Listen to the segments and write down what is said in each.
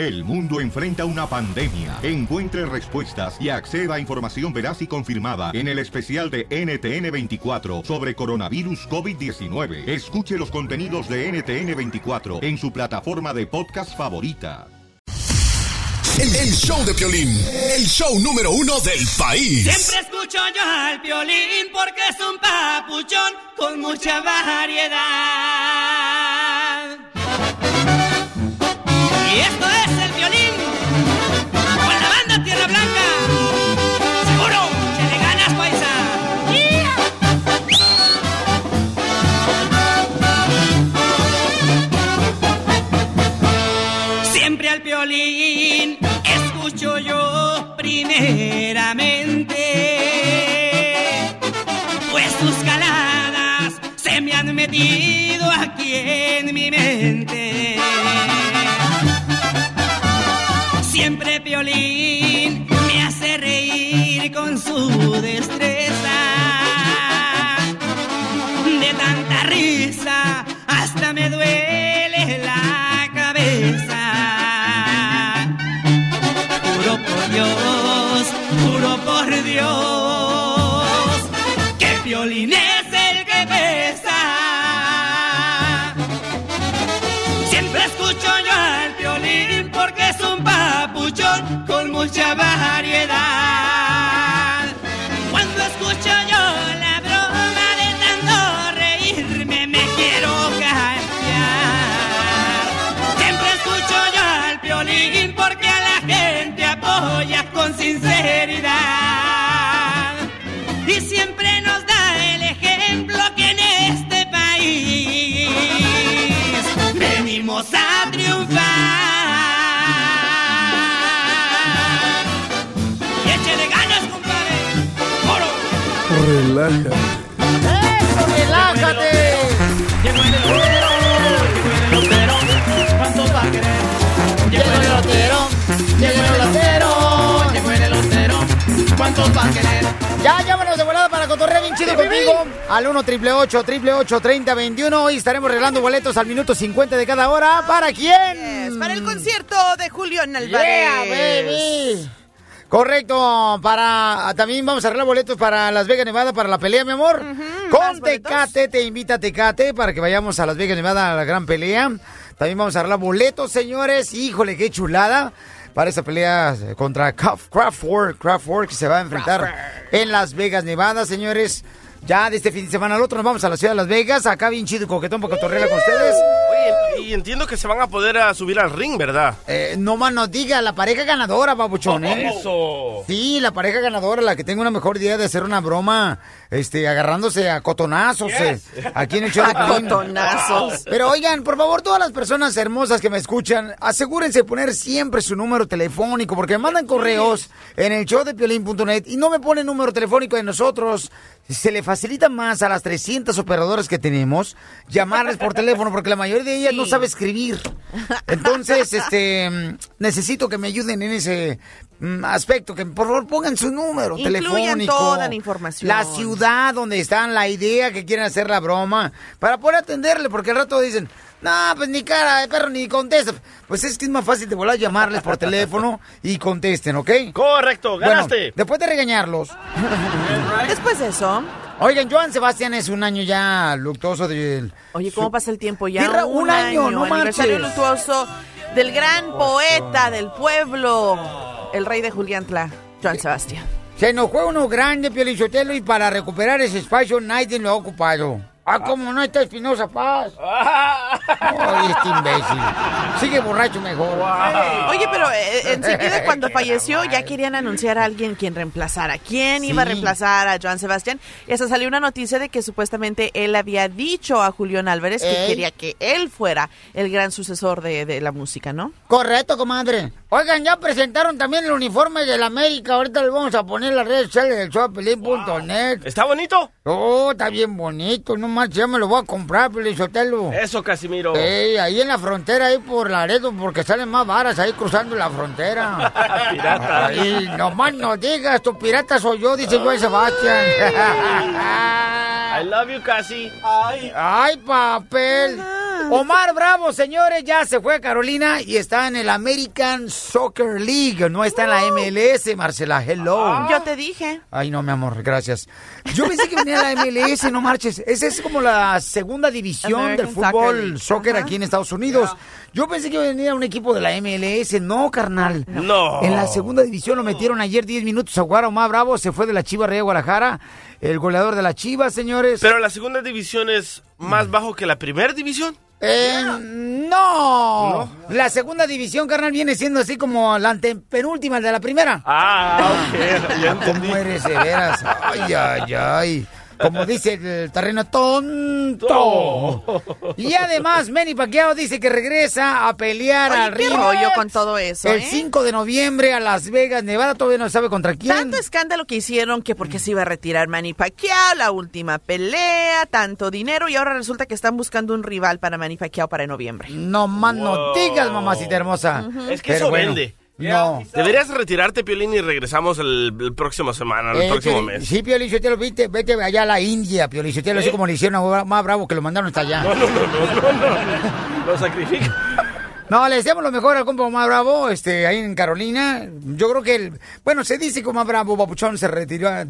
El mundo enfrenta una pandemia. Encuentre respuestas y acceda a información veraz y confirmada en el especial de NTN24 sobre coronavirus COVID-19. Escuche los contenidos de NTN24 en su plataforma de podcast favorita. El, el show de Piolín, el show número uno del país. Siempre escucho yo al violín porque es un papuchón con mucha variedad. Y esto es el violín con la banda Tierra Blanca. Seguro, que le ganas, paisa. Siempre al violín escucho yo primeramente. Pues sus caladas se me han metido aquí en mi mente. Siempre Piolín me hace reír con su destreza. De tanta risa hasta me duele la cabeza. Juro por Dios, juro por Dios, que Piolín es el que pesa. Siempre escucho yo al violín porque es un con mucha variedad. Cuando escucho yo la broma de tanto reírme me quiero cambiar. Siempre escucho yo al violín porque a la gente apoya con sinceridad. Relájate. ¡Eso, relájate! Llegó el elotero, llegó el elotero. ¿Cuántos va a querer? Llegó el elotero, llegó el elotero. Llegó el elotero. ¿Cuántos va a querer? Ya, llámanos de volada para cotorrear bien chido contigo. Al 1 triple 8 30 21 Hoy estaremos regalando boletos al minuto 50 de cada hora. ¿Para quién? Para el concierto de Julián Yeah, Álvarez. baby. Correcto, para también vamos a arreglar boletos para Las Vegas, Nevada, para la pelea, mi amor. Con Tecate, te invita a Tecate para que vayamos a Las Vegas, Nevada, a la gran pelea. También vamos a arreglar boletos, señores. Híjole, qué chulada. Para esa pelea contra Craft- Craftwork, Craftwork, que se va a enfrentar en Las Vegas, Nevada, señores. Ya de este fin de semana al otro nos vamos a la ciudad de Las Vegas. Acá bien chido y coquetón para cotorrear con ustedes. Oye, y entiendo que se van a poder a subir al ring, ¿verdad? Eh, no más nos diga, la pareja ganadora, babuchón, ¿eh? Eso. Sí, la pareja ganadora, la que tenga una mejor idea de hacer una broma, este, agarrándose a cotonazos, eh, aquí en el show de A Piolín. cotonazos. Pero oigan, por favor, todas las personas hermosas que me escuchan, asegúrense de poner siempre su número telefónico, porque me mandan correos en el show de Piolín.net y no me ponen número telefónico de nosotros. Se le facilita más a las 300 operadoras que tenemos llamarles por teléfono, porque la mayoría de ellas no sabe escribir. Entonces, este, necesito que me ayuden en ese aspecto, que por favor pongan su número Incluyan telefónico. toda la información. La ciudad donde están, la idea que quieren hacer la broma, para poder atenderle, porque al rato dicen, no, pues ni cara de perro ni contesta. Pues es que es más fácil de volar a llamarles por teléfono y contesten, ¿ok? Correcto, ganaste. Bueno, después de regañarlos. Después de eso. Oigan, Joan Sebastián es un año ya luctuoso del... Oye, ¿cómo pasa el tiempo ya? Tierra, un año, no Aniversario manches. luctuoso del gran poeta del pueblo, el rey de Juliantla, Joan Sebastián. Se nos fue uno grande, Piolichotelo, y para recuperar ese espacio nadie lo ha ocupado. Ah, ¿cómo no está Espinosa Paz? Ay, este imbécil. Sigue borracho mejor. Oye, pero eh, enseguida cuando falleció ya querían anunciar a alguien quien reemplazara. ¿Quién iba a reemplazar a Joan Sebastián? Y hasta salió una noticia de que supuestamente él había dicho a Julián Álvarez que quería que él fuera el gran sucesor de, de la música, ¿no? Correcto, comadre. Oigan, ya presentaron también el uniforme del América. Ahorita le vamos a poner en las redes sociales del shopelín.net. ¿Está bonito? Oh, está bien bonito. No más, ya me lo voy a comprar, Piolichotelo. Eso, Casimiro. Ey, ahí en la frontera, ahí por Laredo, porque salen más varas ahí cruzando la frontera. Pirata. Ay, nomás no digas, tu pirata soy yo, dice Joan Sebastián. I love you, Casi. Ay, papel. Omar Bravo, señores, ya se fue a Carolina y está en el American Soccer League. No está en la MLS, Marcela. Hello. Yo te dije. Ay, no, mi amor, gracias. Yo pensé que venía la MLS, no marches. Esa es como la segunda división American del Soccer fútbol soccer aquí en Estados Unidos. Yo pensé que venía un equipo de la MLS. No, carnal. No. En la segunda división lo metieron ayer 10 minutos a jugar. Omar Bravo se fue de la Chiva Rey Guadalajara. El goleador de la Chiva, señores. Pero la segunda división es más bajo que la primera división. Eh, no. La segunda división, carnal, viene siendo así como la antepenúltima de la primera. Ah, ok. Ya entendí. ¿Cómo eres de veras? Ay, ay, ay. Como dice el terreno, tonto. Y además, Manny Pacquiao dice que regresa a pelear Oye, al qué ring. rollo con todo eso, El ¿eh? 5 de noviembre a Las Vegas, Nevada. Todavía no sabe contra quién. Tanto escándalo que hicieron que porque se iba a retirar Manny Pacquiao, la última pelea, tanto dinero y ahora resulta que están buscando un rival para Manny Pacquiao para noviembre. No más no digas, mamacita hermosa. Es que Pero eso bueno, vende. No. Deberías retirarte, Piolín, y regresamos el, el próximo semana, el Eh, próximo mes. Sí, Piolichotelo, viste, vete allá a la India, Piolichotelo, así ¿Eh? como le hicieron a más bravo que lo mandaron hasta allá. No, no, no, no, no, no. Lo sacrifica. No, le deseamos lo mejor al compa más bravo, este, ahí en Carolina. Yo creo que, el, bueno, se dice que más bravo, Papuchón, se retiró, eh,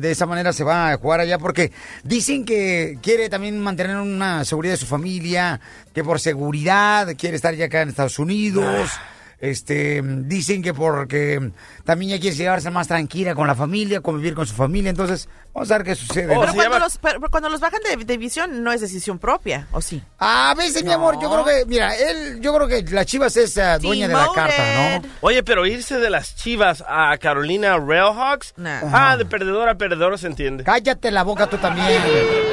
de esa manera se va a jugar allá, porque dicen que quiere también mantener una seguridad de su familia, que por seguridad quiere estar ya acá en Estados Unidos. Este, dicen que porque también ya quiere llevarse más tranquila con la familia, convivir con su familia, entonces vamos a ver qué sucede. Oh, ¿no? Pero cuando, llama- los, pero cuando los bajan de división no es decisión propia, ¿o sí? A veces, mi amor, yo creo que, mira, él, yo creo que la Chivas es eh, dueña de la carta, ¿no? Oye, pero irse de las chivas a Carolina Railhawks. Nah. Ah, de perdedor a perdedor se entiende. Cállate la boca tú también.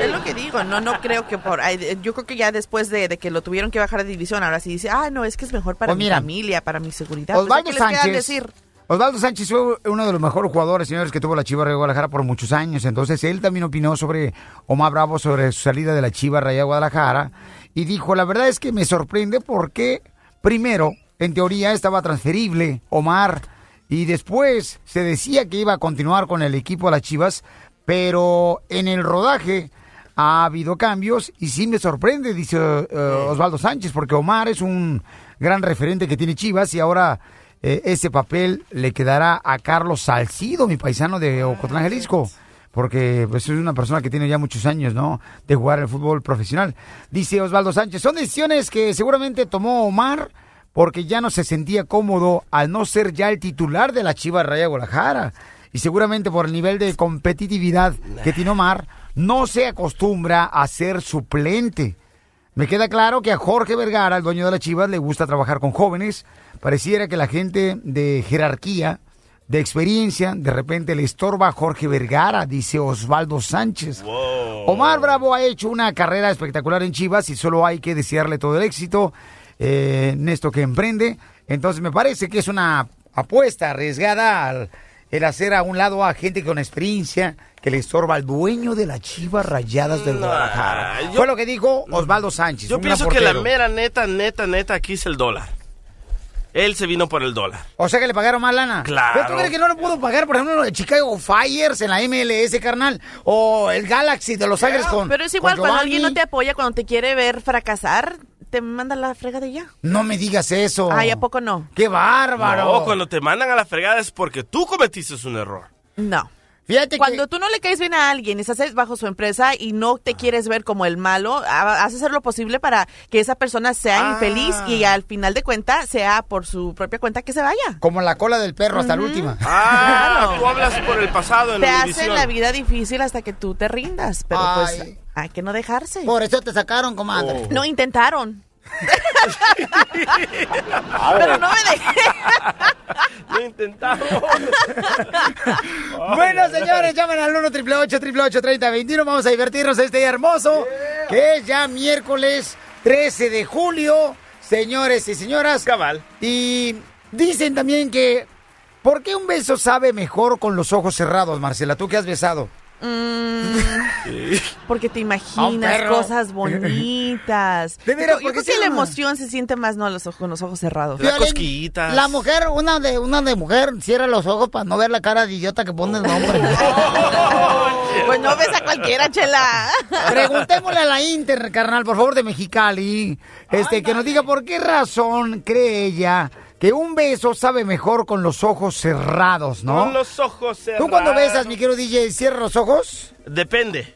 Es lo que digo, no no creo que por... Yo creo que ya después de, de que lo tuvieron que bajar de división, ahora sí dice, ah, no, es que es mejor para Pues mi mira, familia, para mi seguridad. Pues, Osvaldo ¿qué les queda Sánchez. decir? Osvaldo Sánchez fue uno de los mejores jugadores, señores, que tuvo la Chiva Raya Guadalajara por muchos años. Entonces, él también opinó sobre Omar Bravo, sobre su salida de la Chiva Raya Guadalajara. Y dijo, la verdad es que me sorprende porque, primero, en teoría estaba transferible Omar. Y después se decía que iba a continuar con el equipo de las Chivas. Pero en el rodaje ha habido cambios y sí me sorprende, dice eh, Osvaldo Sánchez, porque Omar es un gran referente que tiene Chivas y ahora eh, ese papel le quedará a Carlos Salcido, mi paisano de Ocotlán, Jalisco. Porque pues, es una persona que tiene ya muchos años, ¿no? De jugar el fútbol profesional. Dice Osvaldo Sánchez, son decisiones que seguramente tomó Omar porque ya no se sentía cómodo al no ser ya el titular de la Chivas Raya Guadalajara. Y seguramente por el nivel de competitividad que tiene Omar, no se acostumbra a ser suplente. Me queda claro que a Jorge Vergara, el dueño de la Chivas, le gusta trabajar con jóvenes. Pareciera que la gente de jerarquía, de experiencia, de repente le estorba a Jorge Vergara, dice Osvaldo Sánchez. Omar Bravo ha hecho una carrera espectacular en Chivas y solo hay que desearle todo el éxito eh, en esto que emprende. Entonces me parece que es una apuesta arriesgada al el hacer a un lado a gente con experiencia que le estorba al dueño de las Chivas Rayadas del Guadalajara. yo- Fue lo que dijo Osvaldo Sánchez. Yo pienso que la mera neta, neta, neta aquí es el dólar. Él se vino por el dólar. O sea que le pagaron más lana. Claro. ¿Pero tú crees que no le pudo pagar, por ejemplo, el Chicago Fires en la MLS, carnal? O el Galaxy de Los Ángeles con. Pero es igual, cuando alguien no te apoya, cuando te quiere ver fracasar, te manda la frega de ya. No me digas eso. Ay, ¿a poco no? ¡Qué bárbaro! No, cuando te mandan a la fregada es porque tú cometiste un error. No. Fíjate Cuando que. tú no le caes bien a alguien, estás bajo su empresa y no te quieres ver como el malo, ha- haz hacer lo posible para que esa persona sea Ah. infeliz y al final de cuentas sea por su propia cuenta que se vaya. Como la cola del perro hasta la última. Ah, Claro. tú hablas por el pasado en Te la hacen la vida difícil hasta que tú te rindas, pero Ay. pues hay que no dejarse. Por eso te sacaron, comadre. No intentaron. pero no me dejé. Lo intentaron. Bueno, señores, llamen al 1 888 3021 Vamos a divertirnos este día hermoso, que es ya miércoles 13 de julio. Señores y señoras. Cabal. Y dicen también que. ¿Por qué un beso sabe mejor con los ojos cerrados, Marcela? ¿Tú que has besado? Mm, porque te imaginas perro. cosas bonitas. De veras, Yo- yo ¿por qué creo que la emoción se siente más no los ojos, con los ojos cerrados. Violín, cosquillitas. La mujer, una de una de mujer, cierra los ojos para no ver la cara de idiota que pone el nombre. Pues no ves a cualquiera, chela. Preguntémosle a la Inter, carnal, por favor, de Mexicali, este, que nos diga por qué razón cree ella que un beso sabe mejor con los ojos cerrados, ¿no? Con los ojos cerrados. ¿Tú cuando besas, mi querido DJ, cierra los ojos? Depende.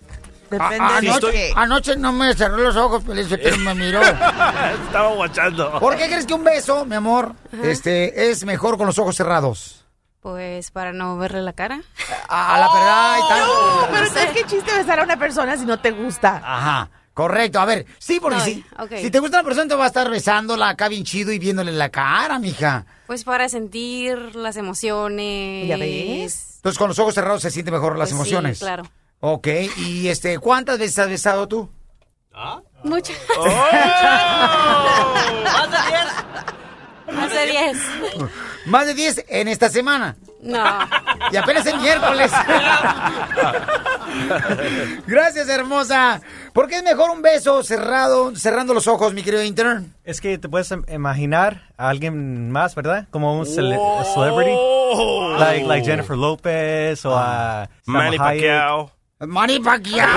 Depende A- de anoche, qué. anoche no me cerró los ojos, pero me miró. Estaba guachando. ¿Por qué crees que un beso, mi amor, este, es mejor con los ojos cerrados? Pues para no verle la cara. A la verdad y tal. No, pero entonces qué chiste besar a una persona si no te gusta. Ajá. Correcto, a ver, sí, porque No, si, ok. si te gusta una persona, te va a estar besándola acá bien chido y viéndole la cara, mija. Pues para sentir las emociones. ¿Ya ves? Entonces, con los ojos cerrados se siente mejor las Pues sí, emociones. claro. Ok, y este, ¿cuántas veces has besado tú? Muchas. ¡Oh! Más de 10. Más de 10 en esta semana. No. Y apenas el miércoles. Gracias, hermosa. ¿Por qué es mejor un beso cerrado, cerrando los ojos, mi querido intern? Es que te puedes im- imaginar a alguien más, ¿verdad? Como un cele- a celebrity. Like, like Jennifer Lopez o a Salma Manny Hayek. Pacquiao. Manny Pacquiao.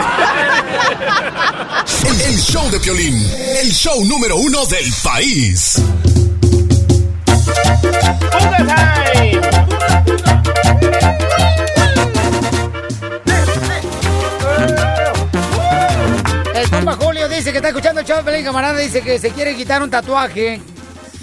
El, el show de Piolín, el show número uno del país. El Julio dice que está escuchando el de Pelín, camarada. Dice que se quiere quitar un tatuaje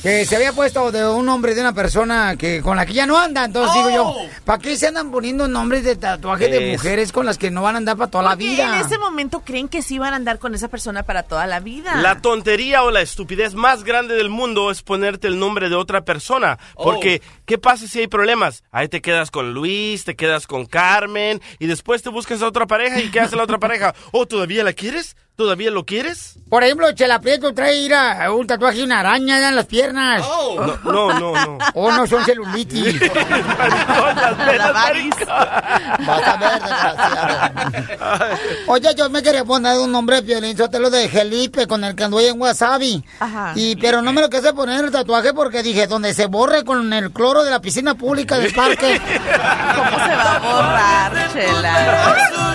que se había puesto de un nombre de una persona que con la que ya no anda. Entonces digo yo, ¿para qué se andan poniendo nombres de tatuaje de Es- mujeres con las que no van a andar para toda la vida? en ese momento creen que sí van a andar con esa persona para toda la vida. La tontería o la estupidez más grande del mundo es ponerte el nombre de otra persona. Porque, ¿qué pasa si hay problemas? Ahí te quedas con Luis, te quedas con Carmen, y después te buscas a otra pareja, ¿y qué hace la otra pareja? ¿Oh, todavía la quieres? ¿Todavía lo quieres? Por ejemplo, Chela Prieto trae ir a un tatuaje de una araña ya en las piernas. No, no, no, no. O no son celulitis. La varis. Vas a ver, desgraciado. Oye, yo me quería poner un nombre violín, te lo de Felipe, con el que anduve en Wasabi. Ajá. Y, pero no me lo quise poner el tatuaje porque dije, donde se borre con el cloro de la piscina pública del parque. ¿Cómo se va a borrar, chela?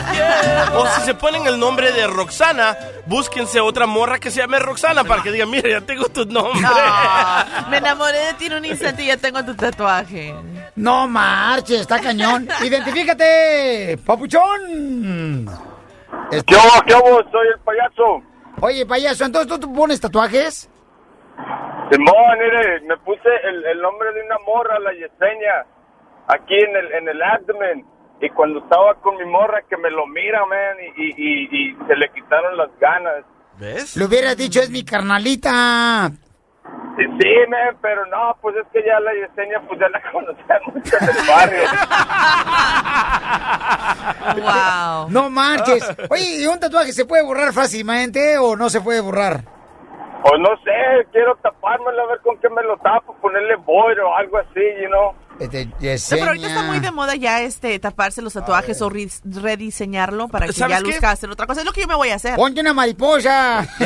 O si se ponen el nombre de Roxana, búsquense otra morra que se llame Roxana para que digan, mira, ya tengo tu nombre. No, me enamoré de ti en un instante y ya tengo tu tatuaje. No marches, está cañón. Identifícate, papuchón. Este- ¿Qué hago? ¿Qué hago? Soy el payaso. Oye, payaso, entonces tú, tú pones tatuajes. Simón, mire, me puse el, el nombre de una morra, la Yesenia, aquí en el, en el abdomen. Y cuando estaba con mi morra, que me lo mira, man, y, y, y, y se le quitaron las ganas. ¿Ves? Le hubieras dicho, es mi carnalita. Sí, sí, man, pero no, pues es que ya la Yesenia, pues ya la conocía mucho en el barrio. Wow. No marches. Oye, ¿y un tatuaje se puede borrar fácilmente o no se puede borrar? O no sé, quiero tapármelo, a ver con qué me lo tapo, ponerle boy o algo así, you know. Este, No, pero ahorita está muy de moda ya este taparse los tatuajes o re- rediseñarlo para que ¿Sabes ya luzca hacer otra cosa. Es lo que yo me voy a hacer. Ponte una mariposa.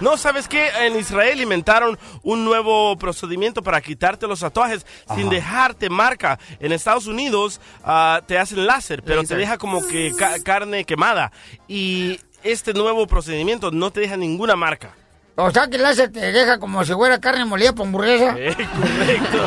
No, ¿sabes qué? En Israel inventaron un nuevo procedimiento para quitarte los tatuajes sin dejarte marca. En Estados Unidos ah, te hacen láser, pero te deja como que ca- carne quemada. Y este nuevo procedimiento no te deja ninguna marca. O sea, que el láser te deja como si fuera carne molida por hamburguesa. Eh, correcto.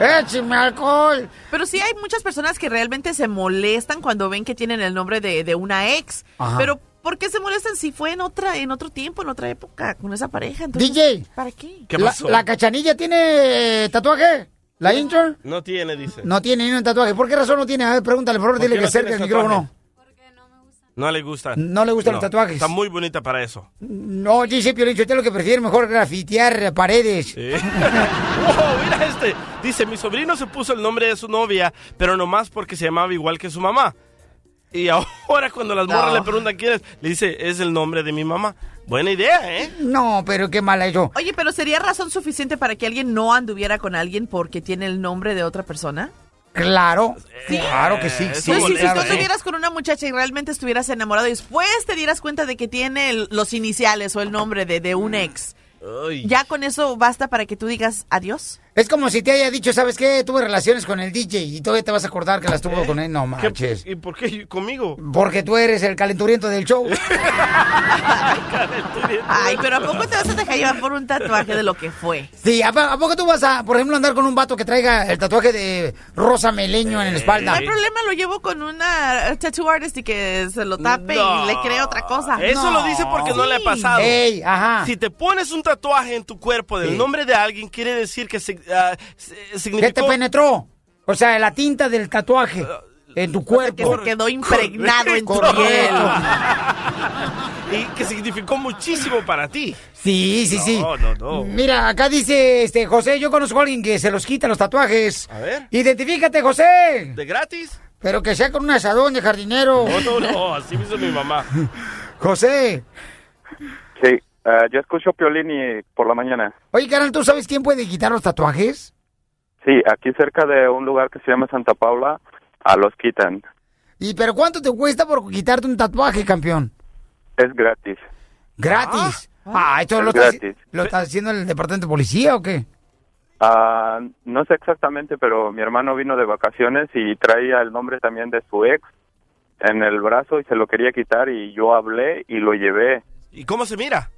¡Échame alcohol! Pero sí hay muchas personas que realmente se molestan cuando ven que tienen el nombre de, de una ex. Ajá. Pero ¿por qué se molestan si fue en otra en otro tiempo, en otra época, con esa pareja? Entonces, DJ. ¿Para qué? ¿Qué La, pasó? la cachanilla tiene tatuaje? ¿La intern? No tiene, dice. No tiene ni un tatuaje. ¿Por qué razón no tiene? A ver, pregúntale, por favor, ¿Por dile que no cerca el tienes micrófono. No le gusta. No le gustan los tatuajes. Está muy bonita para eso. No, dice Piolín, usted lo que prefiere mejor grafitear paredes. Sí. Oh, mira este. Dice, mi sobrino se puso el nombre de su novia, pero nomás porque se llamaba igual que su mamá. Y ahora cuando las morras No. le preguntan quién es, le dice, es el nombre de mi mamá. Buena idea, ¿eh? No, pero qué mala eso. Oye, pero ¿sería razón suficiente para que alguien no anduviera con alguien porque tiene el nombre de otra persona? Claro, claro que sí. Sí, si, tú estuvieras con una muchacha y realmente estuvieras enamorado y después te dieras cuenta de que tiene el- los iniciales o el nombre de, de un ex, Ay. ¿ya con eso basta para que tú digas adiós? Es como si te haya dicho, ¿sabes qué? Tuve relaciones con el DJ y todavía te vas a acordar que las tuvo con él. No ¿Qué- manches. ¿Y por qué conmigo? Porque tú eres el calenturiento del show. Ay, pero ¿a poco te vas a dejar llevar por un tatuaje de lo que fue? Sí, ¿a, po- a poco tú vas a, por ejemplo, andar con un vato que traiga el tatuaje de rosa meleño en la espalda? No hay problema, lo llevo con una tattoo artist y que se lo tape No. y le cree otra cosa. Eso No. lo dice porque no le ha pasado. Ey, ajá. Si te pones un tatuaje en tu cuerpo del Sí. nombre de alguien, quiere decir que se- ah, ¿Qué te penetró? O sea, la tinta del tatuaje en tu Que cuerpo. se quedó impregnado en tu piel. y que significó muchísimo para ti. Sí, sí, sí. No, no, no. Mira, acá dice este José, yo conozco a alguien que se los quita los tatuajes. A ver. Identifícate, José. ¿De gratis? Pero que sea con un asadón de jardinero. No, no, no, así me hizo mi mamá. José. Sí, eh, yo escucho Piolín y por la mañana. Oye, carnal, ¿tú sabes quién puede quitar los tatuajes? Sí, aquí cerca de un lugar que se llama Santa Paula, a los quitan. ¿Y pero cuánto te cuesta por quitarte un tatuaje, campeón? Es gratis. Gratis. Ah, esto Es lo está, gratis. lo está haciendo el departamento de policía o qué? Ah, no sé exactamente, pero mi hermano vino de vacaciones y traía el nombre también de su ex en el brazo y se lo quería quitar y yo hablé y lo llevé. ¿Y cómo se mira?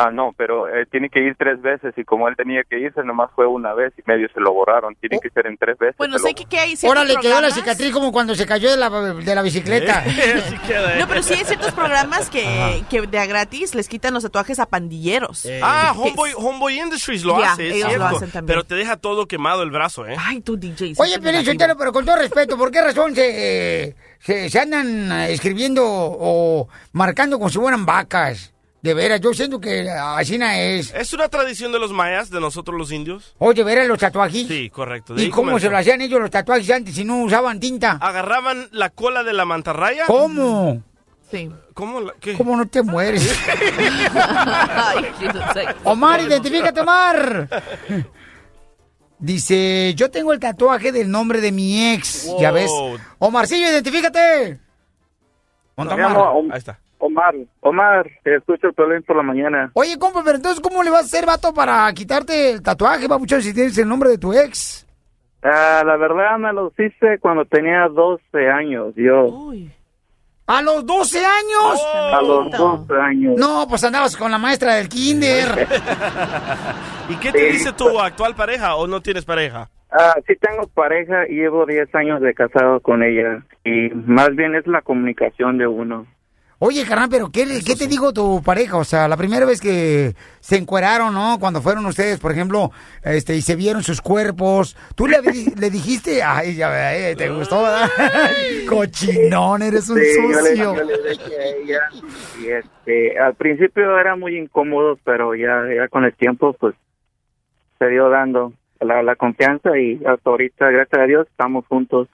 Ah, no, pero eh, tiene que ir tres veces y como él tenía que irse, nomás fue una vez y medio se lo borraron. Tiene que ser en tres veces. Bueno, sé lo- que, que hay ciertos Ahora le quedó la cicatriz como cuando se cayó de la, de la bicicleta. ¿eh? No, pero sí hay ciertos programas que, que de a gratis les quitan los tatuajes a pandilleros. Ah, Que- Homeboy, Homeboy Industries lo hace, es ellos lo cierto. hacen también. pero te deja todo quemado el brazo, ¿eh? Ay, tú, DJ. Oye. Sotelo, pero con todo respeto, ¿por qué razón se, eh, se, se andan eh, escribiendo o marcando como si fueran vacas? De veras, yo siento que así no es. ¿Es una tradición de los mayas, de nosotros los indios? Oye, ¿veras los tatuajes? Sí, correcto. ¿Y cómo comenzó. se lo hacían ellos los tatuajes antes si no usaban tinta? ¿Agarraban la cola de la mantarraya? ¿Cómo? Sí. ¿Cómo? la- qué? ¿Cómo no te mueres? Ay, Jesus, ay. Omar, identifícate, Omar. Dice, yo tengo el tatuaje del nombre de mi ex. Wow. ¿Ya ves? Omarcillo, identifícate. Ahí está. Omar, Omar, te escucho el Piolín por la mañana. Oye, compa, pero entonces, ¿cómo le vas a hacer, vato, para quitarte el tatuaje, papuchón, si tienes el nombre de tu ex? Ah, la verdad me lo hice cuando tenía 12 años, yo. Uy. ¿A los 12 años? A los 12 años. No, pues andabas con la maestra del kinder. ¿Y qué te dice tu actual pareja o no tienes pareja? Ah, sí tengo pareja y llevo 10 años de casado con ella. Y más bien es la comunicación de uno. Oye, carnal, pero ¿qué, ¿qué te dijo tu pareja? O sea, la primera vez que se encueraron, ¿no? Cuando fueron ustedes, por ejemplo, este, y se vieron sus cuerpos, ¿tú le, le dijiste, ay, ya ve, te gustó, ¿verdad? Cochinón, eres un Sí, yo le, sucio. yo le dije a ella. Y este, al principio era muy incómodo, pero ya, ya con el tiempo, pues, se dio dando la, la confianza y hasta ahorita, gracias a Dios, estamos juntos.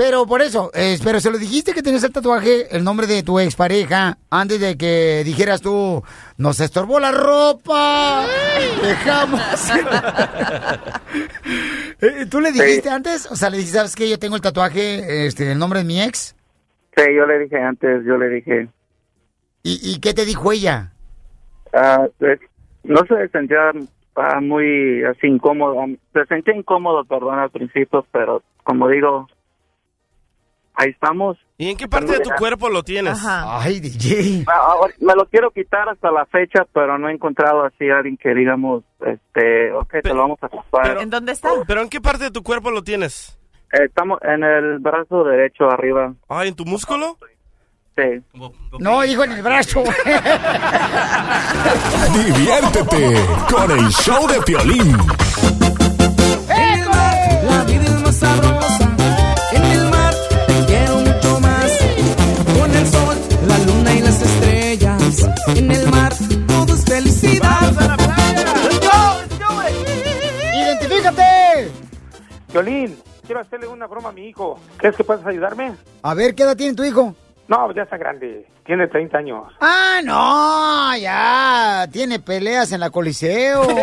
Pero por eso, eh, pero se lo dijiste que tenías el tatuaje, el nombre de tu expareja, antes de que dijeras tú, nos estorbó la ropa, dejamos. Eh, ¿Tú le dijiste antes? O sea, le dijiste, ¿sabes qué? Yo tengo el tatuaje, este, el nombre de mi ex. Sí, yo le dije antes, yo le dije, ¿Y, y qué te dijo ella? ah, pues, no se sentía ah, muy así incómodo, se sentía incómodo, perdón, al principio, pero como digo, ahí estamos. ¿Y en qué parte de tu cuerpo lo tienes? Ajá. Ay, DJ. Ah, Me lo quiero quitar hasta la fecha, pero no he encontrado así a alguien que digamos, este, ok, te lo vamos a ocupar. pero- ¿En dónde está? ¿Pero en qué parte de tu cuerpo lo tienes? Eh, estamos en el brazo derecho arriba. Ah, ¿en tu músculo? Sí. No, dijo en el brazo. Diviértete con el show de Piolín. En el mar todo es felicidad. ¡Identifícate! Violín, quiero hacerle una broma a mi hijo. ¿Crees que puedes ayudarme? A ver, ¿qué edad tiene tu hijo? No, ya está grande. Tiene 30 años. Ah, no, ya. Tiene peleas en la Coliseo.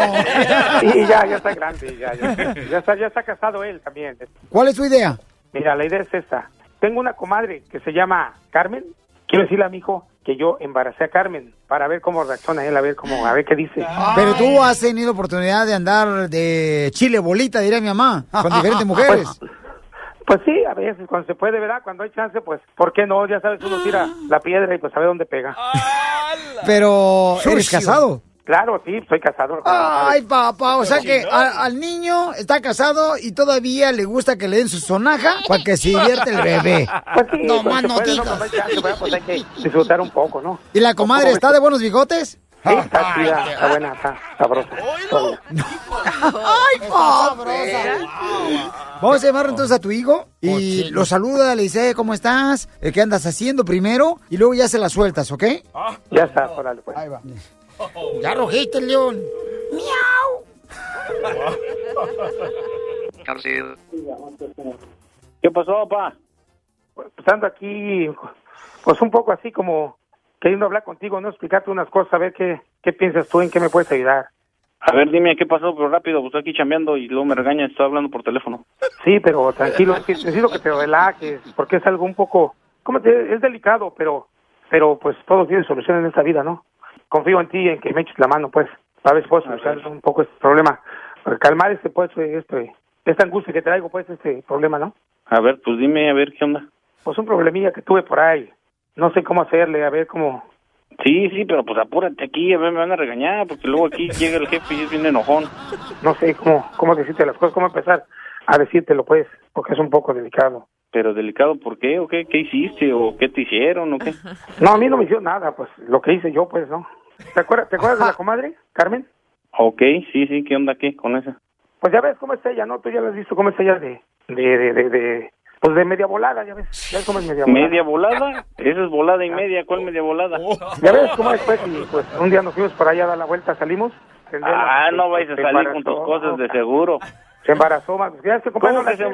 Sí, ya, ya está grande. Ya, ya, ya está, ya está casado él también. ¿Cuál es tu idea? Mira, la idea es esta. Tengo una comadre que se llama Carmen. Quiero decirle a mi hijo que yo embaracé a Carmen para ver cómo reacciona él, a ver cómo, a ver qué dice. Pero tú has tenido oportunidad de andar de chile bolita, diría mi mamá, con diferentes mujeres. Pues sí, a veces cuando se puede, ¿verdad? Cuando hay chance, pues, ¿por qué no? Ya sabes, uno tira la piedra y pues sabe dónde pega. Pero, ¿eres casado? Claro, sí, soy casado. Ay, papá, o sea que a- al niño está casado y todavía le gusta que le den su sonaja para que se divierte el bebé. Pues sí, no pues, más no ¿no? Pues. Pues hay que disfrutar un poco, ¿no? ¿Y la comadre ¿Cómo está de buenos bigotes? Sí, está chida, está buena, está sabrosa. ¡Ay, papá! Vamos a llamar entonces a tu hijo y lo saluda, le dice, ¿cómo estás? Eh, ¿Qué andas haciendo primero? Y luego ya se la sueltas, ¿ok? Ya está, órale, pues. Ahí va. Ya rojiste el león. ¿Qué pasó, papá? Pues ando aquí, pues un poco así como queriendo hablar contigo, ¿no? Explicarte unas cosas, a ver qué, qué piensas tú, en qué me puedes ayudar. A ver, dime, ¿qué pasó? Pero rápido, pues estoy aquí chambeando y luego me regaña, estoy hablando por teléfono. Sí, pero tranquilo, es que necesito que te relajes, porque es algo un poco, ¿cómo te, es delicado, pero, pero pues todo tiene solución en esta vida, ¿no? Confío en ti, en que me eches la mano, pues, si puedo solucionar un poco este problema, Para calmar este, pues, este, esta angustia que traigo, pues, este problema, ¿no? A ver, pues dime, a ver, ¿qué onda? Pues un problemilla que tuve por ahí, no sé cómo hacerle, a ver cómo, Sí, sí, pero pues apúrate aquí, a ver, me van a regañar, porque luego aquí llega el jefe y es bien enojón. no sé cómo, cómo decirte las cosas, cómo empezar a decírtelo, pues, porque es un poco delicado. Pero delicado, ¿por qué? ¿O qué? ¿Qué hiciste? ¿O qué te hicieron? ¿O qué? No, a mí no me hicieron nada, pues, lo que hice yo, pues, ¿no? ¿Te acuerdas, ¿te acuerdas de la comadre, Carmen? Ok, sí, sí, ¿qué onda qué con esa? Pues ya ves cómo es ella, ¿no? Tú ya la has visto cómo es ella de, de, de, de, de- pues de media volada, ya ves, ya ves cómo es media volada. ¿Media volada? Esa es volada y media, ¿cuál media volada? Ya ves cómo es, pues, y pues un día nos fuimos por allá a dar la vuelta, salimos. Ah, no vais a salir con tus embarazó. cosas de seguro. Se embarazó, más. Ya es que, compadre, ¿Cómo que se la-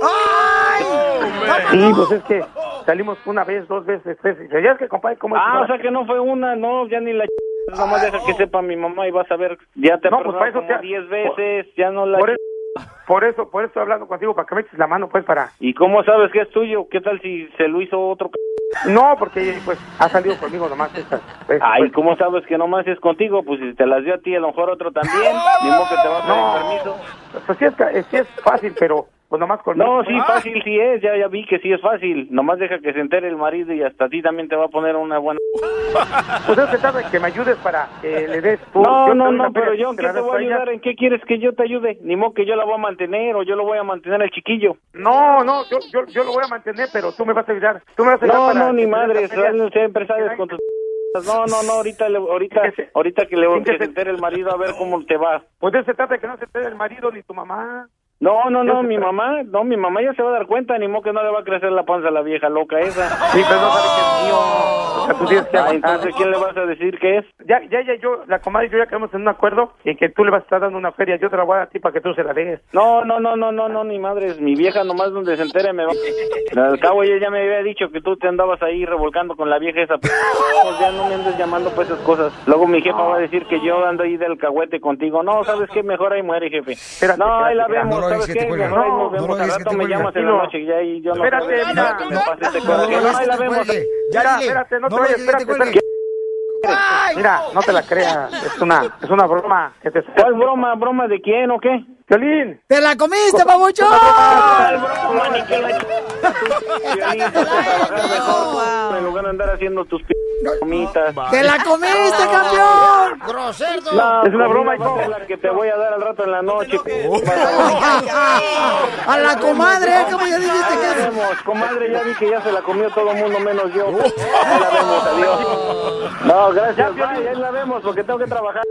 embarazó? Sí, pues es que salimos una vez, dos veces, tres. veces. Ya es que, compadre, ¿cómo es? Ah, o sea que no fue una, no, ya ni la... ch- Nomás deja que sepa mi mamá y vas a ver, ya te No, pues, para eso como te- diez veces, ya no la... Por eso, por eso, por eso estoy hablando contigo, para que me eches la mano, pues, para... ¿Y cómo sabes que es tuyo? ¿Qué tal si se lo hizo otro? c- No, porque, pues, ha salido conmigo nomás estas veces, Ay, pues. ¿cómo sabes que nomás es contigo? Pues si te las dio a ti, a lo mejor otro también. Ni modo que te vas a No. dar permiso. Pues sí es, ca- sí es fácil, pero pues nomás conmigo. No, sí, fácil sí es, ya, ya vi que sí es fácil. Nomás deja que se entere el marido y hasta a ti también te va a poner una buena... Pues trata de que me ayudes para que le des tú. No, yo no, no, pero yo, ¿en qué te voy a ayudar? ¿En qué quieres que yo te ayude? Ni modo que yo la voy a mantener o yo lo voy a mantener al chiquillo. No, no, yo, yo, yo lo voy a mantener, pero tú me vas a ayudar. Tú me vas a ayudar No, para no, ni que madre, siempre sales con tus... No, no, no, ahorita, ahorita, ahorita que le que se entere el marido a ver cómo te va. Pues de eso se trata de que no se entere el marido ni tu mamá. No, no, no, mi mamá, no, mi mamá ya se va a dar cuenta, ni modo que no le va a crecer la panza a la vieja loca esa. Sí, pero no sabe que es mío. O sea, tú tienes que Ah, entonces, ¿quién le vas a decir que es? Ya, ya, ya, yo, la comadre y yo ya quedamos en un acuerdo en que tú le vas a estar dando una feria. Yo te la voy a dar a ti para que tú se la des. No, no, no, no, no, no, ni madres, mi vieja nomás donde se entere me va. Al cabo ella ya me había dicho que tú te andabas ahí revolcando con la vieja esa. Pues ya no me andes llamando por esas cosas. Luego mi jefa va a decir que yo ando ahí del cagüete contigo. No, ¿sabes qué? Mejor ahí muere, jefe. no, ahí la espérate, vemos, No, no lo que te ya no Espérate, este No, coraje. no, te. Mira, espérate, no te vayas, espérate, espérate. Mira, no te la creas, es una, es una broma ¿Cuál broma? ¿Broma de quién o qué? Violín. ¡Te la comiste, babuchón! ¿Cuál broma? Ni que la Violín, ponte a trabajar mejor, en lugar de andar haciendo tus p- comitas. ¡Te la comiste, campeón! ¡Grosero! No, Es una broma, la que te voy a dar al rato en la noche. A la comadre, ¿cómo ya dijiste que vemos, comadre, ya vi que ya se la comió todo el mundo menos yo. Ahí la vemos, adiós. No, gracias, bye, ahí la vemos porque tengo que trabajar.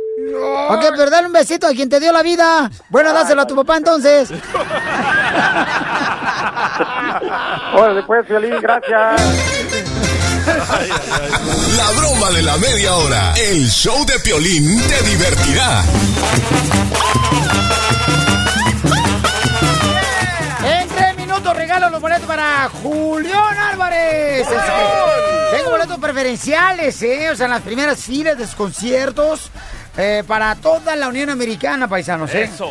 Ok, pero dale un besito a quien te dio la vida. Bueno, dáselo a tu papá entonces. Órale, pues, Violín, gracias. La broma de la media hora. El show de Piolín te divertirá. En tres minutos regalo los boletos para Julián Álvarez. Tengo boletos preferenciales, ¿eh? O sea, en las primeras filas de sus conciertos eh, para toda la Unión Americana, paisanos, ¿eh? Eso.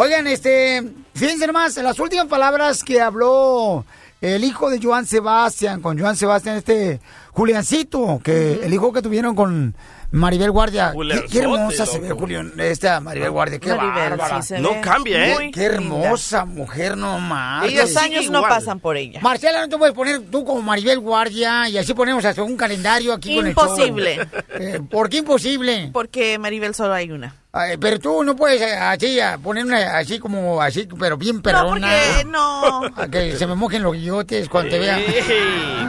Oigan, este, fíjense nomás, en las últimas palabras que habló el hijo de Joan Sebastián, con Joan Sebastián, este Juliancito, que el hijo que tuvieron con Maribel Guardia. Qué, qué hermosa se ve. Julián, esta Maribel Guardia, qué Maribel, bárbara. sí se No ve cambia, ¿eh? Qué hermosa mujer, no más. Y los años no pasan por ella. Marcela, no te puedes poner tú como Maribel Guardia y así ponemos hasta un calendario aquí con el. Imposible. Eh, ¿Por qué imposible? Porque Maribel solo hay una. Ay, pero tú no puedes eh, así a poner una así como así, pero bien No, perrona. porque no. A que se me mojen los guillotes cuando te vean.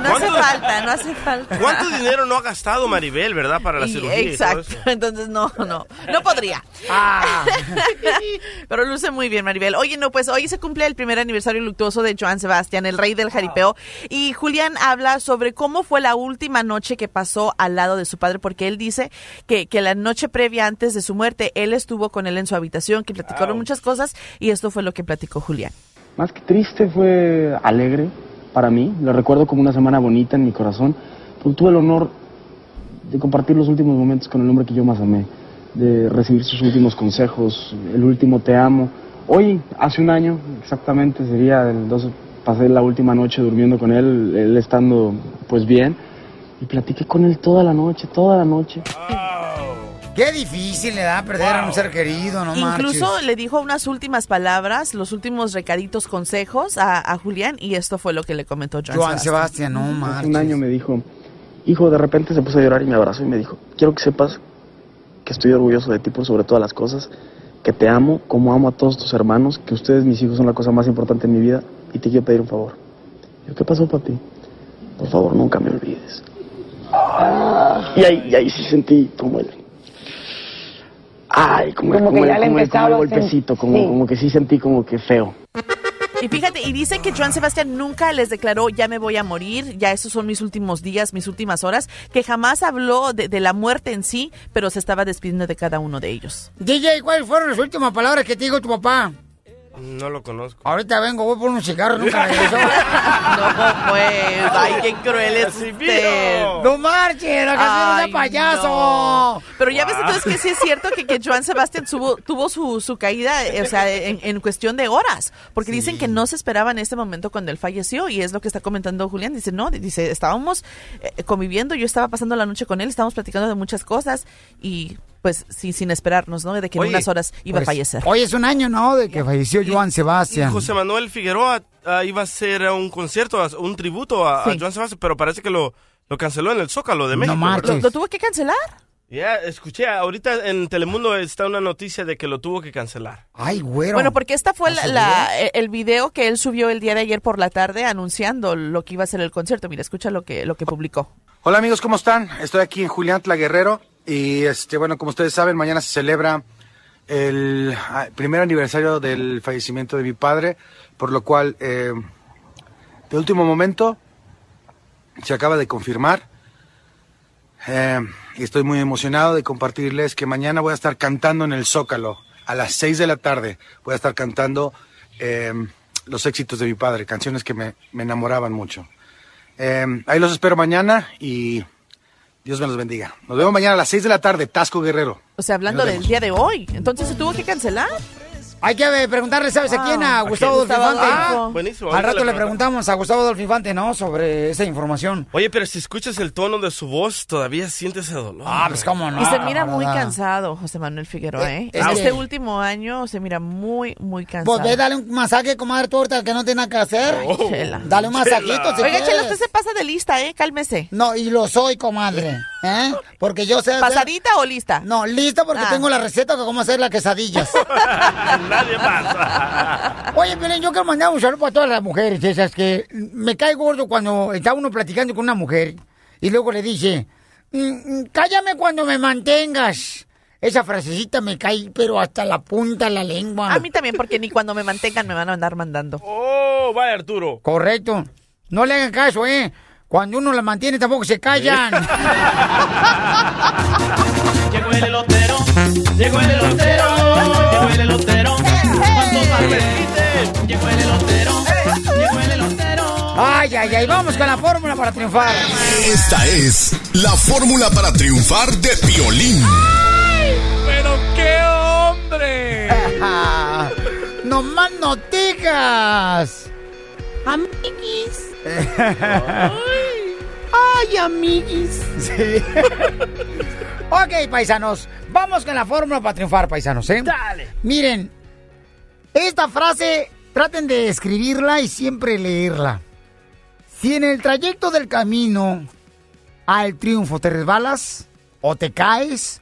No hace ¿cuánto- falta, no hace falta. ¿Cuánto dinero no ha gastado Maribel, verdad, para la Y- cirugía? exacto, entonces no, no, no podría. Ah. Pero luce muy bien, Maribel. Oye, no, pues hoy se cumple el primer aniversario luctuoso de Joan Sebastián, el rey del jaripeo. Y Julián habla sobre cómo fue la última noche que pasó al lado de su padre, porque él dice que, que la noche previa antes de su muerte, él estuvo con él en su habitación, que platicaron muchas cosas, y esto fue lo que platicó Julián. Más que triste fue alegre para mí, lo recuerdo como una semana bonita en mi corazón, porque tuve el honor de compartir los últimos momentos con el hombre que yo más amé, de recibir sus últimos consejos, el último te amo. Hoy, hace un año exactamente, sería el 12, pasé la última noche durmiendo con él, él estando pues bien, y platiqué con él toda la noche, toda la noche. Qué difícil le da perder a un ser querido, no Incluso marches. le dijo unas últimas palabras, los últimos recaditos, consejos a, a Julián, y esto fue lo que le comentó Joan, Joan Sebastián. Sebastián, no Hace marches. un año me dijo, hijo, de repente se puso a llorar y me abrazó y me dijo, quiero que sepas que estoy orgulloso de ti por sobre todas las cosas, que te amo como amo a todos tus hermanos, que ustedes, mis hijos, son la cosa más importante en mi vida y te quiero pedir un favor. Yo, ¿qué pasó, papi? Por favor, nunca me olvides. Y ahí, y ahí sí sentí como el... Ay, como, Como como que el, ya le como el- como a sen- golpecito, como, sí. como que sí sentí como que feo. Y fíjate, y dice que Joan Sebastián nunca les declaró, ya me voy a morir, ya esos son mis últimos días, mis últimas horas, que jamás habló de, de la muerte en sí, pero se estaba despidiendo de cada uno de ellos. DJ, ¿cuáles fueron las últimas palabras que te dijo tu papá? No lo conozco. Ahorita vengo, voy por unos cigarros, nunca regresó. No, pues, ay, qué cruel es usted. ¡No marchen! ¡La canción es payaso! no. Pero ya ves entonces que sí es cierto que, que Joan Sebastián tuvo, tuvo su, su caída, eh, o sea, en, en cuestión de horas, porque dicen que no se esperaba en este momento cuando él falleció, y es lo que está comentando Julián, dice, no, dice, estábamos eh, conviviendo, yo estaba pasando la noche con él, estábamos platicando de muchas cosas, y pues sí, sin esperarnos, ¿no? De que Oye, en unas horas iba Pues, a fallecer. Hoy es un año, ¿no? De que falleció Joan Sebastián. José Manuel Figueroa ah, iba a hacer un concierto, un tributo a, a Sí. Joan Sebastián, pero parece que lo, lo canceló en el Zócalo de México. marches. ¿verdad? ¿Lo tuvo que cancelar? Ya, escuché, ahorita en Telemundo está una noticia de que lo tuvo que cancelar. Ay, güero. Bueno, porque esta fue la, ¿Estás la- el- el video que él subió el día de ayer por la tarde anunciando lo que iba a ser el concierto. Mira, escucha lo que, lo que publicó. Hola amigos, ¿cómo están? Estoy aquí en Julián Tla Guerrero y este, bueno, como ustedes saben, mañana se celebra el ah, primer aniversario del fallecimiento de mi padre, por lo cual eh, de último momento se acaba de confirmar eh, y estoy muy emocionado de compartirles que mañana voy a estar cantando en el Zócalo a las 6 de la tarde. Voy a estar cantando eh, los éxitos de mi padre, canciones que me, me enamoraban mucho. Ahí los espero mañana y Dios me los bendiga. Nos vemos mañana a las 6 de la tarde, Tasco Guerrero. O sea, hablando del día de hoy. Entonces se tuvo que cancelar. Hay que eh, preguntarle, ¿sabes a quién? A Ah, Gustavo ¿a Adolfo quién? Gustavo Infante. Adolfo. buenísimo, Al rato le le preguntamos a Gustavo Adolfo Infante, ¿no? Sobre esa información. Oye, pero si escuchas el tono de su voz, todavía sientes ese dolor. Ah, pues cómo no. y se mira muy cansado. cansado, José Manuel Figueroa, ¿eh? que- este último año se mira muy, muy cansado. Pues ve, dale un masaje, comadre, ahorita que no tiene nada que hacer. Ay, Chela. Dale un masajito si Oiga, quieres. Chela, usted se pasa de lista, ¿eh? Cálmese. No, y lo soy, comadre. ¿Eh? Porque yo sé hacer- ¿Pasadita o lista? No, lista porque Ah. tengo la receta de cómo hacer las quesadillas. Nadie más. Oye, Piolín, yo quiero mandar un saludo para todas las mujeres esas que me cae gordo cuando está uno platicando con una mujer y luego le dice, "Mm, mm, cállame cuando me mantengas. Esa frasecita me cae, pero hasta la punta de la lengua. A mí también, porque ni cuando me mantengan me van a andar mandando. Oh, vaya Arturo. Correcto. No le hagan caso, ¿eh? Cuando uno la mantiene tampoco se callan. Llegó el elotero, llegó el elotero, llegó el elotero. Llegó el elotero, llegó el elotero. ay, ay. Vamos con la fórmula para triunfar. Esta es la fórmula para triunfar de violín. ¡Pero qué hombre! ¡No más noticas! Amiguis. ¡Ay, amiguis! Sí. ok, paisanos. Vamos con la fórmula para triunfar, paisanos, ¿eh? Dale. Miren, esta frase traten de escribirla y siempre leerla. Si en el trayecto del camino al triunfo te resbalas o te caes,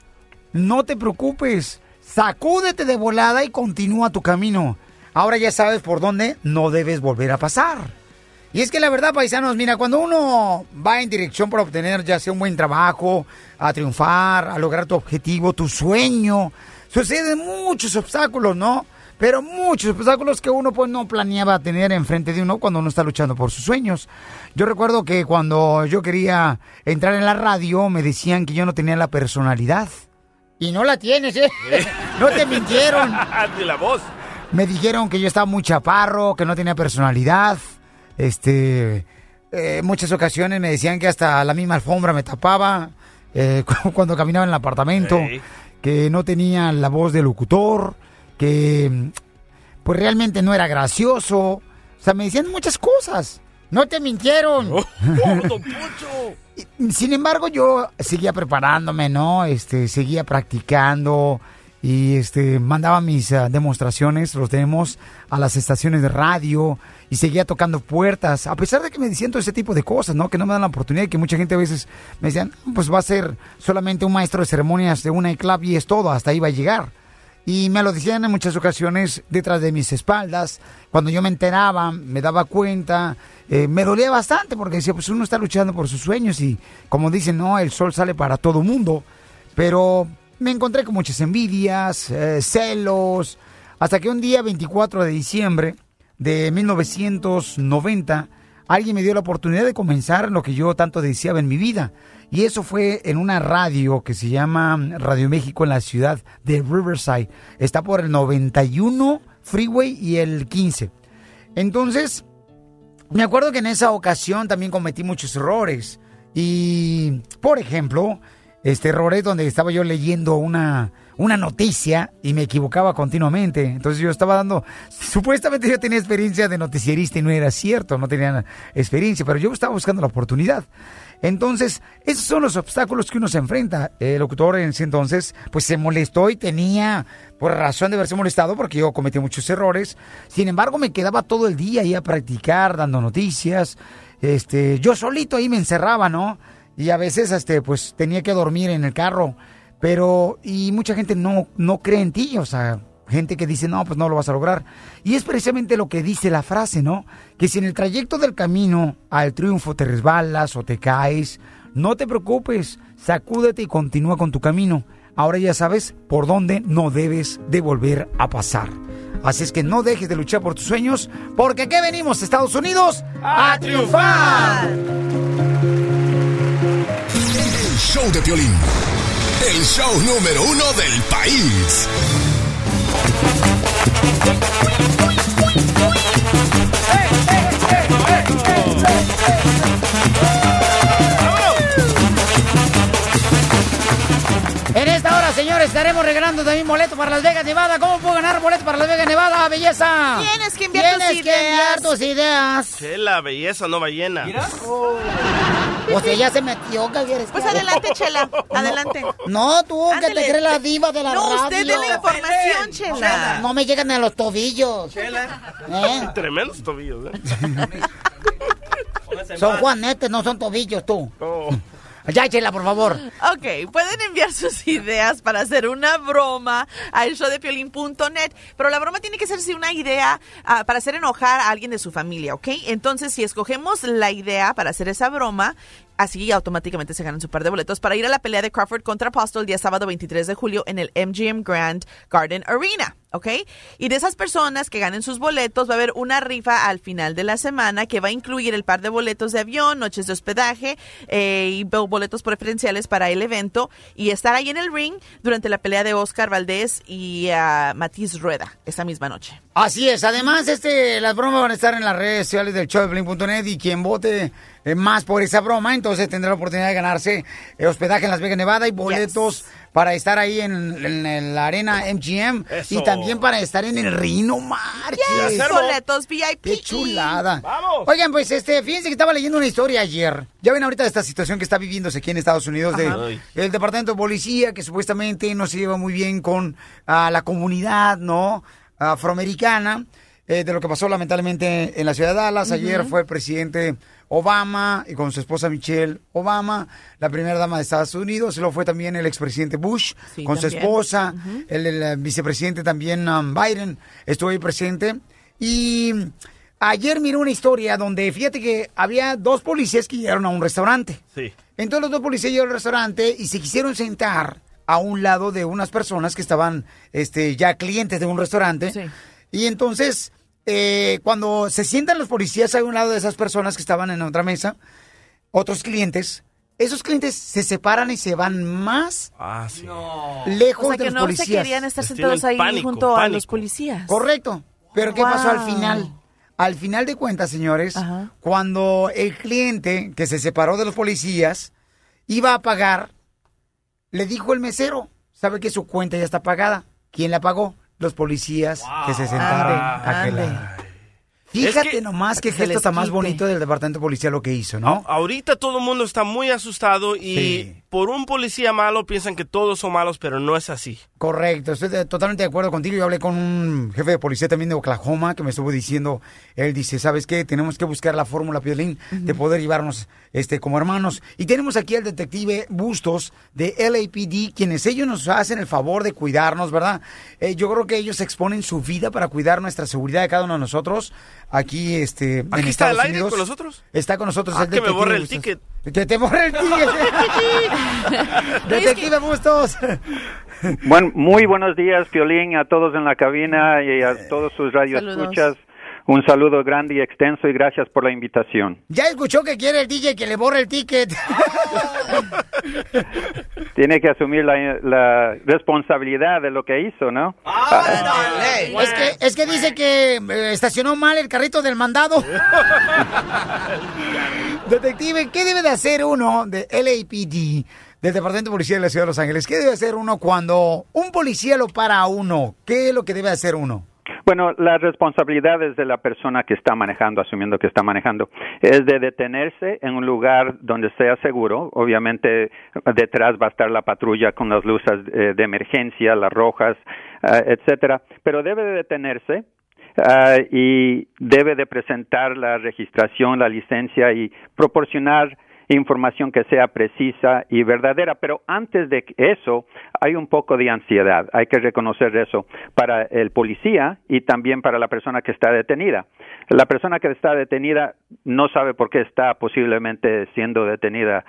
no te preocupes. Sacúdete de volada y continúa tu camino. Ahora ya sabes por dónde no debes volver a pasar. Y es que la verdad, paisanos, mira, cuando uno va en dirección para obtener ya sea un buen trabajo, a triunfar, a lograr tu objetivo, tu sueño, suceden muchos obstáculos, ¿no? Pero muchos obstáculos que uno pues no planeaba tener enfrente de uno cuando uno está luchando por sus sueños. Yo recuerdo que cuando yo quería entrar en la radio me decían que yo no tenía la personalidad. Y no la tienes, ¿eh? no te mintieron. De la voz. Me dijeron que yo estaba muy chaparro, que no tenía personalidad. Este, eh, muchas ocasiones me decían que hasta la misma alfombra me tapaba eh, cu- cuando caminaba en el apartamento, que no tenía la voz de locutor, que pues realmente no era gracioso. O sea, me decían muchas cosas. No te mintieron. Y, Sin embargo, yo seguía preparándome, ¿no? Este, seguía practicando y este mandaba mis ah, demostraciones, los demos a las estaciones de radio y seguía tocando puertas, a pesar de que me decían todo ese tipo de cosas, ¿no? Que no me dan la oportunidad y que mucha gente a veces me decían, pues va a ser solamente un maestro de ceremonias de una club y es todo, hasta ahí va a llegar. Y me lo decían en muchas ocasiones detrás de mis espaldas. Cuando yo me enteraba, me daba cuenta, eh, me dolía bastante porque decía, pues uno está luchando por sus sueños y como dicen, no, el sol sale para todo mundo. Pero me encontré con muchas envidias, eh, celos, hasta que un día, 24 de diciembre de 1990, alguien me dio la oportunidad de comenzar lo que yo tanto deseaba en mi vida. Y eso fue en una radio que se llama Radio México en la ciudad de Riverside. Está por el 91 Freeway y el 15. Entonces, me acuerdo que en esa ocasión también cometí muchos errores. Y, por ejemplo, este errores donde estaba yo leyendo una, una noticia y me equivocaba continuamente. Entonces yo estaba dando, supuestamente yo tenía experiencia de noticierista y no era cierto, no tenía experiencia, pero yo estaba buscando la oportunidad. Entonces, esos son los obstáculos que uno se enfrenta. El locutor en ese entonces, pues se molestó y tenía por razón de haberse molestado porque yo cometí muchos errores. Sin embargo, me quedaba todo el día ahí a practicar, dando noticias. Este, yo solito ahí me encerraba, ¿no? Y a veces, este, pues tenía que dormir en el carro. Pero, y mucha gente no, no cree en ti, o sea, gente que dice, no, pues no lo vas a lograr. Y es precisamente lo que dice la frase, ¿no? Que si en el trayecto del camino al triunfo te resbalas o te caes, no te preocupes, sacúdete y continúa con tu camino. Ahora ya sabes por dónde no debes de volver a pasar. Así es que no dejes de luchar por tus sueños, porque aquí venimos, Estados Unidos, a triunfar. Show de Piolín. El show número uno del país. En esta hora, señores, estaremos regalando también boletos para Las Vegas, Nevada. ¿Cómo puedo ganar boletos para Las Vegas, Nevada, belleza? Tienes que enviar tus Tienes que enviar tus ideas. Chela, belleza no ballena. O sea, ya se metió, ¿qué quieres? Pues adelante, Chela, adelante. No, tú, que te crees la diva de la No, radio. usted dé la información, Chela. No me llegan a los tobillos. ¿Eh? Tremendos tobillos, ¿eh? Son juanetes, no son tobillos, tú. Ya, Chela, por favor. Ok, pueden enviar sus ideas para hacer una broma al showdepiolín.net, pero la broma tiene que ser si una idea ah, para hacer enojar a alguien de su familia, ¿ok? Entonces, si escogemos la idea para hacer esa broma, así automáticamente se ganan su par de boletos para ir a la pelea de Crawford contra Apostle el día sábado 23 de julio en el MGM Grand Garden Arena. ¿Ok? Y de esas personas que ganen sus boletos, va a haber una rifa al final de la semana que va a incluir el par de boletos de avión, noches de hospedaje eh, y bo- boletos preferenciales para el evento y estar ahí en el ring durante la pelea de Oscar Valdés y ah, Matiz Rueda esa misma noche. Así es. Además, este, las bromas van a estar en las redes sociales del show de Piolín.net y quien vote más por esa broma, entonces tendrá la oportunidad de ganarse hospedaje en Las Vegas, Nevada y boletos para estar ahí en, en- en la arena MGM Eso. y también para estar en el Rino Marches. Yes, boletos VIP. Qué chulada. Oigan, pues este, fíjense que estaba leyendo una historia ayer. Ya ven ahorita esta situación que está viviéndose aquí en Estados Unidos Ajá. El departamento de policía que supuestamente no se lleva muy bien con ah, la comunidad, ¿no? Afroamericana. eh, de lo que pasó lamentablemente en la ciudad de Dallas. Ayer fue el presidente Obama y con su esposa Michelle Obama, la primera dama de Estados Unidos. Luego fue también el expresidente Bush Sí, con su esposa. El, el, vicepresidente también um, Biden estuvo ahí presente. Y ayer miré una historia donde fíjate que había dos policías que llegaron a un restaurante. Sí. Entonces los dos policías llegaron al restaurante y se quisieron sentar a un lado de unas personas que estaban este, ya clientes de un restaurante. Y entonces, eh, cuando se sientan los policías a un lado de esas personas que estaban en otra mesa, otros clientes, esos clientes se separan y se van más Ah, sí. lejos O sea, de que los no policías. se querían estar sentados ahí junto a los policías. Correcto. Pero ¿qué pasó al final? Al final de cuentas, señores, cuando el cliente que se separó de los policías iba a pagar, le dijo el mesero, ¿sabe que su cuenta ya está pagada? ¿Quién la pagó? Los policías que se sentaron Ande, a aquel ande. lado. Fíjate Es que- nomás qué gesto está más bonito del departamento de policía lo que hizo, ¿no? Ahorita todo el mundo está muy asustado y Sí. por un policía malo piensan que todos son malos, pero no es así. Correcto, estoy de- totalmente de acuerdo contigo. Yo hablé con un jefe de policía también de Oklahoma que me estuvo diciendo, él dice, ¿sabes qué? Tenemos que buscar la fórmula, Piolín, de poder llevarnos este, como hermanos. Y tenemos aquí al detective Bustos de LAPD, quienes ellos nos hacen el favor de cuidarnos, ¿verdad? Eh, yo creo que ellos exponen su vida para cuidar nuestra seguridad de cada uno de nosotros aquí este, en ¿Aquí está Estados al aire Unidos. con nosotros? Está con nosotros Ah, el que me borre el Bustos. ticket. Que te borre el ticket. detective Bustos. Buen, muy buenos días, Piolín, a todos en la cabina y a todos sus radioescuchas. Un saludo grande y extenso y gracias por la invitación. Ya escuchó que quiere el DJ que le borre el ticket. Tiene que asumir la, la responsabilidad de lo que hizo, ¿no? Es que, es que dice que eh, estacionó mal el carrito del mandado. Detective, ¿qué debe de hacer uno de LAPD, del Departamento de Policía de la Ciudad de Los Ángeles? ¿Qué debe hacer uno cuando un policía lo para a uno? ¿Qué es lo que debe hacer uno? Bueno, la responsabilidad es de la persona que está manejando, asumiendo que está manejando, es de detenerse en un lugar donde sea seguro. Obviamente detrás va a estar la patrulla con las luces eh, de emergencia, las rojas, eh, etcétera, pero debe de detenerse ah, y debe de presentar la registración, la licencia y proporcionar información que sea precisa y verdadera, pero antes de eso hay un poco de ansiedad, hay que reconocer eso para el policía y también para la persona que está detenida. La persona que está detenida no sabe por qué está posiblemente siendo detenida,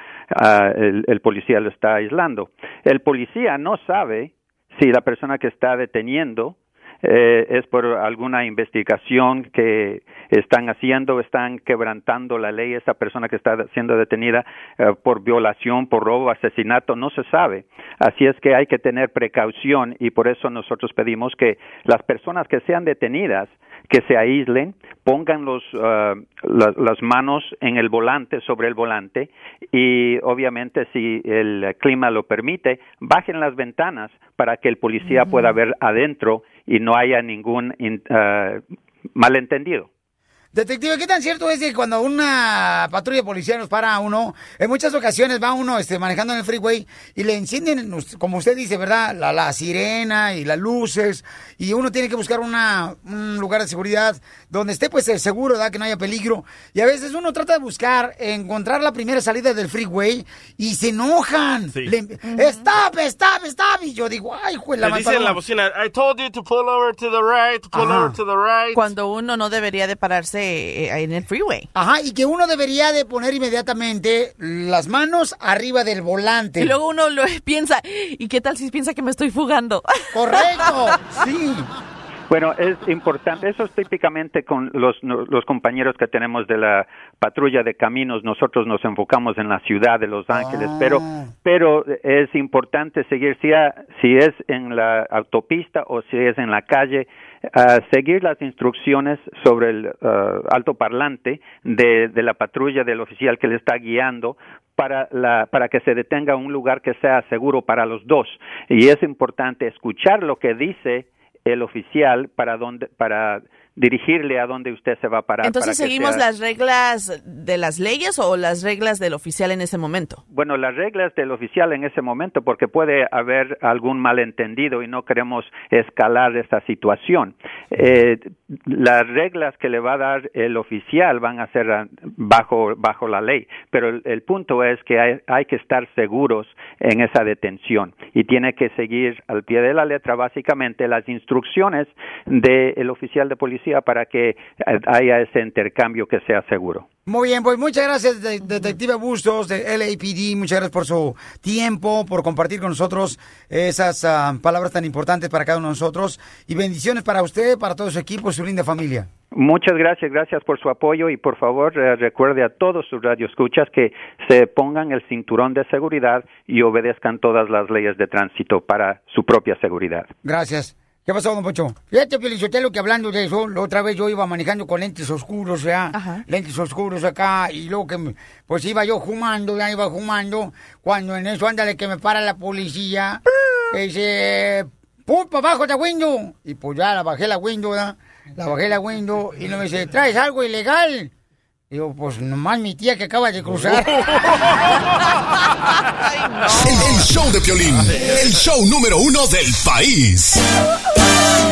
el, el policía lo está aislando. El policía no sabe si la persona que está deteniendo eh, es por alguna investigación que están haciendo, están quebrantando la ley, esa persona que está siendo detenida eh, por violación, por robo, asesinato, no se sabe. Así es que hay que tener precaución y por eso nosotros pedimos que las personas que sean detenidas que se aíslen, pongan los, la- las manos en el volante, sobre el volante, y obviamente si el clima lo permite, bajen las ventanas para que el policía pueda ver adentro y no haya ningún in- ah, malentendido. Detective, ¿qué tan cierto es que cuando una patrulla policial nos para a uno, en muchas ocasiones va uno este, manejando en el freeway y le encienden, como usted dice, ¿verdad? La, la sirena y las luces y uno tiene que buscar una, un lugar de seguridad donde esté pues eh, seguro, ¿verdad? Que no haya peligro. Y a veces uno trata de buscar, encontrar la primera salida del freeway y se enojan. Le- Stop, stop, stop. Y yo digo, ay, juez, la Le dicen en la bocina, I told you to pull over to the right, pull Ajá. over to the right. Cuando uno no debería de pararse estacionarse eh, en el freeway. Ajá, y que uno debería de poner inmediatamente las manos arriba del volante. Y luego uno lo piensa, ¿y qué tal si piensa que me estoy fugando? Correcto, sí. Bueno, es importante, eso es típicamente con los, los compañeros que tenemos de la patrulla de caminos, nosotros nos enfocamos en la ciudad de Los Ángeles, pero, pero es importante seguir, si, a- si es en la autopista o si es en la calle, ah, seguir las instrucciones sobre el ah, altoparlante de, de la patrulla del oficial que le está guiando para, la, para que se detenga en un lugar que sea seguro para los dos. Y es importante escuchar lo que dice el oficial para donde para dirigirle a donde usted se va a parar. Entonces para seguimos sea- las reglas de las leyes o las reglas del oficial en ese momento. Bueno, las reglas del oficial en ese momento, porque puede haber algún malentendido y no queremos escalar esta situación. Eh, las reglas que le va a dar el oficial van a ser bajo, bajo la ley, pero el, el punto es que hay, hay que estar seguros en esa detención y tiene que seguir al pie de la letra básicamente las instrucciones del oficial de policía para que haya ese intercambio que sea seguro. Muy bien, pues muchas gracias, de- Detective Bustos de LAPD. Muchas gracias por su tiempo, por compartir con nosotros esas ah, palabras tan importantes para cada uno de nosotros. Y bendiciones para usted, para todo su equipo, su linda familia. Muchas gracias, gracias por su apoyo y por favor eh, recuerde a todos sus radioescuchas que se pongan el cinturón de seguridad y obedezcan todas las leyes de tránsito para su propia seguridad. Gracias. ¿Qué pasó, don Pocho? Fíjate, Felicitelo, que hablando de eso, la otra vez yo iba manejando con lentes oscuros, ¿ya? Lentes oscuros acá, y luego que, me- pues iba yo fumando, ya iba fumando, cuando en eso, ándale, que me para la policía, que dice, ¡pum, para abajo de window! Y pues ya la bajé la window, ¿ya? La bajé la window, y me dice, ¿traes algo ilegal? Digo, pues nomás mi tía que acaba de cruzar. El, el show de Piolín, el show número uno del país.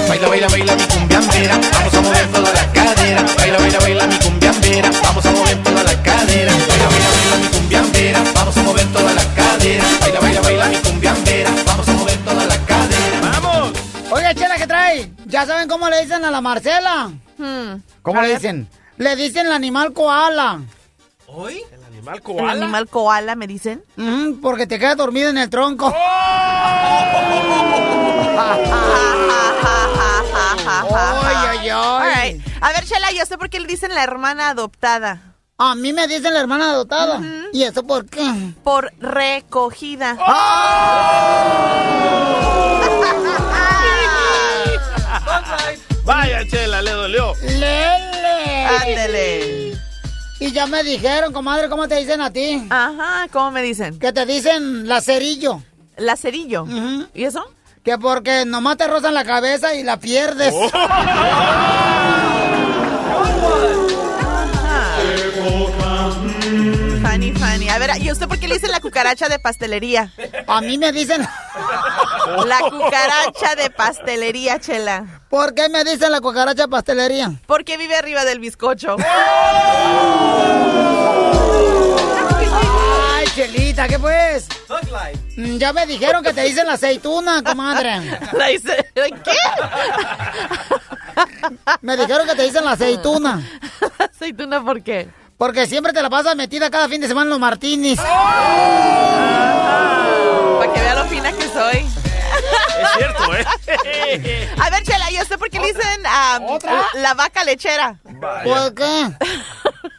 Baila, baila, baila mi cumbiambera, vamos a mover toda la cadera. Baila, baila, baila mi cumbiambera, vamos a mover toda la cadera. Baila, baila, baila mi cumbiambera, vamos a mover toda la cadera. Baila, baila, baila mi cumbiambera, vamos a mover toda la cadera. ¡Vamos! Oiga, Chela, ¿qué trae? ¿Ya saben cómo le dicen a la Marcela? ¿Cómo A le ver. dicen? Le dicen el animal koala. ¿Hoy? ¿El animal ¿El koala? animal koala, me dicen? Ujú, porque te quedas dormido en el tronco. Ay, ay, ay. All right. A ver, Chela, yo sé por qué le dicen la hermana adoptada. A mí me dicen la hermana adoptada. ¿Y eso por qué? Por recogida. Vaya, Chela, le dolió. ¡Lele! Ándele. Y ya me dijeron, comadre, ¿cómo te dicen a ti? Ajá, ¿cómo me dicen? Que te dicen lacerillo. ¿Lacerillo? ¿Y eso? Que porque nomás te rozan la cabeza y la pierdes. Oh. ¿Y usted por qué le dicen la cucaracha de pastelería? A mí me dicen... La cucaracha de pastelería, Chela. ¿Por qué me dicen la cucaracha pastelería? Porque vive arriba del bizcocho. Ay, Chelita, ¿qué pues? Mm, Ya me dijeron que te dicen la aceituna, comadre. La hice- ¿Qué? Me dijeron que te dicen la aceituna. ¿Aceituna por qué? Porque siempre te la pasas metida cada fin de semana en los martinis. Para que vea lo fina que soy. Es cierto, ¿eh? A ver, Chela, ¿y usted por qué le dicen ah, la vaca lechera? ¿Por qué?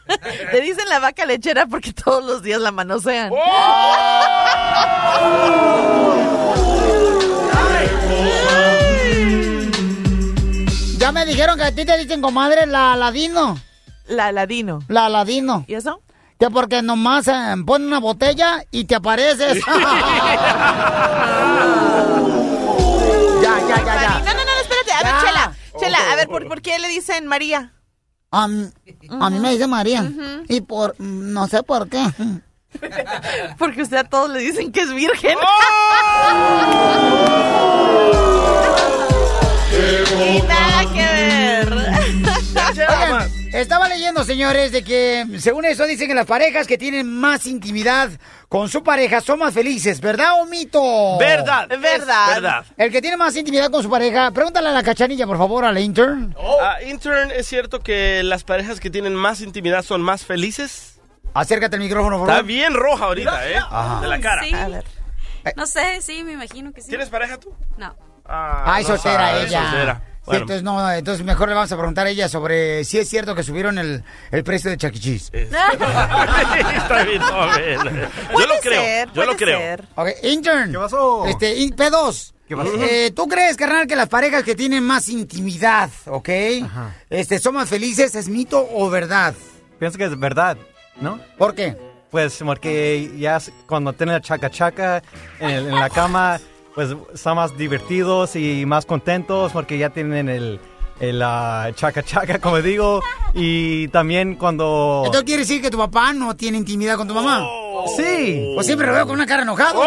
Le dicen la vaca lechera porque todos los días la manosean. Ya me dijeron que a ti te dicen, comadre, la ladino. La ladino. La ladino. ¿Y eso? Que porque nomás eh, ponen una botella y te apareces. ya, ya, ya, ya. No, no, no, espérate. A ver, Ya. Chela. Chela, a ver, ¿por, por qué le dicen María? A, mí- a mí me dice María. Y por, mm, no sé por qué. Porque usted a todos le dicen que es virgen. Y nada que ver. Oigan, Estaba leyendo, señores, de que según eso dicen que las parejas que tienen más intimidad con su pareja son más felices, ¿verdad o mito? Verdad. Es verdad. verdad. El que tiene más intimidad con su pareja, pregúntale a la cachanilla, por favor, a la intern. Ah, intern, ¿es cierto que las parejas que tienen más intimidad son más felices? Acércate al micrófono, por Está favor. bien roja ahorita, ¿eh? Ajá. De la cara. Sí. No sé, sí, me imagino que sí. ¿Tienes pareja tú? No. Ah, Ay, no soltera sabes, ella. soltera. Bueno. entonces, no, entonces mejor le vamos a preguntar a ella sobre si es cierto que subieron el, el precio de Chuck E. Cheese. Está bien, no. Yo lo creo, yo lo creo. Ok, intern. ¿Qué pasó? Este, in- P2. ¿Qué pasó? Eh, ¿Tú crees, carnal, que las parejas que tienen más intimidad, ok? Este, son más felices, ¿es mito o verdad? Pienso que es verdad, ¿no? ¿Por qué? Pues porque ya cuando tienen la chaca chaca en, el- en la cama, pues están más divertidos y más contentos porque ya tienen el, el ah, chaca chaca, como digo. Y también cuando... ¿Esto quiere decir que tu papá no tiene intimidad con tu mamá? Sí. Pues siempre lo veo con una cara enojado.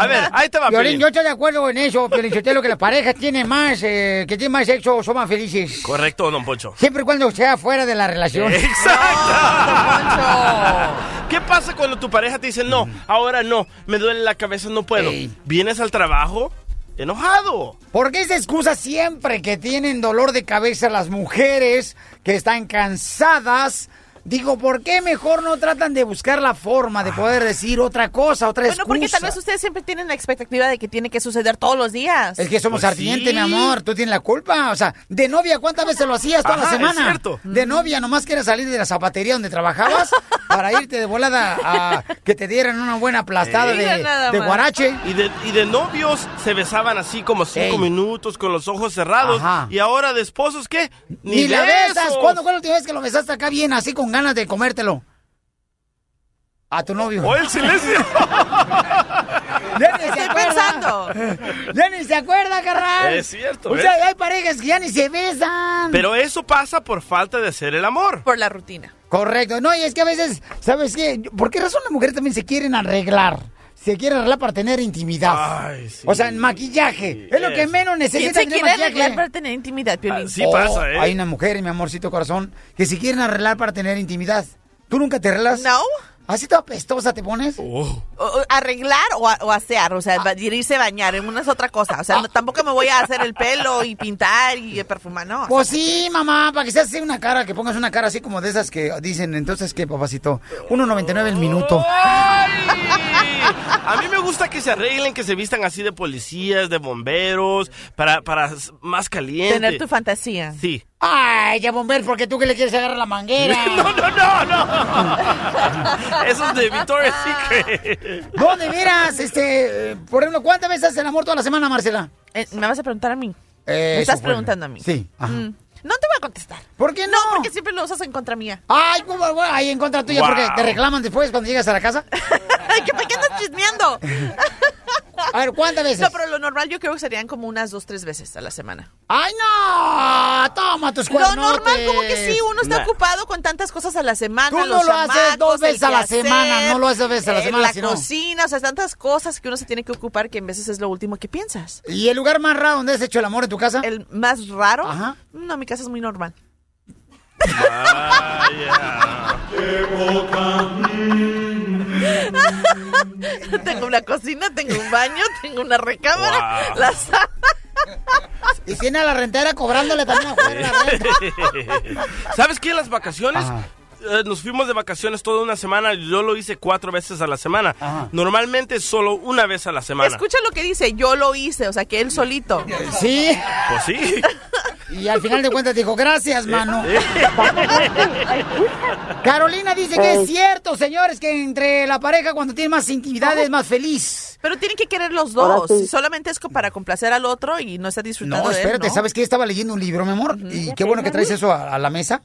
A ver, ahí te va, Piolín. yo estoy de acuerdo en eso, Piolín Sotelo, que las parejas tienen más, eh, que tienen más sexo son más felices. Correcto, don Poncho. Siempre y cuando sea fuera de la relación. ¿Qué pasa cuando tu pareja te dice, no, ahora no, me duele la cabeza, no puedo? Vienes al trabajo enojado. ¿Por qué esa excusa siempre que tienen dolor de cabeza las mujeres que están cansadas? Digo, ¿por qué mejor no tratan de buscar la forma de poder decir otra cosa, otra Bueno, excusa? porque tal vez ustedes siempre tienen la expectativa de que tiene que suceder todos los días. Es que somos Pues ardientes, sí. mi amor. Tú tienes la culpa. O sea, de novia, ¿cuántas veces lo hacías toda la Ajá, es semana? cierto. De novia, nomás quieres salir de la zapatería donde trabajabas para irte de volada a que te dieran una buena aplastada de, guarache. Y de, y de novios se besaban así como cinco minutos con los ojos cerrados. Y ahora de esposos, ¿qué? Ni, la besas. ¿Cuándo fue la última vez que lo besaste acá bien, así con ganas de comértelo? A tu novio. ¡Oh, el silencio! Ya ni se Estoy acuerda. Ya ni se acuerda, carnal. Es cierto, O ¿ves? sea, hay parejas que ya ni se besan. Pero eso pasa por falta de hacer el amor. Por la rutina. Correcto. No, y es que a veces, ¿sabes qué? ¿Por qué razón las mujeres también se quieren arreglar? Se quieren arreglar para tener intimidad. O sea, en maquillaje. es lo que menos ¿Quién necesitan se tener quiere maquillaje. arreglar para tener intimidad, Piolín? Oh, Hay una mujer, mi amorcito corazón, que se quieren arreglar para tener intimidad. ¿Tú nunca te arreglas? No. ¿Así toda pestosa te pones? O- o arreglar o, a- o asear, o sea, ba- irse a bañar, en una es otra cosa. O sea, no- tampoco me voy a hacer el pelo y pintar y perfumar, no. Pues sí, mamá, para que se hace una cara, que pongas una cara así como de esas que dicen, entonces, ¿qué, papacito? 1.99 el minuto. A mí me gusta que se arreglen, que se vistan así de policías, de bomberos, para, para más caliente. Tener tu fantasía. Sí. Ay, ya bomber, porque tú que le quieres agarrar la manguera. No, no, no, no. Eso es de Victoria's Secret. No, de veras, este, por ejemplo, ¿cuántas veces haces el amor toda la semana, Marcela? Eh, ¿Me vas a preguntar a mí? Eh, ¿Me estás fue. preguntando a mí? Sí. ajá. Mm, No te voy a contestar. ¿Por qué no? No, porque siempre lo usas en contra mía. Ay, ¿cómo, bueno, ahí en contra tuya, Wow. porque te reclaman después cuando llegas a la casa. Ay, ¿qué, ¿Por qué andas chismeando? A ver, ¿cuántas veces? No, pero lo normal yo creo que serían como unas dos, tres veces a la semana. ¡Ay, no! Toma tus Lo cuernos. normal, como que sí, uno está ocupado con tantas cosas a la semana. Tú no los lo haces chamacos, dos veces a la semana, no lo haces dos veces a la eh, semana, La sino- cocina, o sea, tantas cosas que uno se tiene que ocupar que en veces es lo último que piensas. ¿Y el lugar más raro donde has hecho el amor en tu casa? ¿El más raro? Ajá. No, mi casa es muy normal. tengo una cocina, tengo un baño, tengo una recámara, Wow. la sala. Y tiene a la rentera cobrándole también afuera la renta. ¿Sabes qué? En las vacaciones eh, nos fuimos de vacaciones toda una semana. Yo lo hice cuatro veces a la semana. Normalmente solo una vez a la semana. Escucha lo que dice, yo lo hice, o sea, que él solito. Sí. Pues sí. Y al final de cuentas dijo, gracias, mano. Carolina dice que es cierto, señores, que entre la pareja cuando tiene más intimidad es más feliz. Pero tienen que querer los dos. sí. Si solamente es para complacer al otro y no está disfrutando No, de él, espérate, ¿no? ¿sabes qué? Estaba leyendo un libro, mi amor, y qué bueno que traes eso a, a la mesa.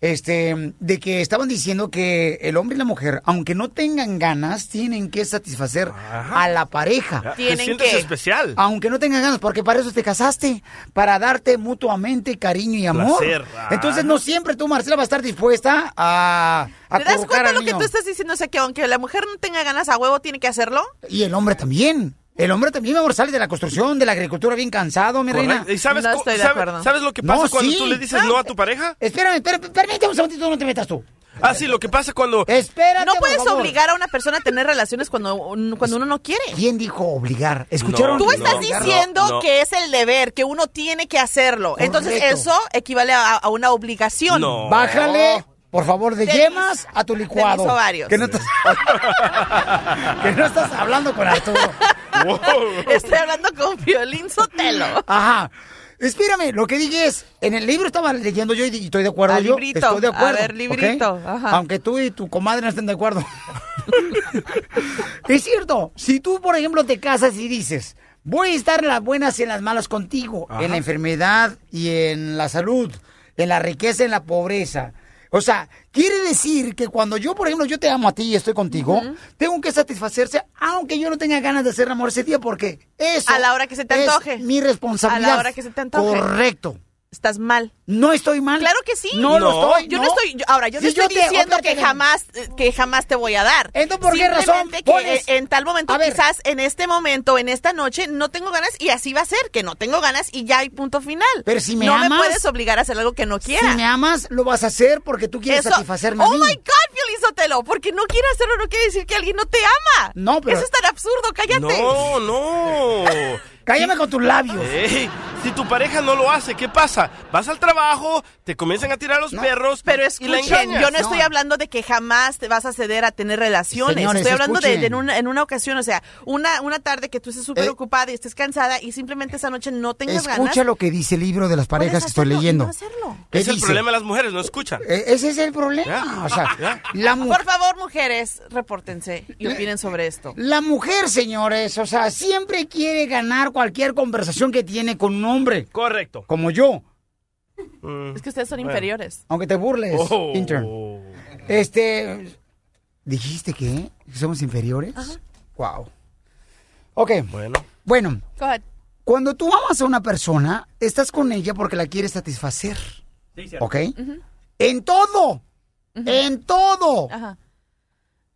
Este, de que estaban diciendo que el hombre y la mujer, aunque no tengan ganas, tienen que satisfacer a la pareja. Te sientes especial. Aunque no tengan ganas, porque para eso te casaste, para darte mutuamente cariño y amor. Placer. Entonces no siempre tú, Marcela, vas a estar dispuesta a, a ¿Te das cuenta al lo que tú estás diciendo? O sea, que aunque la mujer no tenga ganas a huevo, tiene que hacerlo. Y el hombre también. El hombre también, mi amor, sale de la construcción, de la agricultura bien cansado, mi reina. ¿Y sabes, sabes lo que pasa No, cuando sí. tú le dices no a tu pareja? Espérame, espérame, permíteme un segundito, no te metas tú. Ah, sí, lo que pasa cuando... Espérate, No puedes obligar a una persona a tener relaciones cuando, cuando uno no quiere. ¿Quién dijo obligar? ¿Escucharon? Tú estás No, diciendo no. que es el deber, que uno tiene que hacerlo. Entonces eso equivale a, a una obligación. Bájale, por favor, de De yemas a tu licuado. mis ovarios. Que no estás, que no estás hablando con Arturo. Estoy hablando con Violín Sotelo. Ajá. Espérame, lo que dije es, en el libro estaba leyendo yo y estoy de acuerdo Ah, yo. librito. Estoy de A acuerdo. ver, librito, ajá. Aunque tú y tu comadre no estén de acuerdo. es cierto, si tú, por ejemplo, te casas y dices, voy a estar en las buenas y en las malas contigo, Ajá. en la enfermedad y en la salud, en la riqueza y en la pobreza. O sea, quiere decir que cuando yo, por ejemplo, yo te amo a ti y estoy contigo, tengo que satisfacerse, aunque yo no tenga ganas de hacer amor ese día, porque eso A la hora que se te es antoje. mi responsabilidad. A la hora que se te antoje. Correcto. Estás mal. No estoy mal. Claro que sí. No, lo estoy. Yo no, estoy. yo- ahora, yo Si te estoy yo te- diciendo que jamás, eh, que jamás te voy a dar. Entonces, ¿por qué razón que pones- en tal momento, quizás en este momento, en esta noche, no tengo ganas y así va a ser, que no tengo ganas y ya hay punto final. Pero si me no amas- me puedes obligar a hacer algo que no quiera. Si me amas, lo vas a hacer porque tú quieres Eso- satisfacerme a Oh mí. my God, Piolín Sotelo, porque no quiere hacerlo no quiere decir que alguien no te ama. No, pero- Eso es tan absurdo, cállate. No, no. Cállame con tus labios. Ey, si tu pareja no lo hace, ¿qué pasa? Vas al trabajo, te comienzan a tirar los perros Pero y la escuchen, yo no estoy hablando de que jamás te vas a ceder a tener relaciones. Señores, estoy hablando de, de en, una, en una ocasión, o sea, una, una tarde que tú estés súper Eh. ocupada y estés cansada y simplemente esa noche no tengas ganas. Escucha lo que dice el libro de las parejas que estoy leyendo. ¿Qué Es el problema de las mujeres, no escuchan. E- Ese es el problema. O sea, la, mu- Por favor, mujeres, repórtense y opinen sobre esto. la mujer, señores, o sea, siempre quiere ganar cualquier conversación que tiene con un hombre. Correcto. Como yo. Es que ustedes son inferiores. Aunque te burles, Oh. intern. Este. ¿Dijiste que somos inferiores? Wow. Ok. Bueno. Bueno, Go ahead. cuando tú amas a una persona, estás con ella porque la quieres satisfacer. ¿Ok? En todo. En todo. Ajá.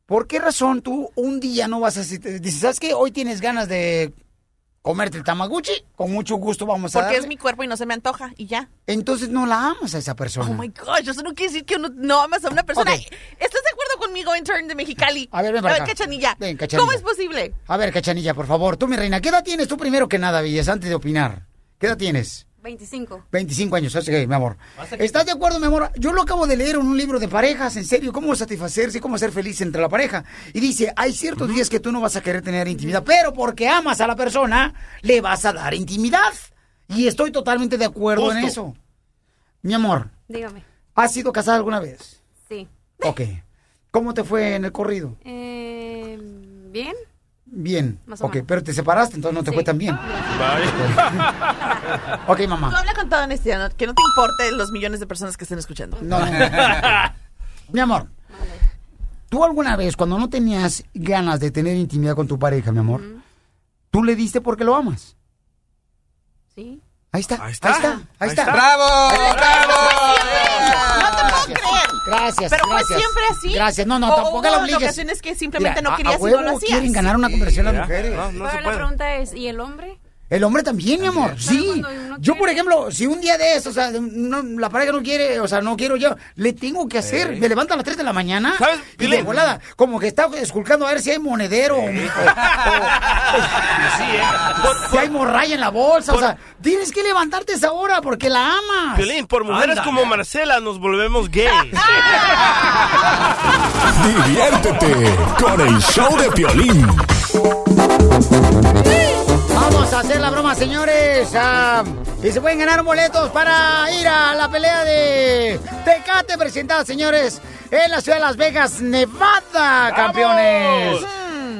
¿Por qué razón tú un día no vas a... Dices, ¿sabes qué? Hoy tienes ganas de comerte el tamaguchi. Con mucho gusto vamos a Porque darle. es mi cuerpo y no se me antoja y ya. Entonces no la amas a esa persona. Oh my gosh, eso no quiere decir que uno no amas a una persona. ¿Estás de acuerdo conmigo, intern de Mexicali? A ver, ven para acá. Cachanilla. Ven, Cachanilla. ¿Cómo es posible? A ver, Cachanilla, por favor. Tú, mi reina, ¿qué edad tienes tú primero que nada, Villas, antes de opinar? ¿Qué edad tienes? 25. 25 años, así que, mi amor. ¿Estás de acuerdo, mi amor? Yo lo acabo de leer en un libro de parejas, en serio, cómo satisfacerse y cómo ser feliz entre la pareja. Y dice, hay ciertos días que tú no vas a querer tener intimidad, pero porque amas a la persona, le vas a dar intimidad. Y estoy totalmente de acuerdo en eso. Mi amor, Dígame. ¿has sido casada alguna vez? Sí. Ok. ¿Cómo te fue en el corrido? Eh, ¿Bien? Bien. Más o ok, menos. pero te separaste, entonces no te Sí. fue tan bien. ok, Tú mamá. habla con toda honestidad, ¿no? que no te importe los millones de personas que estén escuchando. No, no, no. Mi amor, ¿tú alguna vez cuando no tenías ganas de tener intimidad con tu pareja, mi amor, tú le diste porque lo amas? Sí. Ahí está. Ahí está. Ahí está. Ahí está. ¡Bravo! No te puedo creer. Gracias, Pero fue gracias. siempre así. Gracias. No, no, O tampoco la obligues. ocasiones que simplemente Mira, no a- y no huevo lo hacías. quieren ganar una conversión las mujeres. no, no se Ahora la pregunta es, ¿y el hombre? El hombre también, mi amor, sí. Yo, por ejemplo, si un día de eso, o sea, no- la pareja no quiere, o sea, no quiero yo, le tengo que hacer. Me levanto a las 3 de la mañana ¿Sabes, y de volada, como que está esculcando a ver si hay monedero o, o- Sí, ¿eh? Por, si hay morralla en la bolsa. O sea, tienes que levantarte esa hora porque la amas. Piolín, por mujeres como Marcela nos volvemos gay. Diviértete con el show de Piolín. Vamos a hacer la broma, señores. Ah, y se pueden ganar boletos para ir a la pelea de Tecate presentada, señores, en la ciudad de Las Vegas, Nevada, campeones.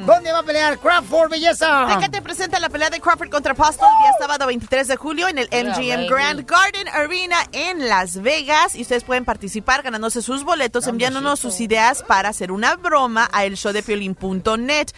¿Dónde va a pelear Crawford, belleza? Tecate presenta la pelea de Crawford contra Apostol el día sábado 23 de julio en el MGM Grand Garden Arena en Las Vegas. Y ustedes pueden participar ganándose sus boletos, enviándonos sus ideas para hacer una broma a elshowdepiolín.net.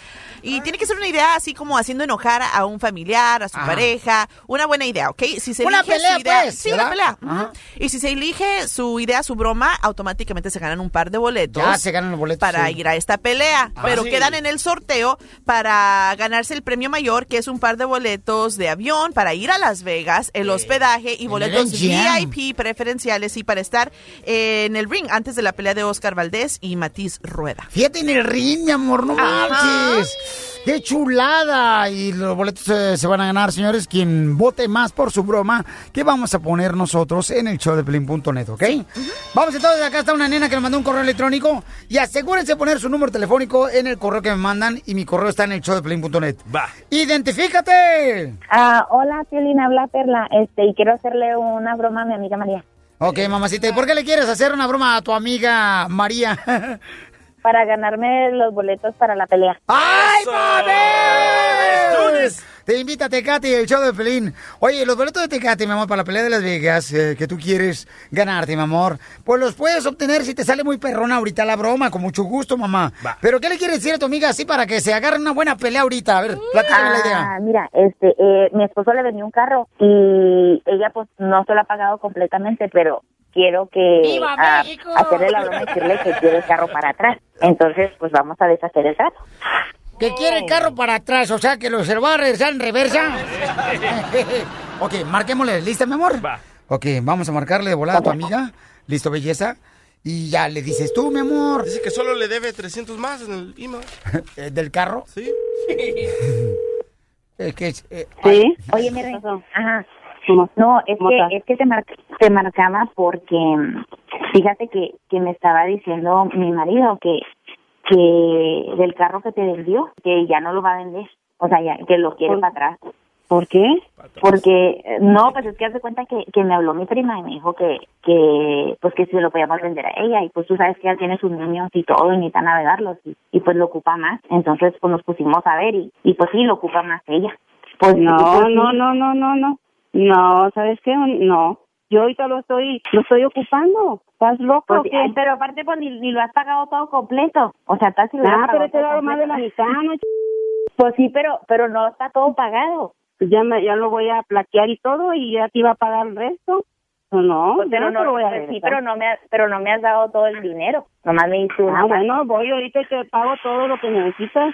Y tiene que ser una idea así como haciendo enojar a un familiar, a su Ajá. pareja. Una buena idea, ¿ok? Si se Una elige pelea, su idea, pues, Sí, una pelea. Ajá. Y si se elige su idea, su broma, automáticamente se ganan un par de boletos. Ya se ganan los boletos. Para sí. ir a esta pelea. Ah, pero sí. quedan en el sorteo sorteo para ganarse el premio mayor, que es un par de boletos de avión para ir a Las Vegas, el hospedaje y boletos. VIP preferenciales y para estar en el ring antes de la pelea de Oscar Valdés y Matiz Rueda. Fíjate en el ring, mi amor, no manches. ¡Qué chulada! Y los boletos eh, se van a ganar, señores, quien vote más por su broma que vamos a poner nosotros en el show de Pelín.net, ¿ok? Vamos entonces, acá está una nena que me mandó un correo electrónico y asegúrense de poner su número telefónico en el correo que me mandan y mi correo está en el show de Pelín.net. Va. ¡Identifícate! Ah, hola, Piolín, habla Perla, este, y quiero hacerle una broma a mi amiga María. Ok, mamacita, ¿y por qué le quieres hacer una broma a tu amiga María? Para ganarme los boletos para la pelea. ¡Ay, mames! Te invita a Tecate, el show de Pelín. Oye, los boletos de Tecate, mi amor, para la pelea de Las Vegas, eh, que tú quieres ganarte, mi amor, pues los puedes obtener si te sale muy perrona ahorita la broma, con mucho gusto, mamá. Pero, ¿qué le quieres decir a tu amiga así para que se agarre una buena pelea ahorita? A ver, platícame la idea. Ah, mira, este, eh, mi esposo le vendió un carro y ella pues no se lo ha pagado completamente, pero quiero que ¡Viva México! hacerle la broma y decirle que quiere el carro para atrás. Entonces, pues vamos a deshacer el trato. Que quiere el carro para atrás, o sea, que lo se va a regresar en reversa. ok, marquémosle. ¿Lista, mi amor? Va. Ok, vamos a marcarle de volada a tu amiga. ¿Listo, belleza? Y ya le dices tú, mi amor. Dice que solo le debe 300 más en el email. Eh, ¿Del carro? Sí. Es que es, eh, Sí. Oye, mi rey. Ajá. No, es que, es que te, mar- te marcaba porque mm, fíjate que, que me estaba diciendo mi marido que, que del carro que te vendió, que ya no lo va a vender. O sea, ya, que lo quiere para atrás. ¿Por qué? Porque, eh, no, pues es que hace cuenta que, que me habló mi prima y me dijo que, que, pues que se lo podíamos vender a ella y pues tú sabes que ella tiene sus niños y todo y necesita navegarlos y, y pues lo ocupa más. Entonces pues nos pusimos a ver y, y pues sí, lo ocupa más ella. Pues No, pues, sí. no, no, no, no, no. No, ¿sabes qué? No. Yo ahorita lo estoy, lo estoy ocupando. ¿Estás loco Pues o sí, qué? ay, pero aparte pues ni, ni lo has pagado todo completo. O sea, lo has Ah, pero te he dado más de la mitad, ¿no? Pues sí, pero pero no está todo pagado. Ya, me, ya lo voy a plaquear y todo y ya te iba a pagar el resto. Pues no, Pues, pero no, te lo voy a pues sí, pero no me has, pero no me has dado todo el dinero. Nomás me diste una Ah, bueno, voy ahorita y te pago todo lo que necesitas.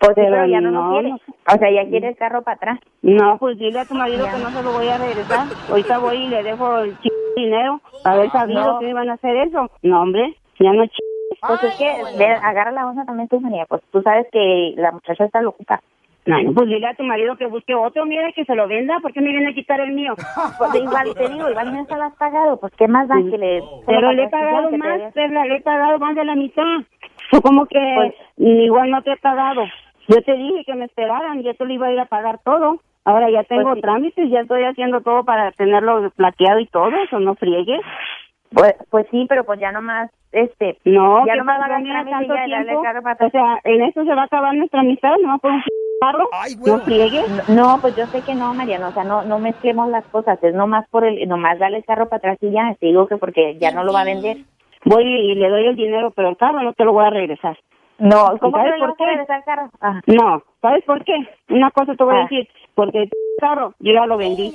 Pues sí, pero ya no, lo quiere. no. O sea, ya quiere el carro para atrás. No, pues dile a tu marido que no se lo voy a regresar. Ahorita voy y le dejo el ch... dinero. Haber sabido No. que iban a hacer eso. No, hombre, ya no ch... Pues es que ve, agarra la onda también tú, María. Pues tú sabes que la muchacha está loca. No, no, pues dile a tu marido que busque otro, mira, que se lo venda. ¿Por qué me viene a quitar el mío? Pues igual te digo, igual no se lo has pagado. Pues qué más da que le... Pero le he pagado más, Perla, le he pagado más de la mitad. Tú como que igual no te he pagado. Yo te dije que me esperaran, yo te lo iba a ir a pagar todo. Ahora ya tengo Pues trámites, ya estoy haciendo todo para tenerlo plateado y todo, eso no friegues. Pues, pues sí, pero pues ya nomás, este... No, ya nomás trámite y tanto ya tiempo. carro para atrás. O sea, en eso se va a acabar nuestra amistad, no por un carro. No friegues. No, pues yo sé que no, Mariano, o sea, no no mezclemos las cosas, es nomás por el, nomás darle el carro para atrás y ya, te digo que porque ya no lo va a vender. Voy y le doy el dinero, pero el carro no te lo voy a regresar. No, ¿cómo ¿Sabes por qué? carro? Ajá. No, ¿sabes por qué? Una cosa te voy a Ah. decir, porque el carro yo ya lo vendí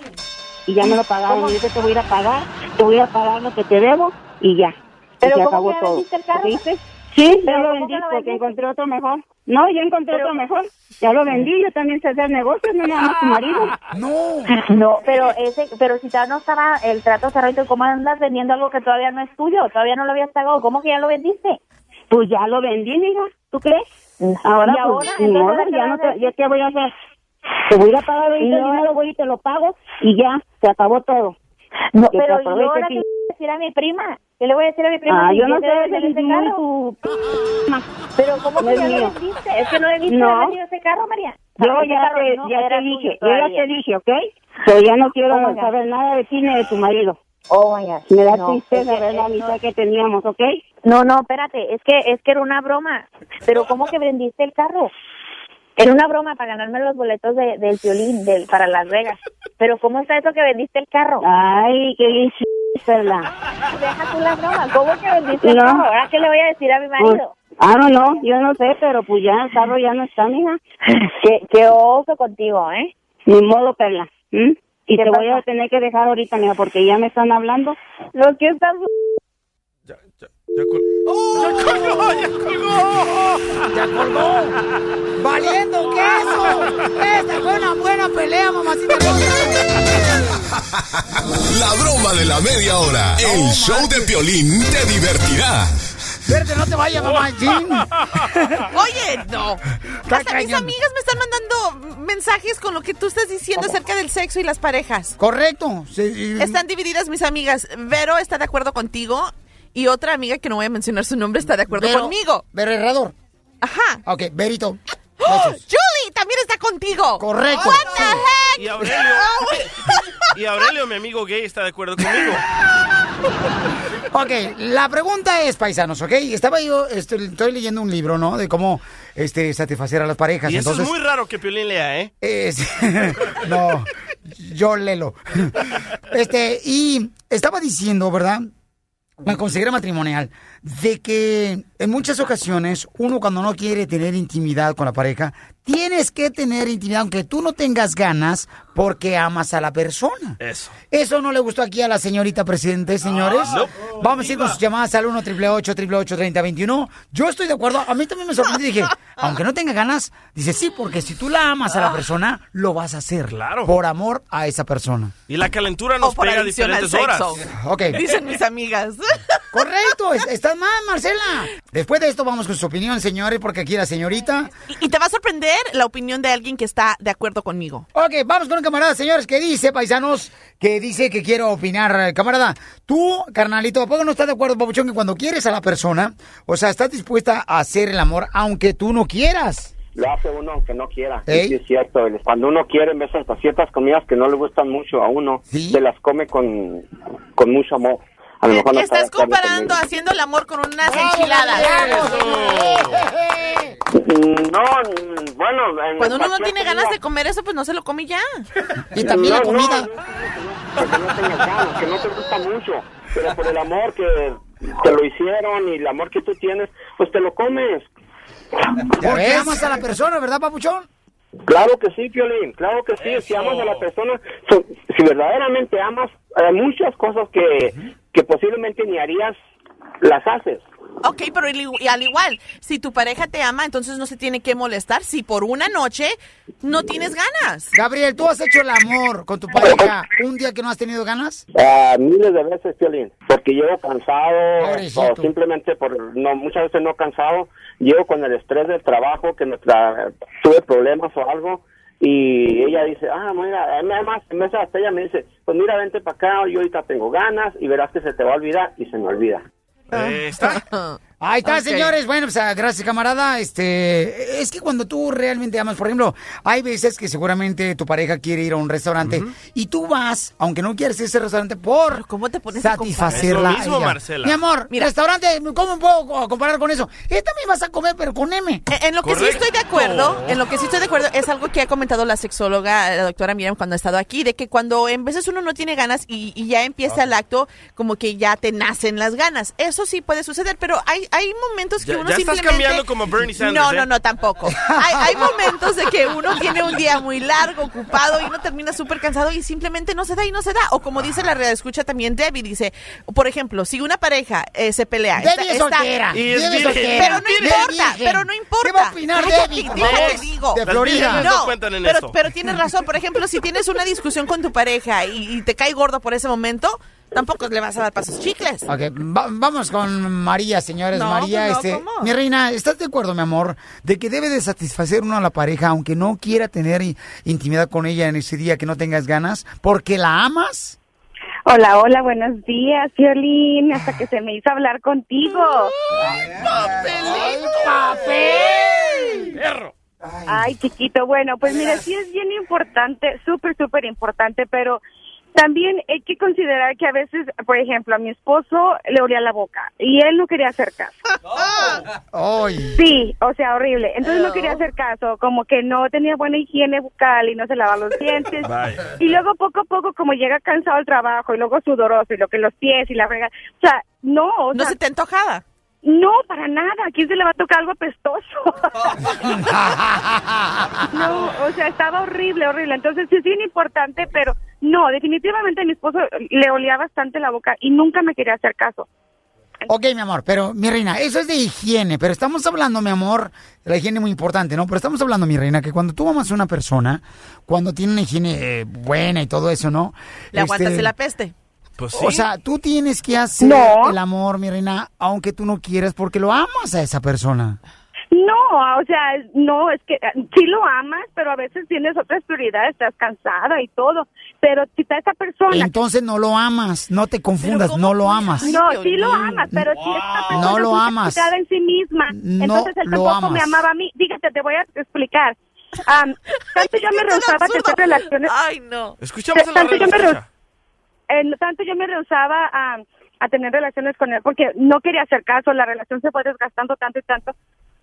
y ya me lo pagaron ¿Cómo? y yo te voy a ir a pagar, te voy a pagar lo que te debo y ya. ¿Pero y se cómo acabó todo. vendiste el carro? ¿Viste? Sí, ¿Pero ya lo vendí lo porque encontré otro mejor. No, yo encontré Pero- otro mejor. Ya lo vendí, yo también sé hacer negocios, no nada más tu marido. No. No, pero ese, pero si todavía no estaba el trato cerrado, ¿cómo andas vendiendo algo que todavía no es tuyo? Todavía no lo habías pagado, ¿cómo que ya lo vendiste? Pues ya lo vendí, mija, ¿tú crees? Ahora, ¿Y ahora? pues, Entonces, ¿qué ya no te? ¿yo qué voy a hacer? Te voy a pagar ahorita el No. dinero, voy y te lo pago y ya, se acabó todo. No, Que pero ¿y aproveches ahora qué le voy a decir a mi prima? ¿Qué le voy a decir a mi prima? Ah, si yo no sé, vender ese ese es carro? tu... Pero ¿cómo No que es ya lo vendiste? Es que no debiste No. haber vendido ese carro, María. Yo Ese ya carro te, no ya te dije, yo ya te dije, ¿ok? Pero ya no quiero Oh, saber nada de ti ni de tu marido. Oh, my God. Me da No, tristeza ver la amistad que teníamos, ¿ok? No, no, espérate, es que es que era una broma. Pero ¿cómo que vendiste el carro? Era una broma para ganarme los boletos de, del violín del, para Las Vegas. Pero ¿cómo está eso que vendiste el carro? Ay, qué bien, Perla. Deja tú la broma. ¿Cómo que vendiste el No. carro? ¿Ahora qué le voy a decir a mi marido? Ah, no, no, yo no sé, pero pues ya el carro ya no está, mija. Qué, qué oso contigo, ¿eh? Ni modo, Perla. ¿m? Y ¿Qué te voy a tener que dejar ahorita, mija, porque ya me están hablando. Lo que estás... ¡Ya colgó! ¡Ya colgó! ¡Ya colgó! ¡Valiendo queso! ¡Esta fue una buena pelea, mamacita! La broma de la media hora. El show de Piolín te divertirá. Espérate, no te vayas, mamá. Jim. Oye, no. Hasta mis amigas me están mandando mensajes con lo que tú estás diciendo acerca del sexo y las parejas. Correcto. Sí, Están divididas mis amigas. Vero está de acuerdo contigo y otra amiga que no voy a mencionar su nombre está de acuerdo Vero- conmigo. Vero Herrador. Ajá. Ok, Berito. ¡Oh! Julie también está contigo. Correcto. What the heck? Y Aurelio, y Aurelio, mi amigo gay, está de acuerdo conmigo. Ok, la pregunta es, paisanos, ¿ok? Estaba yo, estoy, estoy leyendo un libro, ¿no? De cómo este, satisfacer a las parejas. Y eso Entonces, es muy raro que Piolín lea, ¿eh? Es- no, yo lelo. Este, y estaba diciendo, ¿verdad? La consejera matrimonial, de que en muchas ocasiones uno cuando no quiere tener intimidad con la pareja, tienes que tener intimidad aunque tú no tengas ganas porque amas a la persona. Eso. Eso no le gustó aquí a la señorita presidente, señores. Ah, no. Vamos a ir con sus llamadas al 1 888 3021 Yo estoy de acuerdo. A mí también me sorprendió. Dije, aunque no tenga ganas, dice sí, porque si tú la amas a la persona, lo vas a hacer. Claro. Por amor a esa persona. Y la calentura nos O pega a diferentes horas. Ok. Dicen mis amigas. Correcto, es- estás mal, Marcela. Después de esto vamos con su opinión, señores, porque aquí la señorita. Y, y te va a sorprender la opinión de alguien que está de acuerdo conmigo. Ok, vamos con un camarada, señores, que dice, paisanos, que dice que quiero opinar. Camarada, tú, carnalito, ¿a poco no estás de acuerdo, papuchón, que cuando quieres a la persona, o sea, estás dispuesta a hacer el amor aunque tú no quieras? Lo hace uno aunque no quiera. Sí, es cierto. Cuando uno quiere, en veces hasta ciertas comidas que no le gustan mucho a uno, se las come con, con mucho amor. A lo mejor no Estás comparando haciendo el amor con unas enchiladas. No, bueno. en Cuando uno no tiene ganas de comer eso, pues no se lo come ya. Y también la No, no, comida. no, que no ganas, que no te gusta mucho, pero por el amor que te lo hicieron y el amor que tú tienes, pues te lo comes. Porque amas a la persona, ¿verdad, papuchón? Claro que sí, Piolín, claro que sí. Si amas a la persona, so- si verdaderamente amas, hay muchas cosas que, que posiblemente ni harías, las haces. Ok, pero y al igual, si tu pareja te ama, entonces no se tiene que molestar si por una noche no tienes ganas. Gabriel, ¿tú has hecho el amor con tu pareja un día que no has tenido ganas? Ah, miles de veces, Piolín, porque llego cansado Pobrecito. o simplemente por no muchas veces no cansado, llego con el estrés del trabajo que me tra- tuve problemas o algo y ella dice, ah, mira, además en vez de hasta ella me dice, pues mira, vente para acá, yo ahorita tengo ganas y verás que se te va a olvidar y se me olvida. Eh, está. Ahí está, señores. Bueno, pues ah, gracias, camarada. Este, es que cuando tú realmente amas, por ejemplo, hay veces que seguramente tu pareja quiere ir a un restaurante y tú vas, aunque no quieres ir a ese restaurante, por ¿Cómo te pones a comparar? satisfacerla. Es lo mismo, a ella. Marcela. Mi amor, restaurante, ¿cómo puedo comparar con eso? Esta me vas a comer, pero con M. En, en lo que sí estoy de acuerdo, en lo que sí estoy de acuerdo, es algo que ha comentado la sexóloga, la doctora Miriam, cuando ha estado aquí, de que cuando en veces uno no tiene ganas y, y ya empieza el acto, como que ya te nacen las ganas. Eso sí puede suceder, pero hay, hay momentos que Ya- uno ya estás simplemente... cambiando como Bernie Sanders, No, ¿eh? no, no, tampoco. Hay, hay momentos de que uno tiene un día muy largo, ocupado, y uno termina súper cansado y simplemente no se da y no se da. O como dice la escucha también Debbie, dice, por ejemplo, si una pareja eh, se pelea... Debbie es soltera. Y es Debbie es virgen. soltera. Pero no Debbie importa, virgen. pero no importa. ¿Qué va a opinar Debbie? déjate, digo. De Florida. no cuentan en pero, esto. pero tienes razón. Por ejemplo, si tienes una discusión con tu pareja y, y te cae gordo por ese momento, tampoco le vas a dar pasos chicles. Ok, va- vamos con María, señores. No, María, pues no, este, ¿cómo? mi reina, ¿estás de acuerdo, mi amor, de que debe de satisfacer uno a la pareja, aunque no quiera tener intimidad con ella en ese día que no tengas ganas, porque la amas? Hola, hola, buenos días, Violín. Hasta que se me hizo hablar contigo. Perro. Ay, chiquito. Bueno, pues mira, sí es bien importante, súper, súper importante, pero también hay que considerar que a veces, por ejemplo, a mi esposo le olía la boca y él no quería hacer caso. Ay. Sí, o sea, horrible. Entonces no quería hacer caso, como que no tenía buena higiene bucal y no se lavaba los dientes. Y luego poco a poco, como llega cansado al trabajo y luego sudoroso y lo que los pies y la frega, o sea, no, o ¿No sea, se te antojaba? no, para nada. ¿A quién se le va a tocar algo apestoso? no, o sea, estaba horrible, horrible. Entonces sí es bien importante, pero no, definitivamente a mi esposo le olía bastante la boca y nunca me quería hacer caso. Ok, mi amor, pero mi reina, eso es de higiene, pero estamos hablando, mi amor, la higiene es muy importante, ¿no? Pero estamos hablando, mi reina, que cuando tú amas a una persona, cuando tiene una higiene eh, buena y todo eso, ¿no? Le aguantas Este, la peste. Pues O sea, tú tienes que hacer No. el amor, mi reina, aunque tú no quieras, porque lo amas a esa persona. No, o sea, no, es que eh, sí lo amas, pero a veces tienes otras prioridades, estás cansada y todo. Pero si está esa persona. Entonces no lo amas, no te confundas, no lo amas. No, sí lo amas, pero si esta persona No lo amas. en sí misma, No entonces él tampoco me amaba a mí. Fíjate, te voy a explicar. Am, tanto yo me rehusaba a tener relaciones. Ay, no. Escuchamos a la tanto yo me eh, tanto yo me rehusaba a, a tener relaciones con él porque no quería hacer caso, la relación se fue desgastando tanto y tanto.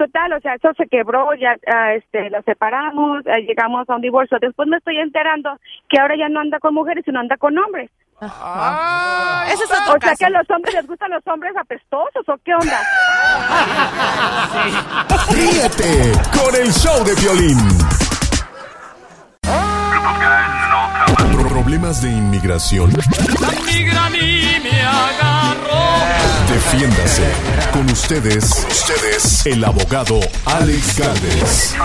Total, o sea, eso se quebró, ya ah, este, lo separamos, eh, llegamos a un divorcio. Después me estoy enterando que ahora ya no anda con mujeres, sino anda con hombres. Ah, ese es otro o sea que a los hombres les gustan los hombres apestosos o qué onda. Ríete con el show de violín. Problemas de inmigración. migra a mí me agarró. Defiéndase. Con ustedes, ustedes, el abogado Alex Galvez.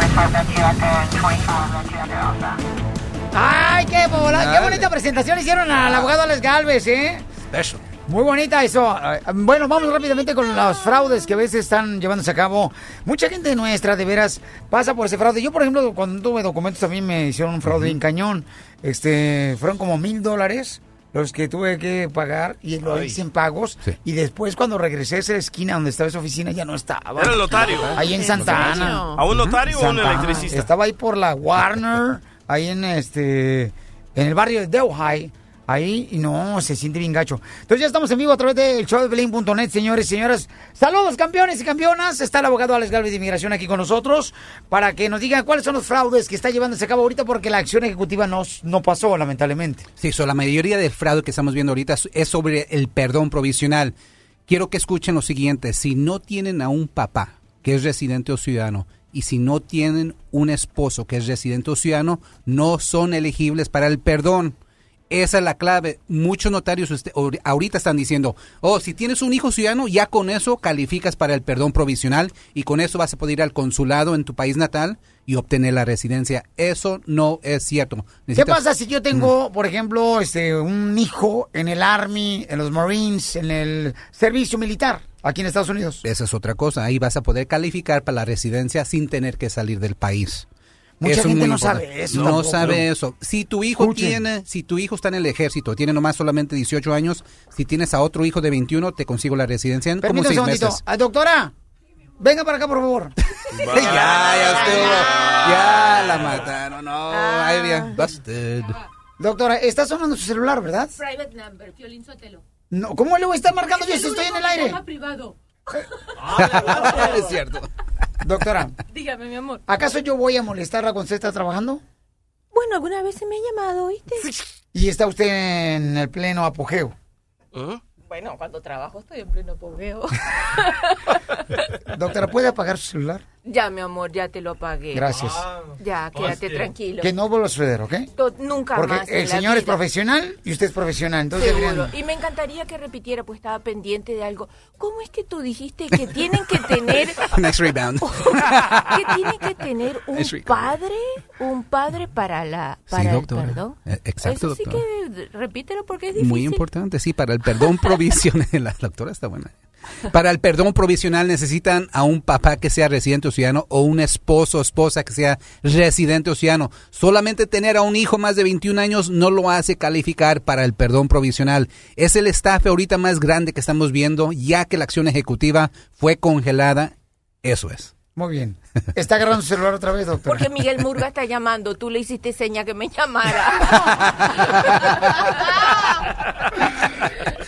¡Ay, qué, bola, qué bonita presentación hicieron al abogado Alex Galvez, ¿eh? Eso. Muy bonita eso. Bueno, vamos rápidamente con los fraudes que a veces están llevándose a cabo. Mucha gente nuestra, de veras, pasa por ese fraude. Yo, por ejemplo, cuando tuve documentos también me hicieron un fraude en cañón. Este, fueron como mil dólares los que tuve que pagar y lo hice en pagos. Y después cuando regresé a esa esquina donde estaba esa oficina ya no estaba. Era el notario. Ahí en ¿En Santa? Ana. ¿A un notario o a un electricista? Estaba ahí por la Warner, ahí en este, en el barrio de Delhi. Ahí, y no, se siente bien gacho. Entonces ya estamos en vivo a través del show de Belín.net, señores y señoras. Saludos, campeones y campeonas. Está el abogado Alex Galvez de Inmigración aquí con nosotros para que nos diga cuáles son los fraudes que está llevándose a cabo ahorita porque la acción ejecutiva no, no pasó, lamentablemente. Sí, so, la mayoría del fraude que estamos viendo ahorita es sobre el perdón provisional. Quiero que escuchen lo siguiente, si no tienen a un papá que es residente o ciudadano y si no tienen un esposo que es residente o ciudadano, no son elegibles para el perdón. Esa es la clave. Muchos notarios usted- ahorita están diciendo, oh, si tienes un hijo ciudadano, ya con eso calificas para el perdón provisional y con eso vas a poder ir al consulado en tu país natal y obtener la residencia. Eso no es cierto. ¿Qué pasa si yo tengo, por ejemplo, este, un hijo en el Army, en los Marines, en el servicio militar aquí en Estados Unidos? Esa es otra cosa. Ahí vas a poder calificar para la residencia sin tener que salir del país. Mucha Eso es gente no sabe eso No tampoco. sabe eso. Si tu hijo Escuchen. tiene, si tu hijo está en el ejército, tiene nomás solamente 18 años, si tienes a otro hijo de 21, te consigo la residencia en como Permítame seis meses. Ah, doctora, venga para acá, por favor. ya, ya estuvo. Ya la mataron. No, ahí bien. Busted. Doctora, está sonando su celular, ¿verdad? Private number, Piolín Sotelo. No, ¿Cómo le voy a estar marcando yo si el estoy en el aire? privado. es cierto. Doctora, Dígame, mi amor. ¿acaso yo voy a molestarla cuando usted está trabajando? Bueno, alguna vez se me ha llamado, ¿oíste? Y está usted en el pleno apogeo. Bueno, cuando trabajo estoy en pleno pogueo. Doctora, ¿puede apagar su celular? Ya, mi amor, ya te lo apagué. Gracias. Ya, quédate tranquilo. Que no vuelva a suceder, ¿ok? To- Nunca Porque más. en el señor es profesional y usted es profesional, entonces Seguro. Y me encantaría que repitiera, pues estaba pendiente de algo. ¿Cómo es que tú dijiste que tienen que tener Next rebound. que tienen que tener un padre, un padre para la para Sí, el doctora. perdón? Eh, Exacto, Eso sí doctora. que repítelo porque es difícil. Muy importante, sí, para el perdón provisional. La doctora está buena. Para el perdón provisional necesitan a un papá que sea residente o un esposo o esposa que sea residente o ciudadano. Solamente tener a un hijo más de 21 años no lo hace calificar para el perdón provisional. Es el estafe ahorita más grande que estamos viendo, ya que la acción ejecutiva fue congelada. Eso es. Muy bien. Está agarrando su celular otra vez, doctora. Porque Miguel Murga está llamando, tú le hiciste seña que me llamara.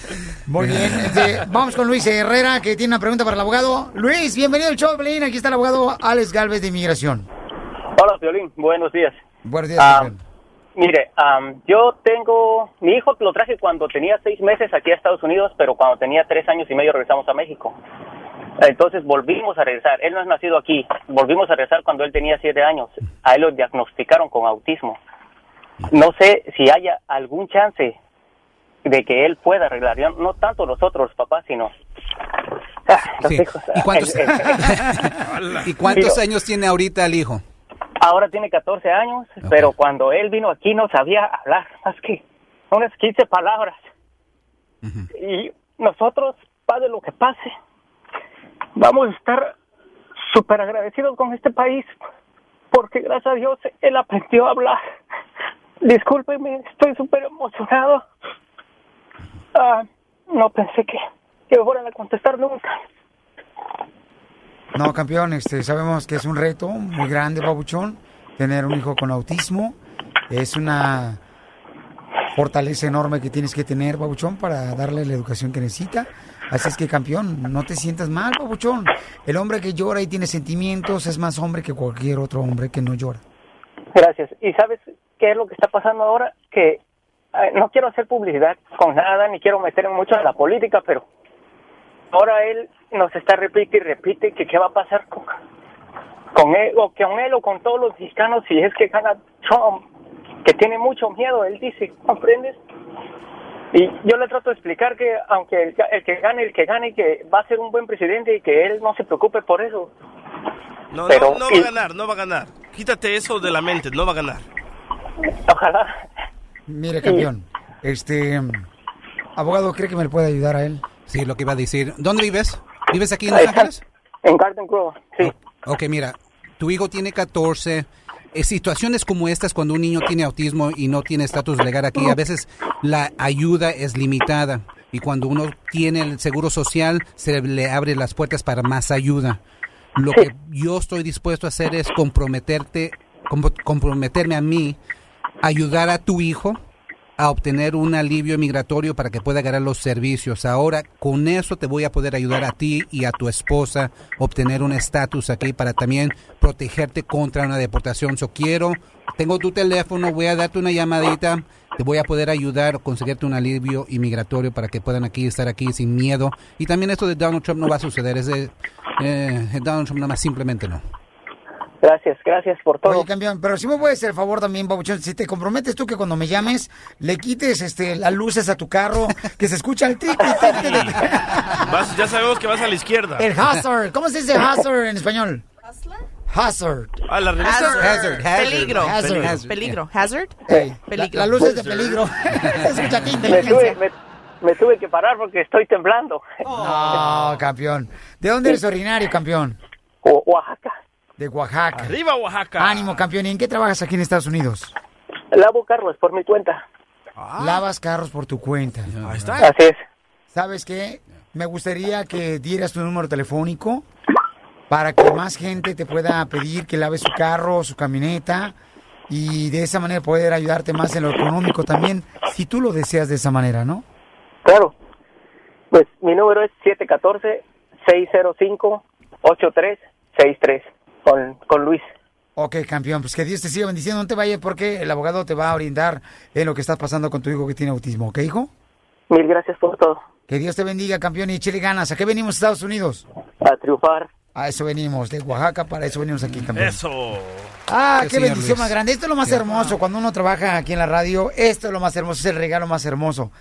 Muy bien. este, vamos con Luis Herrera, que tiene una pregunta para el abogado. Luis, bienvenido al show, de Pelín. Aquí está el abogado Alex Galvez de Inmigración. Hola, Violín. Buenos días. Buenos días, Ah. Mire, am, yo tengo... Mi hijo lo traje cuando tenía seis meses aquí a Estados Unidos, pero cuando tenía tres años y medio regresamos a México. Entonces volvimos a regresar. Él no es nacido aquí. Volvimos a regresar cuando él tenía siete años. A él lo diagnosticaron con autismo. No sé si haya algún chance de que él pueda arreglar. Yo- no tanto nosotros, papás, sino Sí. ¿Y cuántos, ¿Y cuántos años tiene ahorita el hijo? Ahora tiene 14 años, pero cuando él vino aquí no sabía hablar más que unas 15 palabras. Y nosotros, pase lo que pase, vamos a estar súper agradecidos con este país, porque gracias a Dios él aprendió a hablar. Discúlpeme, estoy súper emocionado. Ah, no pensé que, que me fueran a contestar nunca. No, campeón, este, sabemos que es un reto muy grande, babuchón, tener un hijo con autismo. Es una fortaleza enorme que tienes que tener, babuchón, para darle la educación que necesita. Así es que, campeón, no te sientas mal, babuchón. El hombre que llora y tiene sentimientos es más hombre que cualquier otro hombre que no llora. Gracias. ¿Y sabes qué es lo que está pasando ahora? Que no quiero hacer publicidad con nada, ni quiero meterme mucho en la política, pero ahora él nos está repite y repite que qué va a pasar con, con él, o con él o con todos los mexicanos si es que gana Trump, que tiene mucho miedo, él dice, ¿comprendes? Y yo le trato de explicar que aunque el, el que gane, el que gane, que va a ser un buen presidente y que él no se preocupe por eso. No, Pero- no, no va a ganar, no va a ganar. Quítate eso de la mente, no va a ganar. Ojalá. Mire, campeón, este, abogado, ¿cree que me le puede ayudar a él? Sí, lo que iba a decir. ¿Dónde vives? ¿Vives aquí en Los Ángeles? En Garden Grove, sí. Ok, mira, tu hijo tiene 14. Eh, situaciones como estas, cuando un niño tiene autismo y no tiene estatus legal aquí, a veces la ayuda es limitada. Y cuando uno tiene el seguro social, se le abre las puertas para más ayuda. Lo que yo estoy dispuesto a hacer es comprometerte, com- comprometerme a mí, ayudar a tu hijo a obtener un alivio migratorio para que pueda ganar los servicios. Ahora, con eso te voy a poder ayudar a ti y a tu esposa obtener un estatus aquí para también protegerte contra una deportación. So quiero, tengo tu teléfono, voy a darte una llamadita, te voy a poder ayudar a conseguirte un alivio inmigratorio para que puedan aquí estar aquí sin miedo. Y también esto de Donald Trump no va a suceder, es de eh, Donald Trump nada más simplemente no. Gracias, gracias por todo. Oye, campeón, pero si me puedes hacer el favor también, babuchón, si te comprometes tú que cuando me llames le quites este las luces a tu carro, que se escucha el triqui, triqui, triqui. Vas- ya sabemos que vas a la izquierda. El hazard, ¿cómo se dice hazard en español? Hazard. Ah, la revista. Hazard. Peligro. Hazard. Hazard. Peligro. Hazard. Peligro. la- las luces de peligro. Se escucha aquí Me inteligencia. tuve, me, me tuve que parar porque estoy temblando. No, campeón. ¿De dónde eres originario, campeón? Oaxaca. De Oaxaca. Arriba, Oaxaca. Ánimo, campeón. ¿Y en qué trabajas aquí en Estados Unidos? Lavo carros por mi cuenta. Lavas carros por tu cuenta. Ahí está. Así es. ¿Sabes qué? Me gustaría que dieras tu número telefónico para que más gente te pueda pedir que laves su carro, su camioneta y de esa manera poder ayudarte más en lo económico también, si tú lo deseas de esa manera, ¿no? Claro. Pues mi número es 714-605-8363 con, con Luis. Ok, campeón, pues que Dios te siga bendiciendo, no te vayas porque el abogado te va a brindar en lo que está pasando con tu hijo que tiene autismo, ¿ok, hijo? Mil gracias por todo. Que Dios te bendiga, campeón, y chile ganas. ¿A qué venimos Estados Unidos? A triunfar. A eso venimos, de Oaxaca, para eso venimos aquí, campeón. Eso. Ah, qué señor bendición Luis. más grande. Esto es lo más hermoso. Cuando uno trabaja aquí en la radio, esto es lo más hermoso, es el regalo más hermoso.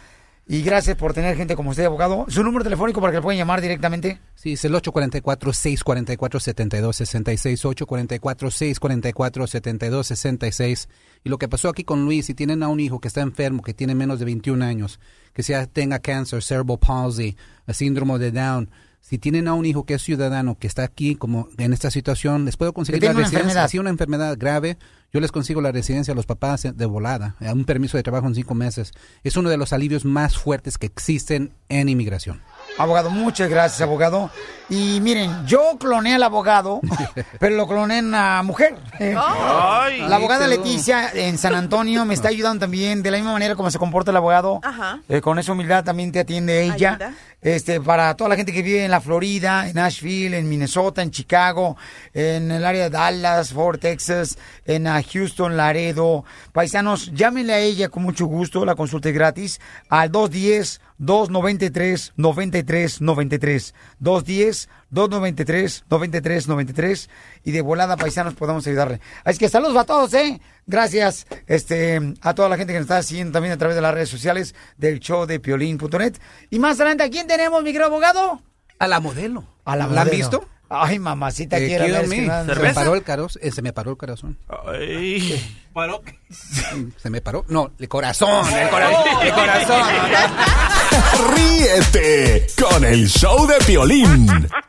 Y gracias por tener gente como usted, abogado. ¿Su número telefónico para que le puedan llamar directamente? Sí, es el 844-644-7266, 844-644-7266. Y lo que pasó aquí con Luis, si tienen a un hijo que está enfermo, que tiene menos de 21 años, que sea tenga cáncer, cerebral palsy, síndrome de Down, si tienen a un hijo que es ciudadano, que está aquí como en esta situación, les puedo conseguir la tiene una residencia. enfermedad. Si una enfermedad grave, yo les consigo la residencia a los papás de volada, eh, un permiso de trabajo en cinco meses. Es uno de los alivios más fuertes que existen en inmigración. Abogado, muchas gracias, abogado. Y miren, yo cloné al abogado, pero lo cloné en una mujer. Ay. la abogada. Leticia en San Antonio me está ayudando también, de la misma manera como se comporta el abogado. Ajá. Eh, con esa humildad también te atiende ella. Ayuda. Este, para toda la gente que vive en la Florida, en Nashville, en Minnesota, en Chicago, en el área de Dallas, Fort Texas, en ah, Houston, Laredo. Paisanos, llámenle a ella con mucho gusto, la consulta es gratis al 210 293 93 93 210 293 93 93 y de volada paisanos podamos ayudarle. Así que saludos a todos, eh. Gracias este a toda la gente que nos está siguiendo también a través de las redes sociales del show de piolín.net. Y más adelante, ¿a quién tenemos, mi querido abogado? A la modelo. A la ¿La han visto? Ay, mamacita, Eh, quiero ver Se me paró el corazón. Se me paró el corazón. Ay. ¿Paró? Se me paró. No, el corazón. El, cora- el corazón. Ríete con el show de Piolín.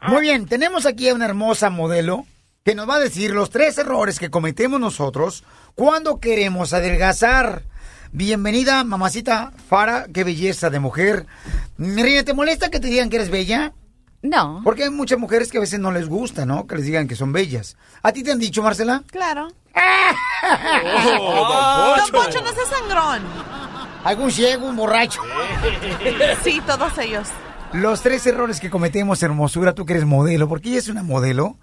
Muy bien, tenemos aquí a una hermosa modelo que nos va a decir los tres errores que cometemos nosotros cuando queremos adelgazar. Bienvenida, mamacita Fara, qué belleza de mujer. Reina, ¿te molesta que te digan que eres bella? No. Porque hay muchas mujeres que a veces no les gusta, ¿no? Que les digan que son bellas. ¿A ti te han dicho, Marcela? Claro. Oh, Don Poncho, no seas sangrón. ¿Algún ciego, un borracho? Sí, todos ellos. Los tres errores que cometemos, hermosura, tú que eres modelo, porque ella es una modelo.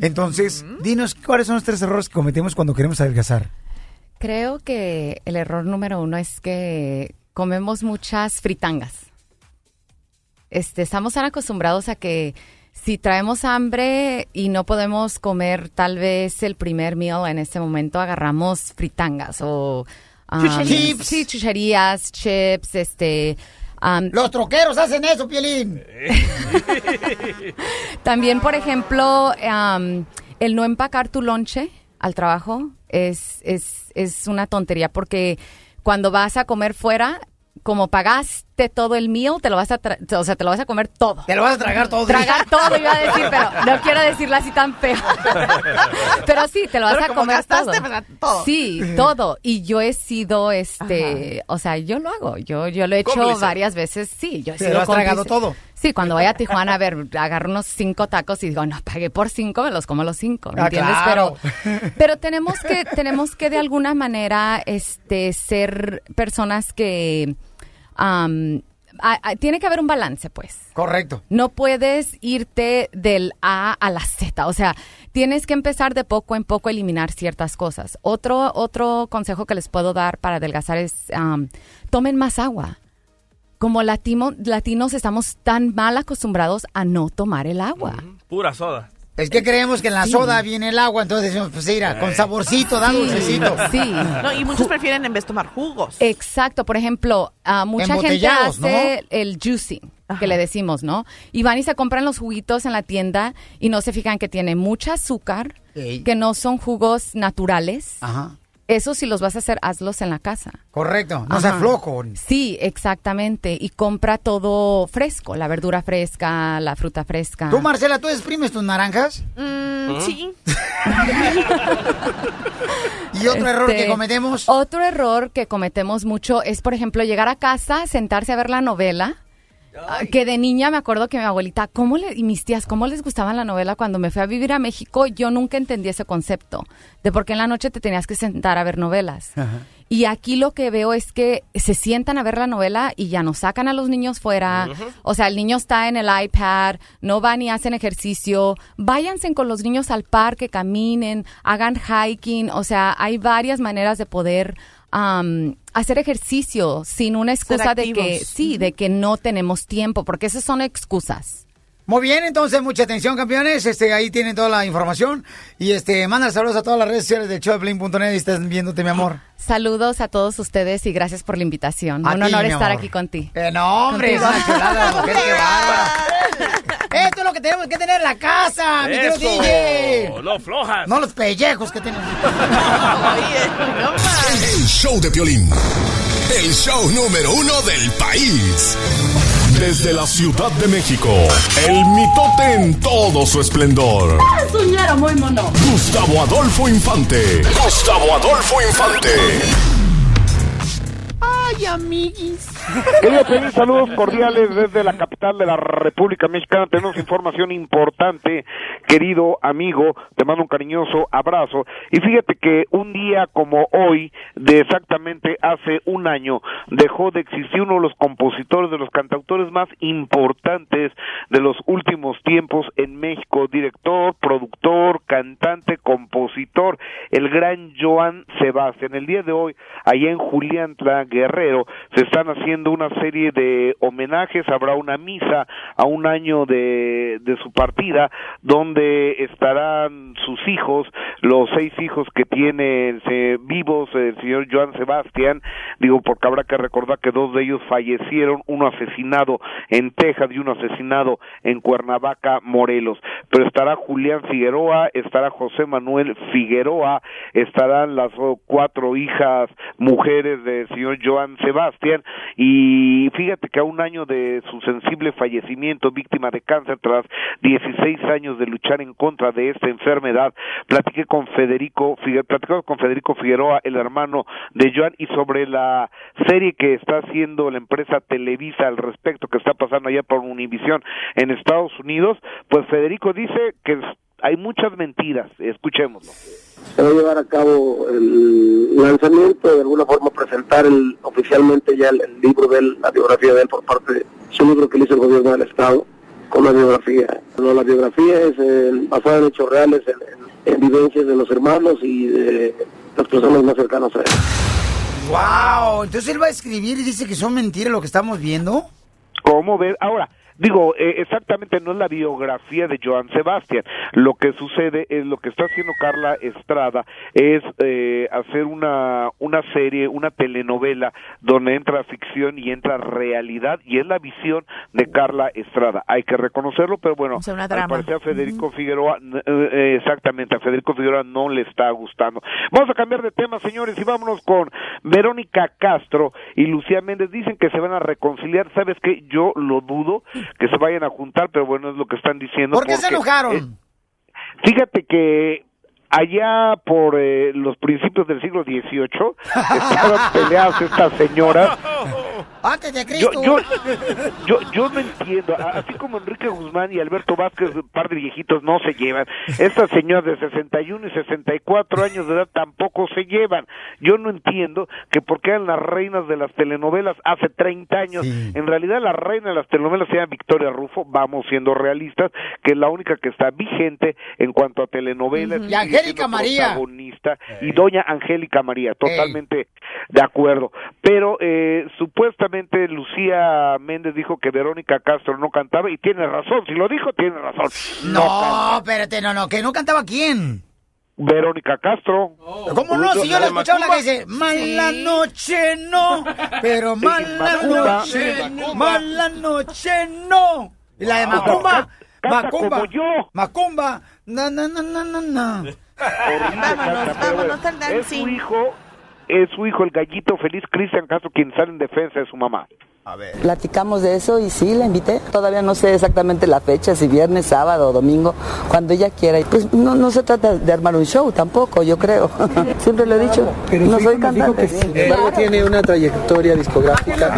Entonces, dinos cuáles son los tres errores que cometemos cuando queremos adelgazar. Creo que el error número uno es que comemos muchas fritangas. Este, estamos tan acostumbrados a que si traemos hambre y no podemos comer tal vez el primer meal en este momento, agarramos fritangas o um, Chucherías. sí, chucherías, chips, este. um, Los troqueros hacen eso, Pielín. También, por ejemplo, am, el no empacar tu lonche al trabajo es, es, es una tontería porque cuando vas a comer fuera, como todo el meal, te lo vas a, tra- o sea, te lo vas a comer todo. Te lo vas a tragar todo. Tragar todo, iba a decir, pero no quiero decirlo así tan feo. pero sí, te lo vas Pero a comer todo. pues, todo. Sí, todo. Y yo he sido, este, o sea, yo lo hago. Yo, yo lo he hecho Cómplice. varias veces. Sí, yo he Te sido lo has tragado todo. Sí, cuando voy a Tijuana, a ver, agarro unos cinco tacos y digo, no, pagué por cinco, me los como los cinco, ¿me Ah, entiendes? claro. Pero, pero tenemos que, tenemos que de alguna manera, este, ser personas que, am, a- a- tiene que haber un balance, pues. Correcto. No puedes irte del A a la Z, o sea, tienes que empezar de poco en poco a eliminar ciertas cosas. Otro, otro consejo que les puedo dar para adelgazar es tomen más agua. Como latino- latinos estamos tan mal acostumbrados a no tomar el agua. Pura soda. Es que creemos que en la Sí. soda viene el agua, entonces decimos, pues mira, con saborcito, da Sí, dulcecito. Sí. No, y muchos prefieren en vez tomar jugos. Exacto, por ejemplo, ah, mucha gente hace el juicing, que le decimos, ¿no? Y van y se compran los juguitos en la tienda y no se fijan que tiene mucha azúcar, Ey. que no son jugos naturales. Ajá. Eso si los vas a hacer, hazlos en la casa. Correcto, no sea Ajá. flojo. Sí, exactamente. Y compra todo fresco, la verdura fresca, la fruta fresca. ¿Tú, Marcela, tú exprimes tus naranjas? Mm, sí. ¿Y otro error que Este, cometemos? Otro error que cometemos mucho es, por ejemplo, llegar a casa, sentarse a ver la novela. Ah, Que de niña me acuerdo que mi abuelita, ¿cómo le, y mis tías, ¿cómo les gustaba la novela cuando me fui a vivir a México? Yo nunca entendí ese concepto de por qué en la noche te tenías que sentar a ver novelas. Y aquí lo que veo es que se sientan a ver la novela y ya nos sacan a los niños fuera. O sea, el niño está en el iPad, no van y hacen ejercicio. Váyanse con los niños al parque, caminen, hagan hiking. O sea, hay varias maneras de poder am, hacer ejercicio sin una excusa de que, sí, de que no tenemos tiempo, porque esas son excusas. Muy bien, entonces, mucha atención, campeones. Este, ahí tienen toda la información. Y este, manda saludos a todas las redes sociales de showdeplin.net y estás viéndote, mi amor. Saludos a todos ustedes y gracias por la invitación. A Un honor estar amor. aquí contigo. Eh, no, hombre, es una chulada, mujer, qué bárbara. Es que tenemos que tener en la casa, mi querido. DJ. No flojas. No los pellejos que tenemos. El show de Piolín. El show número uno del país. Desde la Ciudad de México, el mitote en todo su esplendor. Soñara muy mono. Gustavo Adolfo Infante. Gustavo Adolfo Infante. Ay, amiguis. Querido Piolín, saludos cordiales desde la capital de la República Mexicana. Tenemos información importante, querido amigo. Te mando un cariñoso abrazo. Y fíjate que un día como hoy, de exactamente hace un año, dejó de existir uno de los compositores, de los cantautores más importantes de los últimos tiempos en México. Director, productor, cantante, compositor, el gran Joan Sebastián. El día de hoy, allá en Juliantla, Guerrero, febrero se están haciendo una serie de homenajes, habrá una misa a un año de, su partida, donde estarán sus hijos, los seis hijos que tiene eh, vivos el señor Joan Sebastián, digo porque habrá que recordar que dos de ellos fallecieron, uno asesinado en Texas y uno asesinado en Cuernavaca, Morelos, pero estará Julián Figueroa, estará José Manuel Figueroa, estarán las cuatro hijas mujeres del señor Joan Sebastián y fíjate que a un año de su sensible fallecimiento víctima de cáncer tras 16 años de luchar en contra de esta enfermedad, platiqué con Federico platicamos con Federico Figueroa, el hermano de Joan y sobre la serie que está haciendo la empresa Televisa al respecto que está pasando allá por Univisión en Estados Unidos, pues Federico dice que hay muchas mentiras, escuchémoslo. se va a llevar a cabo el lanzamiento, de alguna forma presentar el, oficialmente ya el, el libro de él, la biografía de él por parte de su libro que le hizo el gobierno del Estado, con la biografía. No, la biografía es eh, basada en hechos reales, en, en- en vivencias de los hermanos y de las personas más cercanas a él. ¡Wow! Entonces él va a escribir y dice que son mentiras lo que estamos viendo. ¿Cómo ver? Ahora, digo, eh, exactamente no es la biografía de Joan Sebastián. Lo que sucede es lo que está haciendo Carla Estrada es eh, hacer una, una serie, una telenovela donde entra ficción y entra realidad y es la visión de Carla Estrada. Hay que reconocerlo, pero bueno, O sea, una al drama. parecer a Federico Figueroa, eh, eh, exactamente, a Federico Figueroa no le está gustando. Vamos a cambiar de tema, señores, y vámonos con Verónica Castro y Lucía Méndez. Dicen que se van a reconciliar. ¿Sabes qué? Yo lo dudo que se vayan a juntar, pero bueno, es lo que están diciendo. ¿Por qué se porque, enojaron? eh, fíjate que allá por eh, los principios del siglo XVIII estaban peleadas estas señoras Antes de Cristo. yo, yo, yo no entiendo, así como Enrique Guzmán y Alberto Vázquez, un par de viejitos, no se llevan. Estas señoras de 61 y 64 años de edad tampoco se llevan. Yo no entiendo que porque eran las reinas de las telenovelas hace 30 años. En realidad la reina de las telenovelas se llama Victoria Rufo, vamos siendo realistas, que es la única que está vigente en cuanto a telenovelas. Angélica María. protagonista, y doña Angélica María, totalmente de acuerdo. Pero eh, supuestamente Lucía Méndez dijo que Verónica Castro no cantaba y tiene razón, si lo dijo tiene razón. No, espérate, no, no, que no cantaba quién. Verónica Castro. ¿Cómo no? Si yo le escuchaba la que dice, mala noche no, pero mala Macumba. noche, Macumba. mala noche no. Y la de No, Macumba, Macumba, como yo. Macumba, na, na, na, na, na, bueno, vámonos al es su hijo, es su hijo el gallito feliz Cristian Castro quien sale en defensa de su mamá. Platicamos de eso y sí, la invité. Todavía no sé exactamente la fecha, si viernes, sábado o domingo, cuando ella quiera. Y Pues no, no se trata de armar un show tampoco, yo creo. Siempre lo he dicho. no soy cantante. Sin embargo, tiene una trayectoria discográfica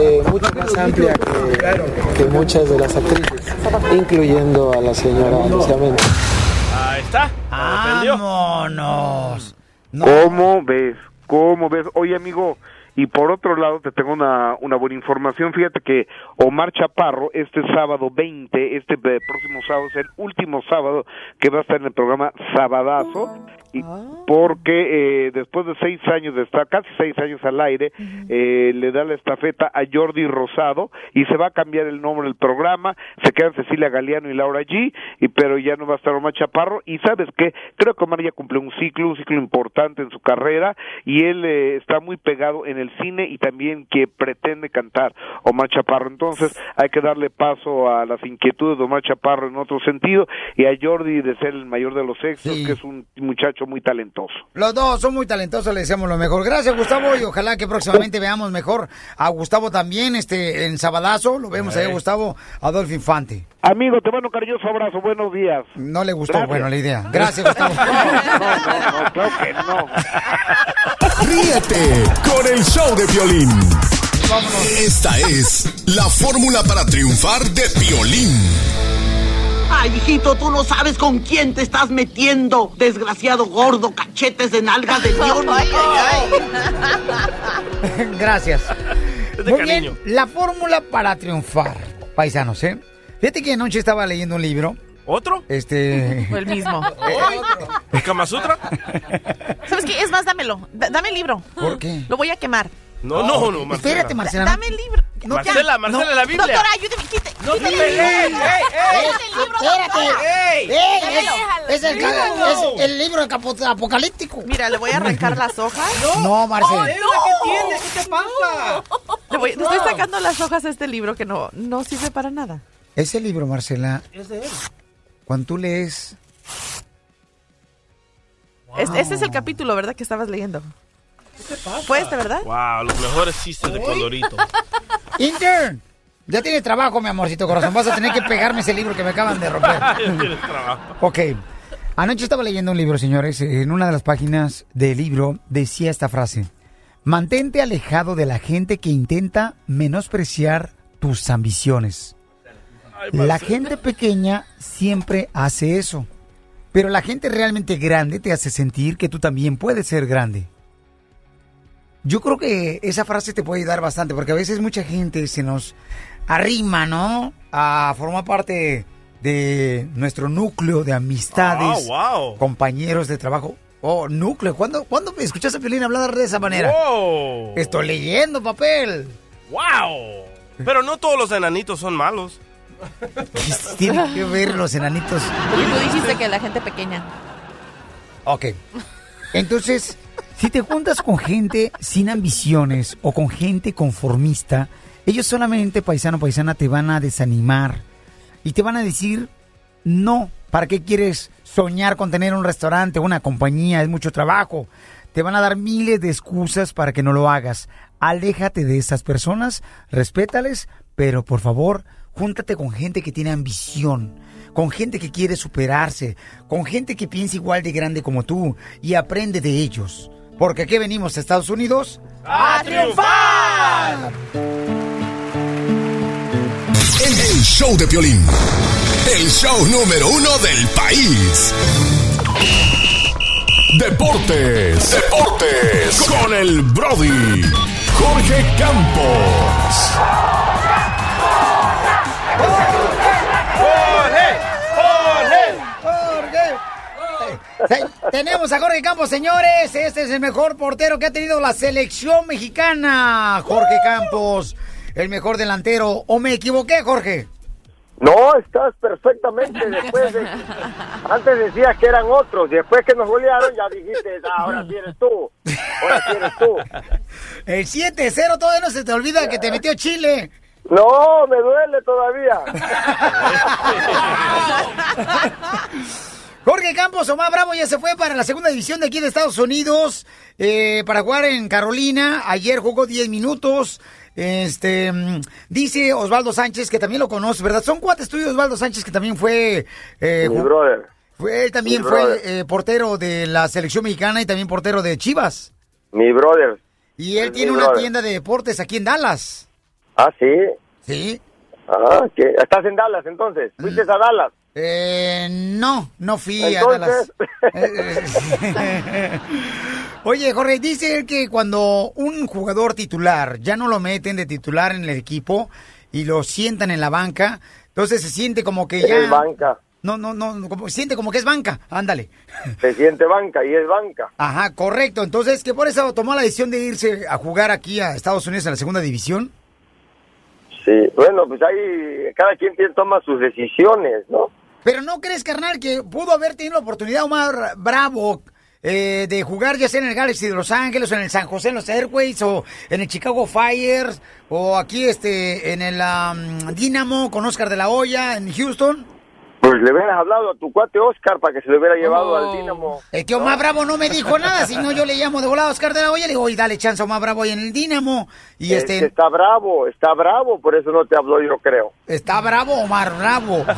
eh, mucho más amplia que, que muchas de las actrices, incluyendo a la señora Lucía Méndez. Ahí está. Vámonos. ¿Cómo ves? ¿Cómo ves? Oye, amigo, y por otro lado te tengo una, una buena información. Fíjate que Omar Chaparro, este sábado 20, este eh, próximo sábado, es el último sábado que va a estar en el programa Sabadazo. Y porque eh, después de seis años de estar, casi seis años al aire, eh, le da la estafeta a Jordi Rosado y se va a cambiar el nombre del programa, se quedan Cecilia Galeano y Laura G, y, pero ya no va a estar Omar Chaparro, y sabes qué, creo que Omar ya cumplió un ciclo, un ciclo importante en su carrera, y él eh, está muy pegado en el cine y también que pretende cantar Omar Chaparro, entonces hay que darle paso a las inquietudes de Omar Chaparro en otro sentido, y a Jordi de ser el mayor de los éxitos, que es un muchacho muy talentoso. Los dos son muy talentosos, le deseamos lo mejor. Gracias, Gustavo, y ojalá que próximamente veamos mejor a Gustavo también este en Sabadazo. Lo vemos ahí, a Gustavo Adolfo Infante. Amigo, te mando un cariñoso abrazo, buenos días. No le gustó, Gracias. bueno, la idea. Gracias, Gustavo. No, claro que no. Ríete con el show de violín. Esta es la fórmula para triunfar de violín. Ay, hijito, tú no sabes con quién te estás metiendo. Desgraciado gordo, cachetes de nalgas de león. Ay, Gracias. de Muy cariño. bien, la fórmula para triunfar, paisanos, ¿eh? Fíjate que anoche estaba leyendo un libro. ¿Otro? Este... O el mismo. ¿El Kama Sutra? ¿Sabes qué? Es más, dámelo. D- dame el libro. ¿Por qué? Lo voy a quemar. No, no, no, Marcela. Espérate, Marcela. Dame el libro. No, Marcela, ya, Marcela, no. la Biblia. Doctora, ayúdeme, quite, No, quite el libro. ey, ey, ey. Quite el libro, Espérate. Es, es el, es libro apocalíptico. Mira, le voy a arrancar las hojas. No, Marcela. ¡Ay, ¿Qué tiene? ¿Qué te pasa? Le, voy- le estoy sacando las hojas de este libro que no, no sirve para nada. Ese libro, Marcela, Es de él. cuando tú lees... Este, este es el capítulo, ¿verdad? Que estabas leyendo. ¿Fue este, verdad? Wow, los mejores chistes de Condorito. Intern, ya tienes trabajo, mi amorcito corazón. Vas a tener que pegarme ese libro que me acaban de romper. Ya tienes trabajo. Ok. Anoche estaba leyendo un libro, señores. En una de las páginas del libro decía esta frase. Mantente alejado de la gente que intenta menospreciar tus ambiciones. La gente pequeña siempre hace eso. Pero la gente realmente grande te hace sentir que tú también puedes ser grande. Yo creo que esa frase te puede ayudar bastante, porque a veces mucha gente se nos arrima, ¿no? A formar parte de nuestro núcleo de amistades, Ah, wow. compañeros de trabajo. Oh, núcleo. ¿Cuándo, ¿cuándo escuchaste a Piolín hablar de esa manera? Wow. Estoy leyendo papel. Wow. Pero no todos los enanitos son malos. Tienen que ver los enanitos. Y tú dijiste que la gente pequeña. Ok. Entonces, si te juntas con gente sin ambiciones o con gente conformista, ellos solamente, paisano, paisana, te van a desanimar y te van a decir, no, ¿para qué quieres soñar con tener un restaurante, una compañía? Es mucho trabajo. Te van a dar miles de excusas para que no lo hagas. Aléjate de esas personas, respétales, pero por favor, júntate con gente que tiene ambición, con gente que quiere superarse, con gente que piensa igual de grande como tú y aprende de ellos. Porque aquí venimos a Estados Unidos ¡A triunfar! El show de Piolín. El show número uno del país. Deportes. Deportes. Con el Brody. Jorge Campos. Tenemos a Jorge Campos, señores. Este es el mejor portero que ha tenido la selección mexicana. Jorge Campos, el mejor delantero. ¿O me equivoqué, Jorge? No, estás perfectamente después de... Antes decías que eran otros, después que nos golearon ya dijiste, "Ah, ahora sí eres tú, ahora sí eres tú. El 7-0 todavía no se te olvida que te metió Chile. No, me duele todavía. Jorge Campos, Omar Bravo ya se fue para la segunda división de aquí de Estados Unidos eh, para jugar en Carolina. Ayer jugó 10 minutos. Este mm, dice Osvaldo Sánchez que también lo conoce, ¿verdad? Son cuates tuyos, Osvaldo Sánchez, que también fue. eh, Mi brother. fue él también Mi fue eh, portero de la selección mexicana y también portero de Chivas. Mi brother. Y él Es tiene una brother. tienda de deportes aquí en Dallas. Ah, sí. Sí. Ah, ¿qué? ¿Estás en Dallas entonces? ¿Fuiste a Dallas? Eh, no, no fui Entonces- a Dallas. Oye, Jorge, dice él que cuando un jugador titular ya no lo meten de titular en el equipo y lo sientan en la banca, entonces se siente como que ya... Es banca. No, no, no, como, siente como que es banca, ándale. Se siente banca y es banca. Ajá, correcto. Entonces, que por eso tomó la decisión de irse a jugar aquí a Estados Unidos en la segunda división. Sí, bueno, pues ahí cada quien toma sus decisiones, ¿no? Pero ¿no crees, carnal, que pudo haber tenido la oportunidad Omar Bravo eh, de jugar ya sea en el Galaxy de Los Ángeles o en el San José en los Airways o en el Chicago Fires o aquí este en el am, Dynamo con Oscar de la Hoya en Houston? Pues le hubieras hablado a tu cuate Oscar para que se lo hubiera llevado Oh. al Dínamo. El que Omar Bravo no me dijo nada, si no yo le llamo de volada a Oscar de la Hoya, le digo, oye, dale chance a Omar Bravo ahí en el Dynamo. Y Es este, está bravo, está bravo, por eso no te habló, yo creo. Está bravo Omar Bravo.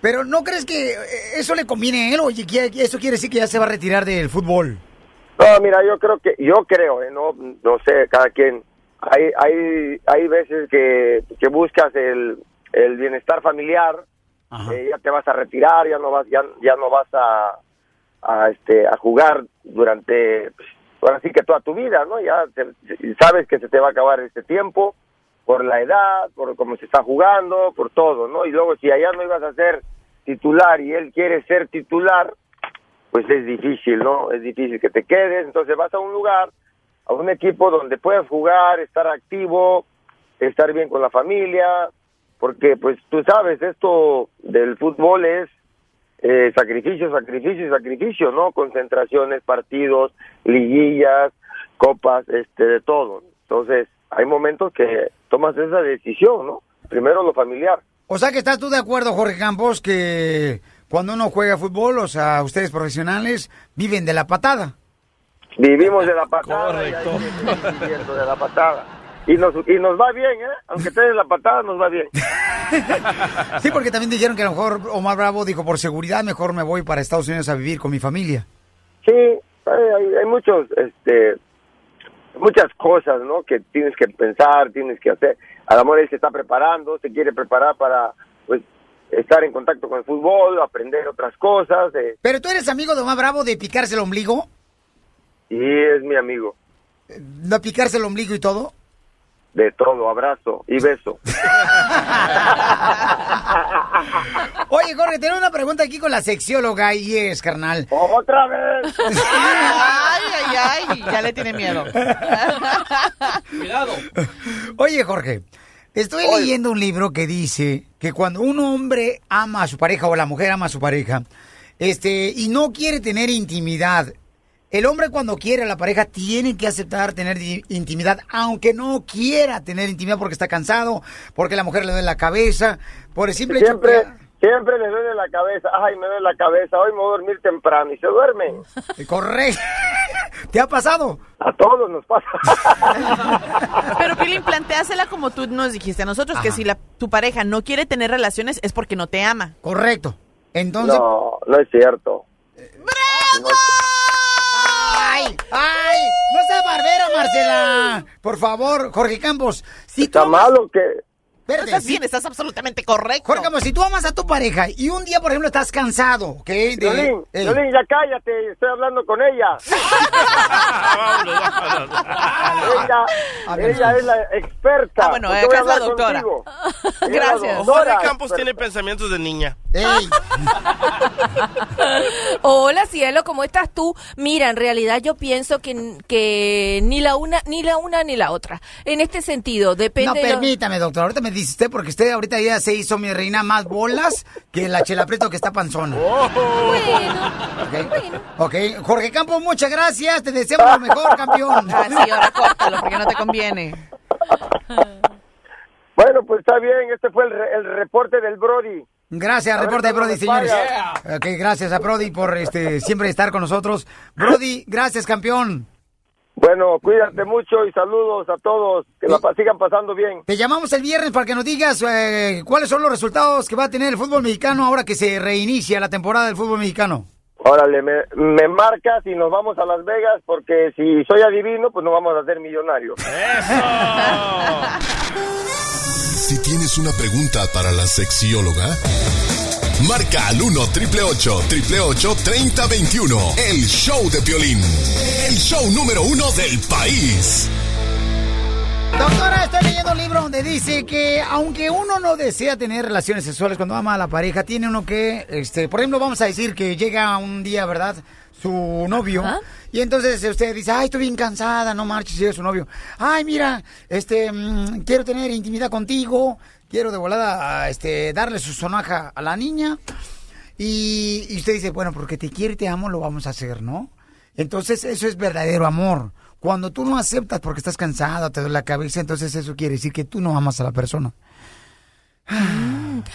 Pero ¿no crees que eh, eso le conviene a él? Oye, eso quiere decir que ya se va a retirar del fútbol. No, mira, yo creo que, yo creo, eh, no, no sé, cada quien. Hay, hay, hay veces que, que buscas el, el bienestar familiar, eh, ya te vas a retirar, ya no vas, ya, ya no vas a, a, este, a jugar durante, pues, ahora sí que toda tu vida, ¿no? Ya te- sabes que se te va a acabar este tiempo por la edad, por cómo se está jugando, por todo, ¿no? Y luego si allá no ibas a ser titular y él quiere ser titular, pues es difícil, ¿no? Es difícil que te quedes, entonces vas a un lugar, a un equipo donde puedas jugar, estar activo, estar bien con la familia, porque pues tú sabes, esto del fútbol es eh, sacrificio, sacrificio y sacrificio, ¿no? Concentraciones, partidos, liguillas, copas, este, de todo. Entonces, hay momentos que tomas esa decisión, ¿no? Primero lo familiar. O sea que estás tú de acuerdo, Jorge Campos, que cuando uno juega fútbol, o sea, ustedes profesionales viven de la patada. Vivimos de la patada. y seguir viviendo de la patada. Y nos, y nos va bien, ¿eh? Aunque te la patada, nos va bien. Sí, porque también dijeron que a lo mejor Omar Bravo dijo, por seguridad, mejor me voy para Estados Unidos a vivir con mi familia. Sí, hay, hay- hay muchos, este, muchas cosas, ¿no? Que tienes que pensar, tienes que hacer. A lo mejor él se está preparando, se quiere preparar para, pues, estar en contacto con el fútbol, aprender otras cosas. eh, Pero tú eres amigo de Omar Bravo de picarse el ombligo, y es mi amigo. de picarse el ombligo y todo. De todo, abrazo y beso. Oye, Jorge, tengo una pregunta aquí con la sexióloga y es, carnal. ¡Otra vez! Ay, ay, ay, ya le tiene miedo. Cuidado. Oye, Jorge, estoy leyendo un libro que dice que cuando un hombre ama a su pareja o la mujer ama a su pareja, este, y no quiere tener intimidad, el hombre cuando quiere a la pareja tiene que aceptar tener intimidad, aunque no quiera tener intimidad porque está cansado, porque la mujer le duele la cabeza, por el simple hecho Siempre, que... siempre le duele la cabeza. Ay, me duele la cabeza. Hoy me voy a dormir temprano y se duermen. Correcto. ¿Te ha pasado? A todos nos pasa. Pero Pilín, planteásela como tú nos dijiste a nosotros, que si la, tu pareja no quiere tener relaciones es porque no te ama. Correcto. Entonces... No, no es cierto. ¡Ay! ¡Ay! ¡No seas barbero, Marcela! Por favor, Jorge Campos. Si Está tú amas- malo que... Espérate, estás si- bien, estás absolutamente correcto. Jorge Campos, si tú amas a tu pareja y un día, por ejemplo, estás cansado, ¿ok? De- Violín, Ey. Violín, ya cállate, estoy hablando con ella. ella, ella es la experta. Ah, bueno, ¿Por qué voy a acá es la doctora. la Gracias. doctora Jorge Campos experta. tiene pensamientos de niña. Hola cielo, ¿cómo estás tú? Mira, en realidad yo pienso que, que ni la una ni la una ni la otra. En este sentido, depende No, de lo- permítame, doctor. Ahorita me dice usted, porque usted ahorita ya se hizo mi reina más bolas que la chela preto que está panzona. Ok, Jorge Campos, muchas gracias. Te deseamos lo mejor, campeón. Ah, sí, ahora córtalo, porque no te conviene. Bueno, pues está bien, este fue el, re- el reporte del Brody. Gracias, A ver reporte Brody, señores. Ok, gracias a Brody por este siempre estar con nosotros. Brody, gracias, campeón. Bueno, cuídate mucho y saludos a todos, que la sigan pasando bien. Te llamamos el viernes para que nos digas eh, cuáles son los resultados que va a tener el fútbol mexicano ahora que se reinicia la temporada del fútbol mexicano. Órale, me, me marcas y nos vamos a Las Vegas porque si soy adivino, pues no vamos a ser millonarios. Si tienes una pregunta para la sexióloga, marca al 1 triple 888 3021. El show de violín. El show número uno del país. Doctora, estoy leyendo un libro donde dice que aunque uno no desea tener relaciones sexuales cuando ama a la pareja, tiene uno que, este, por ejemplo, vamos a decir que llega un día, ¿verdad? Su novio. Y entonces usted dice, ay, estoy bien cansada, no marches, llega su novio. Ay, mira, este, mm, quiero tener intimidad contigo, quiero de volada, este, darle su sonaja a la niña. Y, y usted dice, bueno, porque te quiero y te amo, lo vamos a hacer, ¿no? Entonces, eso es verdadero amor. Cuando tú no aceptas porque estás cansado, te duele la cabeza, entonces eso quiere decir que tú no amas a la persona.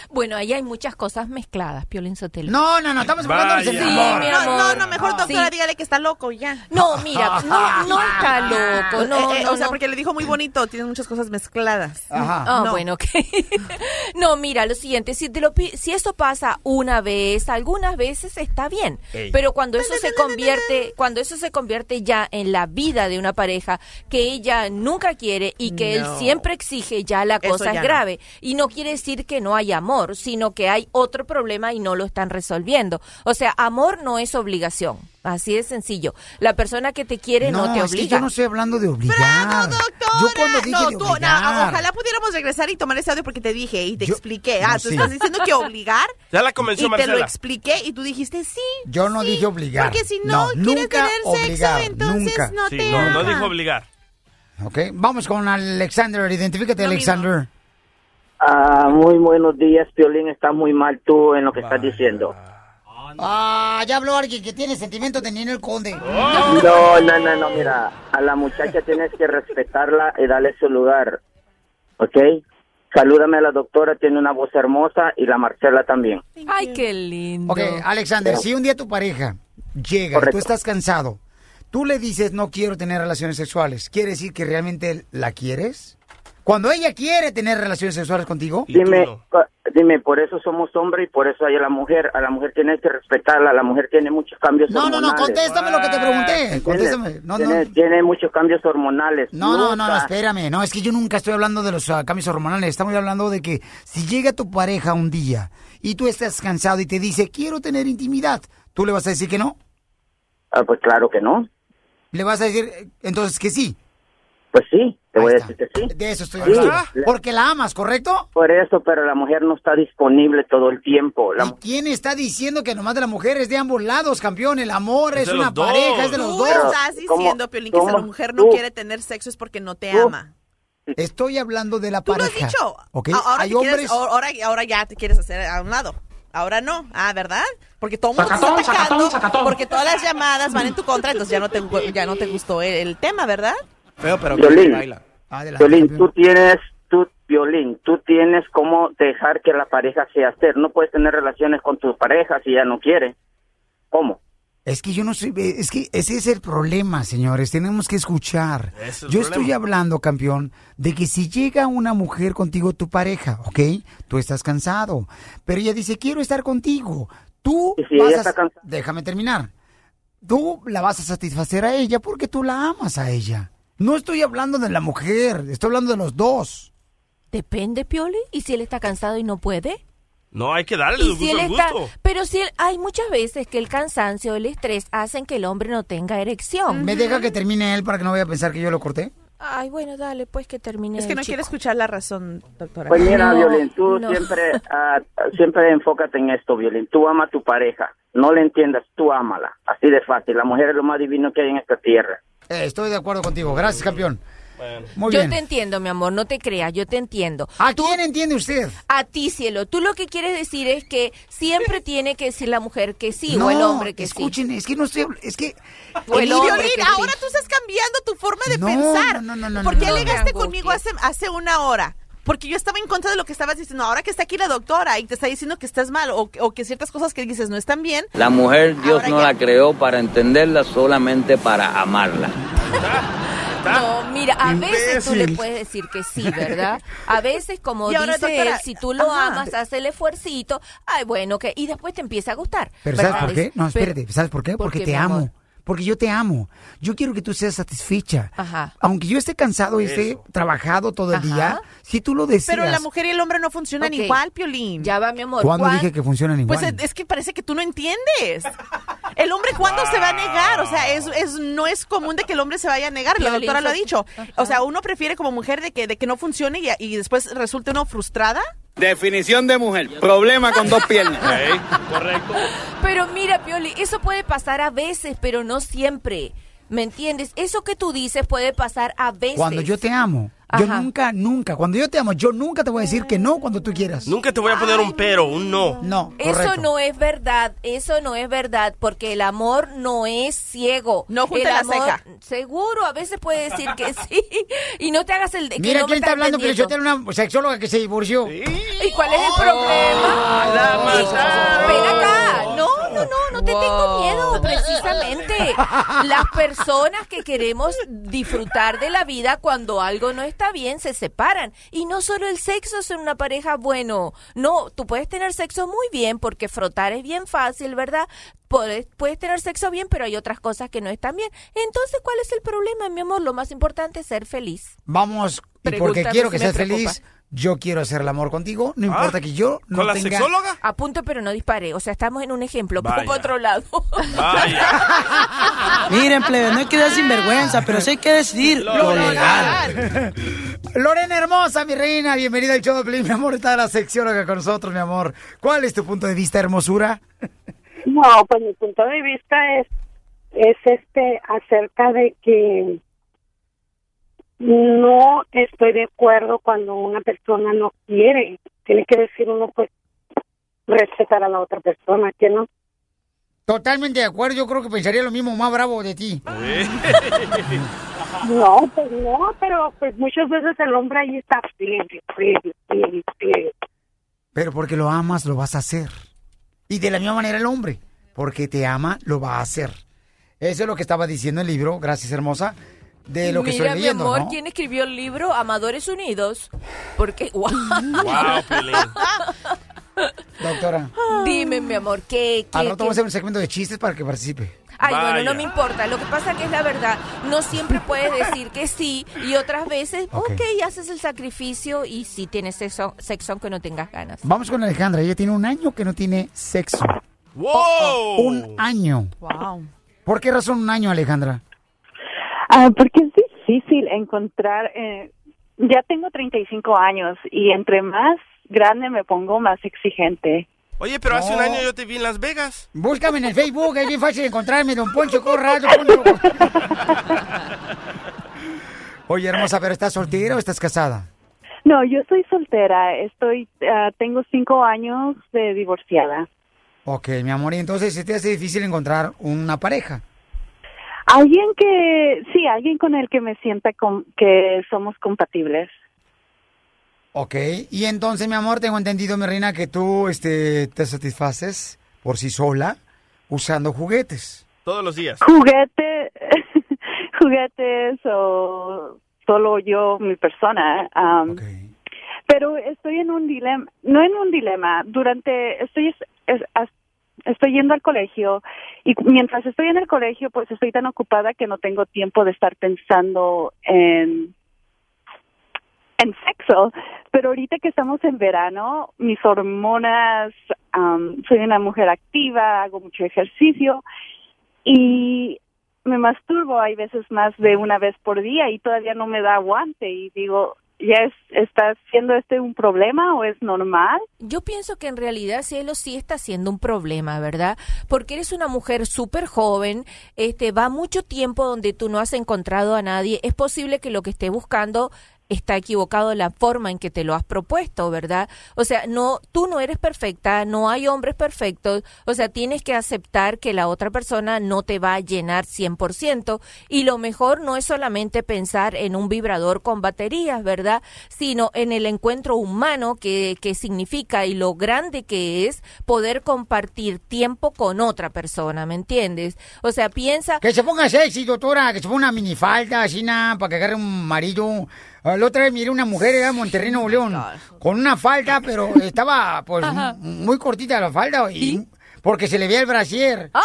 Bueno, ahí hay muchas cosas mezcladas, Piolín Sotelo. No, no, no, estamos en el Sí, No, no, no, mejor doctora, Sí. dígale que está loco ya. No, mira, no, no está loco, no, Eh, eh, no, o sea, no. porque le dijo muy bonito, tiene muchas cosas mezcladas. Ah, No. bueno, ok. no, mira, lo siguiente, si, te lo, si eso pasa una vez, algunas veces está bien, Ey. pero cuando eso se convierte, cuando eso se convierte ya en la vida de una pareja que ella nunca quiere y que No. él siempre exige, ya la cosa ya es no. grave. Y no quiere decir que no hay amor, sino que hay otro problema y no lo están resolviendo. O sea, amor no es obligación. Así de sencillo. La persona que te quiere no, te es que obliga. yo no estoy hablando de obligar. Yo cuando dije No, de tú, obligar. no, ojalá pudiéramos regresar y tomar ese audio porque te dije y te expliqué. Ah, no, tú sí. estás diciendo que obligar. Ya la convenció y te lo Marcela. expliqué y tú dijiste sí. Yo no dije obligar. Porque si no, quieres nunca tener obligar, sexo, entonces nunca. no Sí, te no, no ama. dijo obligar. Ok, vamos con Alexander. Identifícate, Alexander. Ah, muy buenos días, Piolín. Estás muy mal tú en lo que estás diciendo. Ah, ya habló alguien que tiene sentimientos de Ninel Conde. No, no, no, no, mira. A la muchacha tienes que respetarla y darle su lugar. ¿Ok? Salúdame a la doctora, tiene una voz hermosa y la Marcela también. Ay, qué lindo. Ok, Alexander, si un día tu pareja llega, y tú estás cansado, tú le dices no quiero tener relaciones sexuales, ¿quiere decir que realmente la quieres? Cuando ella quiere tener relaciones sexuales contigo, Dime, dime, por eso somos hombres y por eso hay a la mujer. A la mujer tienes que respetarla. La mujer tiene muchos cambios No, no, no, hormonales. contéstame lo que te pregunté. Tiene- Contéstame. No, no. tiene, tiene muchos cambios hormonales. No, no, no, no, espérame. No, es que yo nunca estoy hablando de los ah, cambios hormonales. Estamos hablando de que si llega tu pareja un día y tú estás cansado y te dice, quiero tener intimidad, ¿tú le vas a decir que no? Ah, pues claro que no. ¿Le vas a decir eh, entonces que sí? Pues sí, te voy a decir que sí. De eso estoy Sí, hablando. la- Porque la amas, ¿correcto? Por eso, pero la mujer no está disponible todo el tiempo. La, ¿Quién está diciendo que nomás de la mujer es de ambos lados, campeón? El amor Es una dos. pareja, es de los Tú dos. estás diciendo, Piolín, que si la mujer no Tú. quiere tener sexo es porque no te ama. Estoy hablando de la Tú lo pareja. has dicho. ¿ok? A- Ahora, Hay quieres- hombres... ahora, ahora ya te quieres hacer a un lado. Ahora no. Ah, ¿verdad? Porque todo el mundo Sacatón, está atacando, sacatón, sacatón. porque todas las llamadas van en tu contra, entonces ya no te, ya no te gustó el, el tema, ¿verdad? Feo, pero Violín, baila. Violín, tú tienes, tú, Violín, tú tienes cómo dejar que la pareja sea hacer. No puedes tener relaciones con tu pareja si ella no quiere. ¿Cómo? Es que yo no soy, es que ese es el problema, señores. Tenemos que escuchar. Es Yo problema. estoy hablando, campeón, de que si llega una mujer contigo, tu pareja, ¿ok? Tú estás cansado, pero ella dice quiero estar contigo. Tú si vas ella a- está cansada? déjame terminar. Tú la vas a satisfacer a ella porque tú la amas a ella. No estoy hablando de la mujer, estoy hablando de los dos. Depende, Pioli. ¿Y si él está cansado y no puede? No, hay que darle Y el si gusto él al está, gusto. pero si él, hay muchas veces que el cansancio, el estrés hacen que el hombre no tenga erección. ¿Me deja que termine él para que no vaya a pensar que yo lo corté? Ay, bueno, dale, pues que termine. Es que no chico. quiere escuchar la razón, doctora. Pues mira, No, Violín, tú no. siempre, ah, siempre enfócate en esto, Violín. Tú ama a tu pareja. No le entiendas, tú ámala. Así de fácil. La mujer es lo más divino que hay en esta tierra. Eh, estoy de acuerdo contigo. Gracias, campeón. Muy yo bien. te entiendo, mi amor, no te creas, yo te entiendo. ¿A quién entiende usted? A ti, cielo. Tú lo que quieres decir es que siempre tiene que decir la mujer que sí o el hombre que escuchen, es que no estoy, es que O el hombre Violín, que sí. ahora tú estás cambiando tu forma de No, pensar. no, no, no, ¿Por no, qué no, no. alegaste conmigo hace, hace una hora? Porque yo estaba en contra de lo que estabas diciendo. Ahora que está aquí la doctora y te está diciendo que estás mal o, o que ciertas cosas que dices no están bien. La mujer Dios no la creó para entenderla, solamente para amarla. No, mira, a veces tú le puedes decir que sí, ¿verdad? A veces, como dice doctora, él, si tú lo ajá. amas, hace el esfuercito, ay, bueno, que y después te empieza a gustar. Pero ¿verdad? ¿sabes por qué? No, espérate, ¿sabes por qué? ¿por Porque te amo. amor? Porque yo te amo. Yo quiero que tú seas satisfecha. Ajá. Aunque yo esté cansado y esté trabajado todo el día, si tú lo deseas. Pero la mujer y el hombre no funcionan Ok. igual, Piolín. Ya va, mi amor. ¿Cuándo dije que funcionan igual? Pues es, es que parece que tú no entiendes. El hombre, ¿cuándo se va a negar? O sea, es, es, no es común de que el hombre se vaya a negar. La doctora lo ha dicho. O sea, uno prefiere como mujer de que, de que no funcione y, y después resulte uno frustrada. Definición de mujer. Problema con dos piernas. correcto. Pero mira, Pioli, eso puede pasar a veces, pero no siempre. ¿Me entiendes? Eso que tú dices puede pasar a veces. Cuando yo te amo, yo Ajá. nunca, nunca, cuando yo te amo, yo nunca te voy a decir que no cuando tú quieras. Nunca te voy a poner un pero, un no. No, Eso no es verdad, eso no es verdad, porque el amor no es ciego. No junte el la amor, ceja. Seguro, a veces puede decir que sí. Y no te hagas el de que Mira no me quién está hablando, que yo tengo una sexóloga que se divorció. ¿Y cuál es el problema? La mataron. Ven acá. No, no, no, no te tengo miedo, precisamente. Las personas que queremos disfrutar de la vida cuando algo no está bien se separan. Y no solo el sexo es en una pareja bueno. No, tú puedes tener sexo muy bien porque frotar es bien fácil, ¿verdad? Puedes, puedes tener sexo bien, pero hay otras cosas que no están bien. Entonces, ¿cuál es el problema, mi amor? Lo más importante es ser feliz. Vamos, y porque quiero que seas preocupa. feliz, yo quiero hacer el amor contigo, no importa que yo no ¿Con la tenga... sexóloga? Apunte pero no dispare. O sea, estamos en un ejemplo. Vaya. Por otro lado. Miren, plebe, no hay que dar sinvergüenza, pero sí hay que decir lo legal. Lorena hermosa, mi reina, bienvenida al show de Pelín, mi amor, está la sexóloga con nosotros, mi amor. ¿Cuál es tu punto de vista, hermosura? No, pues mi punto de vista es, es este acerca de que no estoy de acuerdo cuando una persona no quiere. Tiene que decir uno, pues, respetar a la otra persona, que no. Totalmente de acuerdo, yo creo que pensaría lo mismo, más bravo de ti. No, pues no, pero pues muchas veces el hombre ahí está pliegue. Pero porque lo amas, lo vas a hacer. Y de la misma manera el hombre, porque te ama, lo va a hacer. Eso es lo que estaba diciendo el libro, gracias hermosa, de lo que Mira, estoy leyendo, mi amor, ¿no? ¿quién escribió el libro Amadores Unidos? Porque, wow. Doctora, Dime, mi amor, ¿qué, qué, al rato qué? vamos a hacer un segmento de chistes para que participe. Ay, bueno, no me importa. Lo que pasa que es la verdad. No siempre puedes decir que sí y otras veces, Ok. ok, haces el sacrificio y sí tienes sexo, sexo aunque no tengas ganas. Vamos con Alejandra, ella tiene un año que no tiene sexo. ¡Wow! Un año. Wow. ¿Por qué razón un año, Alejandra? Ah, porque es difícil encontrar. eh, ya tengo 35 años y entre más grande me pongo, más exigente. Oye, pero hace un año yo te vi en Las Vegas. Búscame en el Facebook, es bien fácil encontrarme, don Poncho Corrado. Poncho. Oye, hermosa, ¿pero estás soltera o estás casada? No, yo soy soltera. Estoy, ah, tengo cinco años de divorciada. Ok, mi amor, y entonces se te hace difícil encontrar una pareja. Alguien que, sí, alguien con el que me sienta com- que somos compatibles. Ok, y entonces, mi amor, tengo entendido, mi reina, que tú este, te satisfaces por sí sola usando juguetes. Todos los días. Juguete, juguetes o solo yo, mi persona. Pero estoy en un dilema, no en un dilema, durante, estoy, es- estoy yendo al colegio y mientras estoy en el colegio pues estoy tan ocupada que no tengo tiempo de estar pensando en en sexo, pero ahorita que estamos en verano, mis hormonas, am, soy una mujer activa, hago mucho ejercicio y me masturbo. Hay veces más de una vez por día y todavía no me da aguante y digo, ¿ya es, está siendo este un problema o es normal? Yo pienso que en realidad cielo sí está siendo un problema, ¿verdad? Porque eres una mujer súper joven, este, va mucho tiempo donde tú no has encontrado a nadie. Es posible que lo que estés buscando está equivocado la forma en que te lo has propuesto, ¿verdad? O sea, no, tú no eres perfecta, no hay hombres perfectos, o sea, tienes que aceptar que la otra persona no te va a llenar 100% y lo mejor no es solamente pensar en un vibrador con baterías, ¿verdad? Sino en el encuentro humano que, que significa y lo grande que es poder compartir tiempo con otra persona, ¿me entiendes? O sea, piensa... Que se ponga sexy, doctora, que se ponga una minifalda, así nada, para que agarre un marido. Ah, La otra vez miré una mujer era Monterrey, Nuevo León, con una falda, pero estaba pues muy cortita la falda y porque se le veía el brasier. Ay,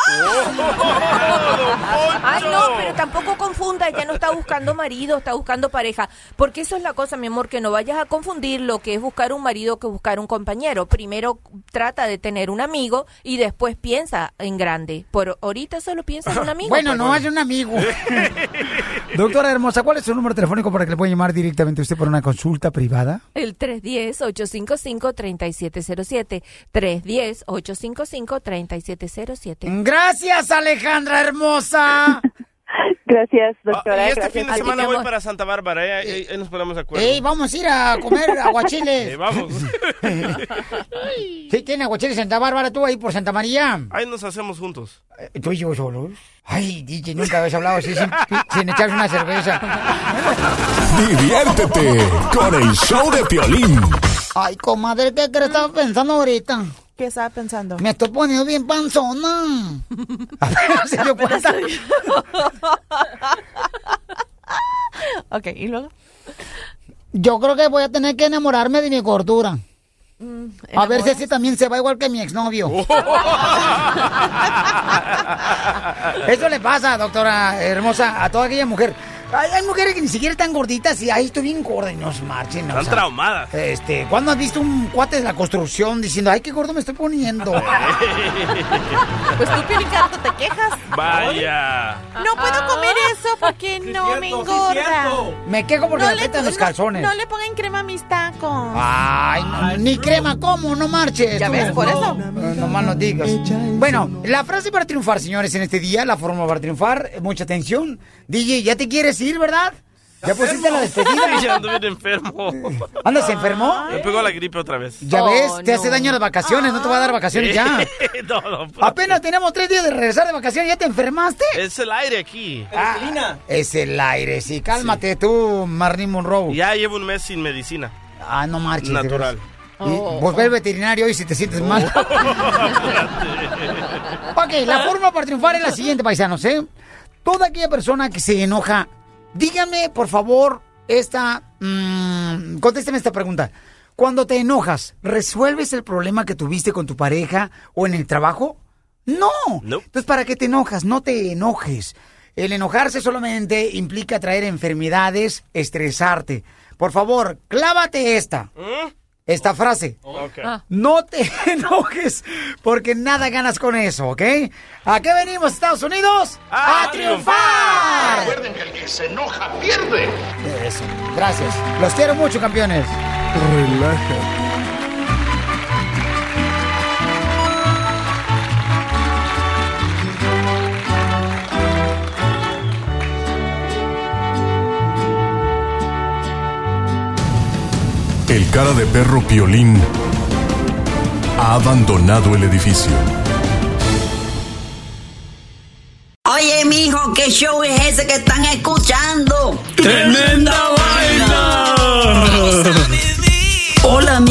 no, pero tampoco confunda, ella no está buscando marido, está buscando pareja. Porque eso es la cosa, mi amor, que no vayas a confundir lo que es buscar un marido que buscar un compañero. Primero trata de tener un amigo y después piensa en grande. Por ahorita solo piensa en un amigo. Bueno, pues. no es un amigo. Doctora hermosa, ¿cuál es su número telefónico para que le pueda llamar directamente a usted por una consulta privada? El 310-855-3707. 310-855-3707. Gracias, Alejandra hermosa. Gracias, Ah, y este fin de semana voy para Santa Bárbara, eh, ahí, ahí nos ponemos de acuerdo. Ey, vamos a ir a comer aguachiles. Vamos. ¿Sí tiene aguachiles Santa Bárbara tú ahí por Santa María? Ahí nos hacemos juntos. Eh, ¿Tú y yo solos? Ay, DJ, nunca habías hablado así sin, sin echarse una cerveza. Diviértete con el show de Piolín. Ay, comadre, ¿qué crees? Estaba pensando ahorita. ¿Qué estaba pensando? Me estoy poniendo bien panzona. ¿Se dio cuenta? ok, ¿y luego? Yo creo que voy a tener que enamorarme de mi gordura. Mm, A ver si ese también se va igual que mi exnovio. Eso le pasa, doctora hermosa, a toda aquella mujer. Hay, hay mujeres que ni siquiera están gorditas y ahí estoy bien gorda y no se marchen. o Están sea, traumadas. Este, ¿cuándo has visto un cuate de la construcción diciendo, ay, qué gordo me estoy poniendo? Pues tú, rato te quejas. Vaya. No puedo comer eso porque no me engorda. me quejo porque No me le- aprietan los calzones. No le pongan crema a mis tacos. Ay, no, ni crema, ¿cómo? No marches. Ya tú. ves, por eso. No más no digas. Bueno, la frase para triunfar, señores, en este día, la forma para triunfar, mucha atención. DJ, ¿ya te quieres verdad? ¿Ya pusiste la despedida? Ya ando bien enfermo. ¿Andas enfermo? Me pegó la gripe otra vez. Ya ves, te hace daño las vacaciones, no te va a dar vacaciones ya. no, no, Apenas tenemos tres días de regresar de vacaciones, ¿ya te enfermaste? Es el aire aquí. Es el aire, sí, cálmate tú, Marlene Monroe. Ya llevo un mes sin medicina. Ah, no marches. Natural. Y, Pues ve al veterinario hoy si te sientes mal. ok, la forma para triunfar es la siguiente, paisanos, ¿eh? Toda aquella persona que se enoja, díganme, por favor, esta... mm, contésteme esta pregunta. Cuando te enojas, ¿resuelves el problema que tuviste con tu pareja o en el trabajo? No. Entonces, ¿para qué te enojas? No te enojes. El enojarse solamente implica traer enfermedades, estresarte. Por favor, clávate esta. Esta frase. No te enojes, porque nada ganas con eso, ¿ok? ¿A qué venimos, Estados Unidos? ¡A, triunfar! Recuerden que el que se enoja pierde. Eso, gracias. Los quiero mucho, campeones. Relájate. El cara de perro Piolín ha abandonado el edificio. Oye, mijo, ¿qué show es ese que están escuchando? ¡Tremenda